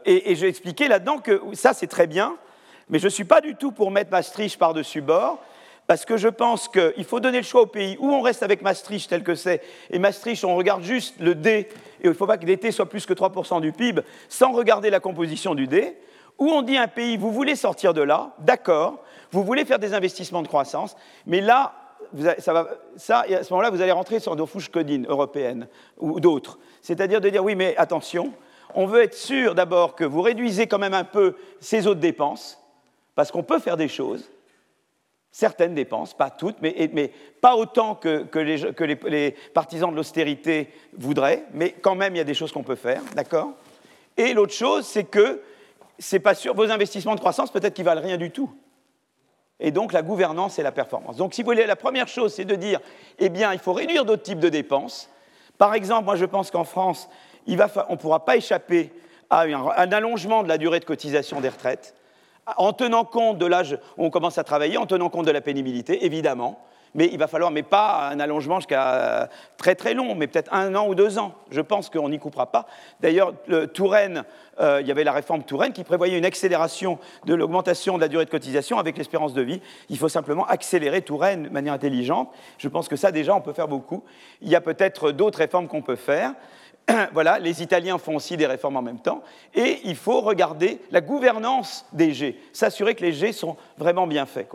et, j'ai expliqué là-dedans que ça, c'est très bien, mais je ne suis pas du tout pour mettre Maastricht par-dessus bord. Parce que je pense qu'il faut donner le choix au pays où on reste avec Maastricht tel que c'est, et Maastricht, on regarde juste le D, et il ne faut pas que DT soit plus que 3% du PIB, sans regarder la composition du D, où on dit à un pays, vous voulez sortir de là, d'accord, vous voulez faire des investissements de croissance, mais là, à ce moment-là, vous allez rentrer sur nos fouches codines européennes ou d'autres. C'est-à-dire de dire, oui, mais attention, on veut être sûr d'abord que vous réduisez quand même un peu ces autres dépenses, parce qu'on peut faire des choses, certaines dépenses, pas toutes, mais, pas autant que, que les, partisans de l'austérité voudraient, mais quand même, il y a des choses qu'on peut faire, d'accord? Et l'autre chose, c'est que c'est pas sûr, vos investissements de croissance, peut-être qu'ils valent rien du tout. Et donc la gouvernance et la performance. Donc si vous voulez, la première chose, c'est de dire, eh bien, il faut réduire d'autres types de dépenses. Par exemple, moi je pense qu'en France, on ne pourra pas échapper à un, allongement de la durée de cotisation des retraites, en tenant compte de l'âge où on commence à travailler, en tenant compte de la pénibilité, évidemment. Mais il va falloir, mais pas un allongement jusqu'à très très long, mais peut-être un an ou deux ans. Je pense qu'on n'y coupera pas. D'ailleurs, Touraine, euh, il y avait la réforme Touraine qui prévoyait une accélération de l'augmentation de la durée de cotisation avec l'espérance de vie. Il faut simplement accélérer Touraine de manière intelligente. Je pense que ça, déjà, on peut faire beaucoup. Il y a peut-être d'autres réformes qu'on peut faire. *clears throat* voilà, les Italiens font aussi des réformes en même temps. Et il faut regarder la gouvernance des G, s'assurer que les G sont vraiment bien faits.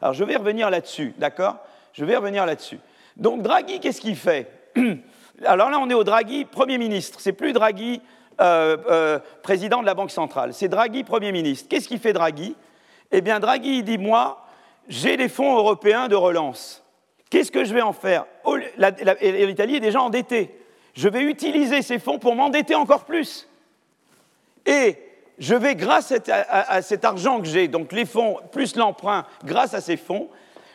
Alors je vais revenir là-dessus, d'accord? Je vais revenir là-dessus. Donc Draghi, qu'est-ce qu'il fait *clears throat* Alors là, on est au Draghi Premier ministre. C'est plus Draghi euh, euh, président de la Banque centrale. C'est Draghi Premier ministre. Qu'est-ce qu'il fait Draghi? Eh bien, Draghi, il dit moi, j'ai des fonds européens de relance. Qu'est-ce que je vais en faire? L'Italie est déjà endettée je vais utiliser ces fonds pour m'endetter encore plus. Et je vais, grâce à, cet argent que j'ai, donc les fonds plus l'emprunt, grâce à ces fonds,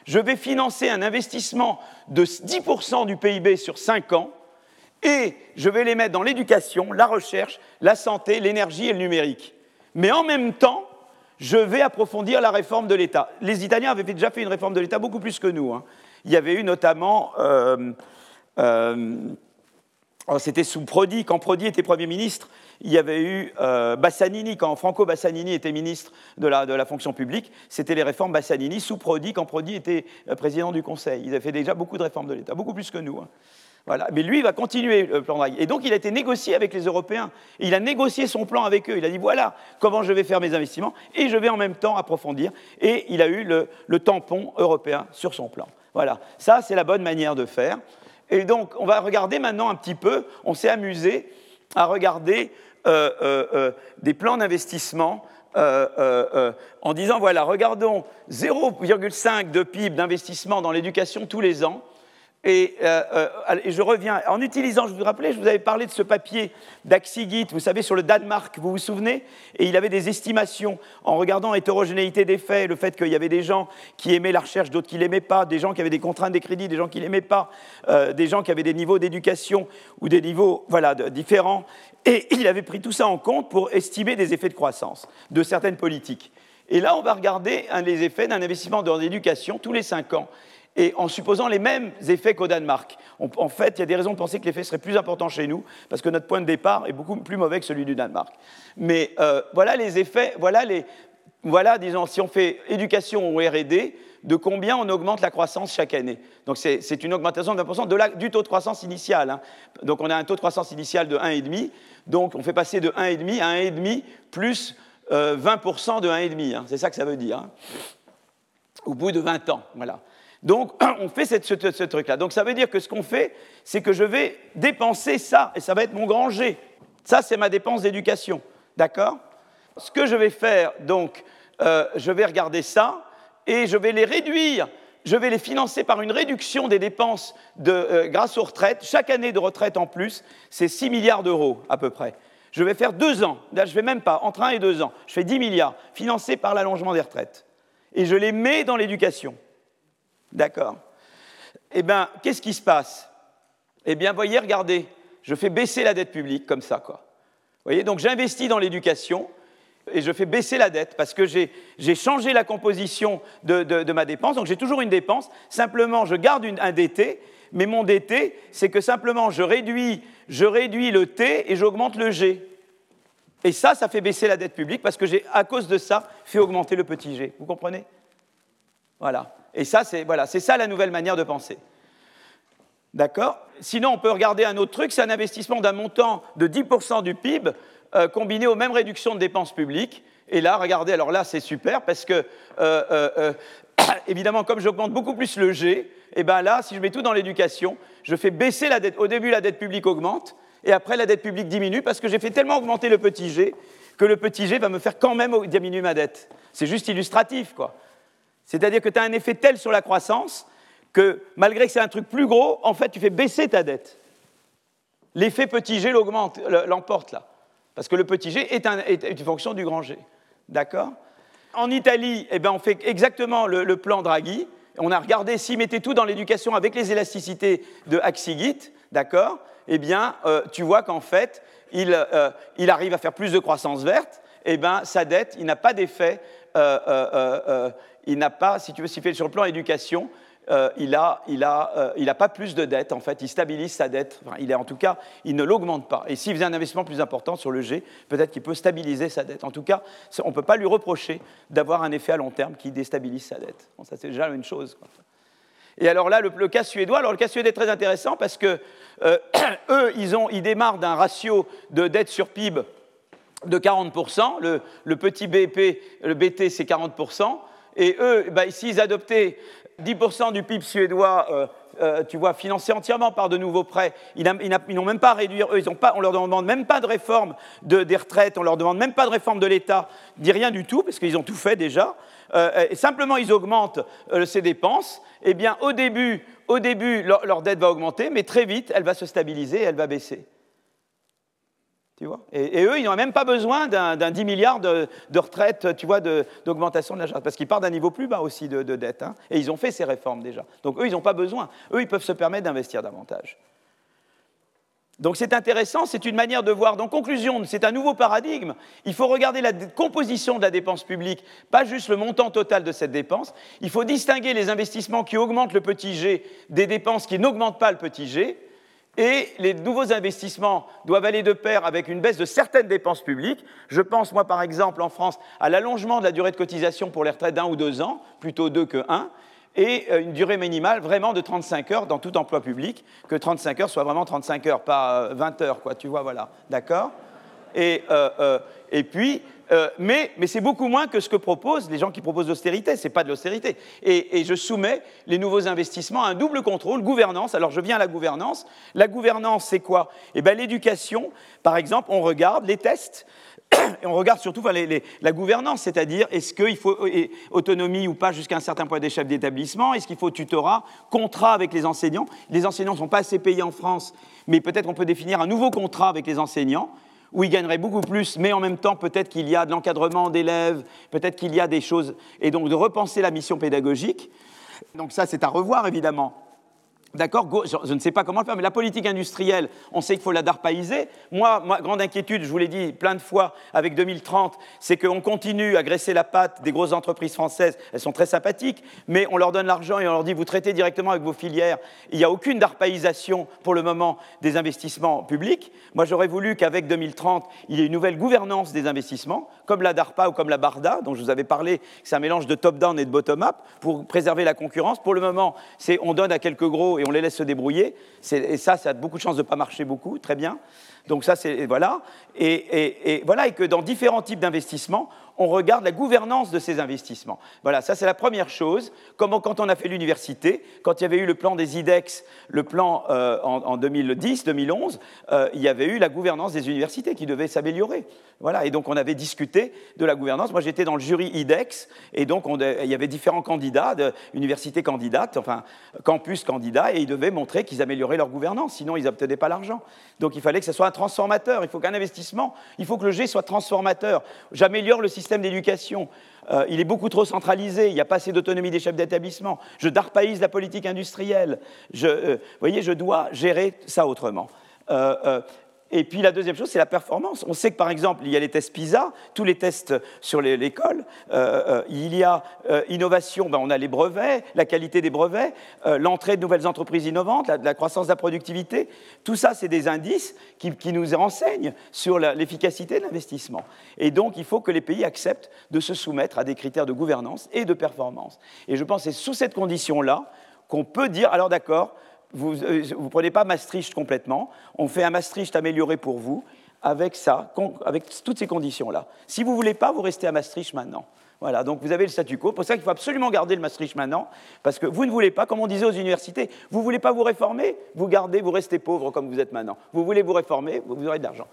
je vais financer un investissement de 10% du PIB sur 5 ans et je vais les mettre dans l'éducation, la recherche, la santé, l'énergie et le numérique. Mais en même temps, je vais approfondir la réforme de l'État. Les Italiens avaient déjà fait une réforme de l'État beaucoup plus que nous. Hein. Il y avait eu notamment euh, euh, Oh, c'était sous Prodi, quand Prodi était Premier ministre, il y avait eu euh, Bassanini, quand Franco Bassanini était ministre de la, fonction publique, c'était les réformes Bassanini sous Prodi, quand Prodi était euh, président du Conseil. Ils avaient fait déjà beaucoup de réformes de l'État, beaucoup plus que nous. Hein. Voilà. Mais lui, il va continuer le plan Draghi. Et donc, il a été négocié avec les Européens. il a négocié son plan avec eux. Il a dit voilà comment je vais faire mes investissements et je vais en même temps approfondir. Et il a eu le tampon européen sur son plan. Voilà. Ça, c'est la bonne manière de faire. Et donc, on va regarder maintenant un petit peu, on s'est amusé à regarder euh, euh, euh, des plans d'investissement en disant, voilà, regardons 0,5 de PIB d'investissement dans l'éducation tous les ans euh, euh, et, je reviens, en utilisant, je vous rappelle, je vous avais parlé de ce papier d'Axigit, vous savez, sur le Danemark, vous vous souvenez? Et il avait des estimations en regardant l'hétérogénéité des faits, le fait qu'il y avait des gens qui aimaient la recherche, d'autres qui ne l'aimaient pas, des gens qui avaient des contraintes des crédits, des gens qui ne l'aimaient pas, euh, des gens qui avaient des niveaux d'éducation ou des niveaux voilà, différents. Et il avait pris tout ça en compte pour estimer des effets de croissance de certaines politiques. Et là, on va regarder un des effets d'un investissement dans l'éducation tous les cinq ans et en supposant les mêmes effets qu'au Danemark. en fait, il y a des raisons de penser que l'effet serait plus important chez nous, parce que notre point de départ est beaucoup plus mauvais que celui du Danemark. Mais euh, voilà les effets, voilà, les, voilà, disons, si on fait éducation ou RD, de combien on augmente la croissance chaque année. Donc c'est une augmentation de 20% de du taux de croissance initial. Hein. Donc on a un taux de croissance initial de 1,5, donc on fait passer de 1,5 à 1,5 plus 20% euh, de 1,5. Hein. C'est ça que ça veut dire. Hein. Au bout de 20 ans, voilà. Donc, *clears throat* on fait ce, truc-là. Donc, ça veut dire que ce qu'on fait, c'est que je vais dépenser ça, et ça va être mon grand G. Ça, c'est ma dépense d'éducation. D'accord? Ce que je vais faire, donc, euh, je vais regarder ça, et je vais les réduire. Je vais les financer par une réduction des dépenses euh, grâce aux retraites. Chaque année de retraite en plus, c'est 6 milliards d'euros à peu près. Je vais faire deux ans, là je ne vais même pas, entre un et deux ans, je fais 10 milliards, financés par l'allongement des retraites. Et je les mets dans l'éducation. D'accord Eh bien, qu'est-ce qui se passe? Eh bien, voyez, regardez, je fais baisser la dette publique comme ça, quoi. Voyez, donc j'investis dans l'éducation et je fais baisser la dette parce que j'ai changé la composition de, ma dépense. Donc j'ai toujours une dépense, simplement je garde un DT, mais mon DT, c'est que simplement je réduis, je réduis le T et j'augmente le G. Et ça, ça fait baisser la dette publique parce que j'ai, à cause de ça, fait augmenter le petit G. Vous comprenez? Voilà. Et ça, c'est voilà, ça la nouvelle manière de penser. D'accord? Sinon, on peut regarder un autre truc, c'est un investissement d'un montant de 10% du PIB euh, combiné aux mêmes réductions de dépenses publiques. Et là, regardez, alors là, c'est super parce que, euh, euh, *coughs* évidemment, comme j'augmente beaucoup plus le G, et eh bien là, si je mets tout dans l'éducation, je fais baisser la dette. Au début, la dette publique augmente, et après, la dette publique diminue parce que j'ai fait tellement augmenter le petit G que le petit G va me faire quand même diminuer ma dette. C'est juste illustratif, quoi. C'est-à-dire que tu as un effet tel sur la croissance que malgré que c'est un truc plus gros, en fait, tu fais baisser ta dette. L'effet petit g l'augmente, l'emporte là. Parce que le petit g est, une fonction du grand g. D'accord? En Italie, eh ben, on fait exactement le, plan Draghi. On a regardé s'il mettait tout dans l'éducation avec les élasticités de Axigit, d'accord? Eh bien, euh, tu vois qu'en fait, euh, il, arrive à faire plus de croissance verte. Eh bien, sa dette, il n'a pas d'effet euh, il n'a pas, si tu veux, s'il fait sur le plan éducation, euh, il n'a euh, il a pas plus de dette, en fait, il stabilise sa dette, il est en tout cas, il ne l'augmente pas. Et s'il faisait un investissement plus important sur le G, peut-être qu'il peut stabiliser sa dette. En tout cas, on ne peut pas lui reprocher d'avoir un effet à long terme qui déstabilise sa dette. Ça, c'est déjà une chose. Et alors là, le, cas suédois, alors le cas suédois est très intéressant parce que euh, *clears throat* eux, ils, ont, ils démarrent d'un ratio de dette sur PIB de 40%, le, le petit BP, le BT, c'est 40%, et eux, bah, s'ils adoptaient 10% du PIB suédois, euh, euh, tu vois, financé entièrement par de nouveaux prêts. Ils n'ont même pas à réduire, eux, ils pas, on leur demande même pas de réforme de, des retraites, on leur demande même pas de réforme de l'État, dit rien du tout, parce qu'ils ont tout fait déjà. Euh, et simplement, ils augmentent ces dépenses. Eh bien, au début, au début leur, leur dette va augmenter, mais très vite, elle va se stabiliser, elle va baisser. Et, eux, ils n'ont même pas besoin d'un 10 milliards de, retraite, tu vois, d'augmentation de, la charge, parce qu'ils partent d'un niveau plus bas aussi de, dette. Hein. et ils ont fait ces réformes déjà. Donc eux, ils n'ont pas besoin. Eux, ils peuvent se permettre d'investir davantage. Donc c'est intéressant, c'est une manière de voir. Donc conclusion, c'est un nouveau paradigme. Il faut regarder la composition de la dépense publique, pas juste le montant total de cette dépense. Il faut distinguer les investissements qui augmentent le petit g des dépenses qui n'augmentent pas le petit g. Et les nouveaux investissements doivent aller de pair avec une baisse de certaines dépenses publiques. Je pense, moi, par exemple, en France, à l'allongement de la durée de cotisation pour les retraites d'un ou deux ans, plutôt deux que un, et euh, une durée minimale vraiment de 35 heures dans tout emploi public, que 35 heures soit vraiment 35 heures, pas 20 euh, heures, quoi, tu vois, voilà, d'accord? Et, euh, et puis, euh, mais, c'est beaucoup moins que ce que proposent les gens qui proposent l'austérité. Ce n'est pas de l'austérité. Et, je soumets les nouveaux investissements à un double contrôle, gouvernance. Alors je viens à la gouvernance. La gouvernance, c'est quoi? Eh bien, l'éducation, par exemple, on regarde les tests. *coughs* Et on regarde surtout la gouvernance, c'est-à-dire est-ce qu'il faut autonomie ou pas jusqu'à un certain point des d'établissement, est-ce qu'il faut tutorat, contrat avec les enseignants? Les enseignants ne sont pas assez payés en France, mais peut-être on peut définir un nouveau contrat avec les enseignants où ils gagneraient beaucoup plus, mais en même temps, peut-être qu'il y a de l'encadrement d'élèves, peut-être qu'il y a des choses, et donc de repenser la mission pédagogique. Donc ça, c'est à revoir, évidemment. D'accord je, ne sais pas comment le faire, mais la politique industrielle, on sait qu'il faut la darpaïser. Moi, moi, grande inquiétude, je vous l'ai dit plein de fois avec 2030, c'est qu'on continue à graisser la patte des grosses entreprises françaises. Elles sont très sympathiques, mais on leur donne l'argent et on leur dit vous traitez directement avec vos filières. Il n'y a aucune darpaïsation pour le moment des investissements publics. Moi, j'aurais voulu qu'avec 2030, il y ait une nouvelle gouvernance des investissements, comme la DARPA ou comme la BARDA, dont je vous avais parlé, c'est un mélange de top-down et de bottom-up pour préserver la concurrence. Pour le moment, c'est on donne à quelques gros et on les laisse se débrouiller. Et ça, ça a beaucoup de chances de ne pas marcher beaucoup, très bien. Donc ça, c'est voilà. Et, voilà, et que dans différents types d'investissements, on regarde la gouvernance de ces investissements. Voilà, ça c'est la première chose. Comme quand on a fait l'université, quand il y avait eu le plan des IDEX, le plan euh, en, 2010-2011, euh, il y avait eu la gouvernance des universités qui devait s'améliorer. Voilà, et donc on avait discuté de la gouvernance. Moi j'étais dans le jury IDEX, et donc il y avait différents candidats, universités candidates, enfin campus candidats, et ils devaient montrer qu'ils amélioraient leur gouvernance, sinon ils n'obtenaient pas l'argent. Donc il fallait que ce soit un transformateur, il faut qu'un investissement, il faut que le G soit transformateur. J'améliore le système d'éducation. Euh, il est beaucoup trop centralisé, il n'y a pas assez d'autonomie des chefs d'établissement. Je darpaïse la politique industrielle. Je, euh, vous voyez, je dois gérer ça autrement. Euh, et puis la deuxième chose, c'est la performance. On sait que par exemple, il y a les tests PISA, tous les tests sur l'école, euh, euh, il y a euh, innovation, ben, on a les brevets, la qualité des brevets, l'entrée de nouvelles entreprises innovantes, la, croissance de la productivité. Tout ça, c'est des indices qui, nous renseignent sur l'efficacité de l'investissement. Et donc, il faut que les pays acceptent de se soumettre à des critères de gouvernance et de performance. Et je pense que c'est sous cette condition-là qu'on peut dire, alors d'accord, vous ne euh, prenez pas Maastricht complètement, on fait un Maastricht amélioré pour vous, avec ça, avec toutes ces conditions-là. Si vous ne voulez pas, vous restez à Maastricht maintenant. Voilà, donc vous avez le statu quo. Pour ça qu'il faut absolument garder le Maastricht maintenant, parce que vous ne voulez pas, comme on disait aux universités, vous ne voulez pas vous réformer, vous gardez, vous restez pauvre comme vous êtes maintenant. Vous voulez vous réformer, vous aurez de l'argent.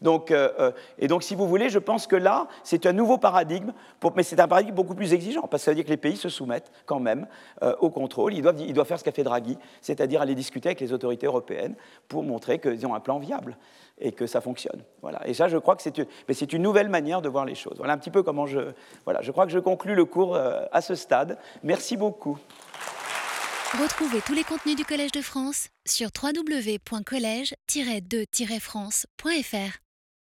Donc, euh, euh, et donc, si vous voulez, je pense que là, c'est un nouveau paradigme, mais c'est un paradigme beaucoup plus exigeant, parce que ça veut dire que les pays se soumettent quand même euh, au contrôle. Ils doivent, ils doivent faire ce qu'a fait Draghi, c'est-à-dire aller discuter avec les autorités européennes pour montrer qu'ils ont un plan viable et que ça fonctionne. Voilà. Et ça, je crois que c'est une, une, nouvelle manière de voir les choses. Voilà un petit peu comment je. Voilà, je crois que je conclus le cours euh, à ce stade. Merci beaucoup. Retrouvez tous les contenus du Collège de France sur www.colège-2-france.fr.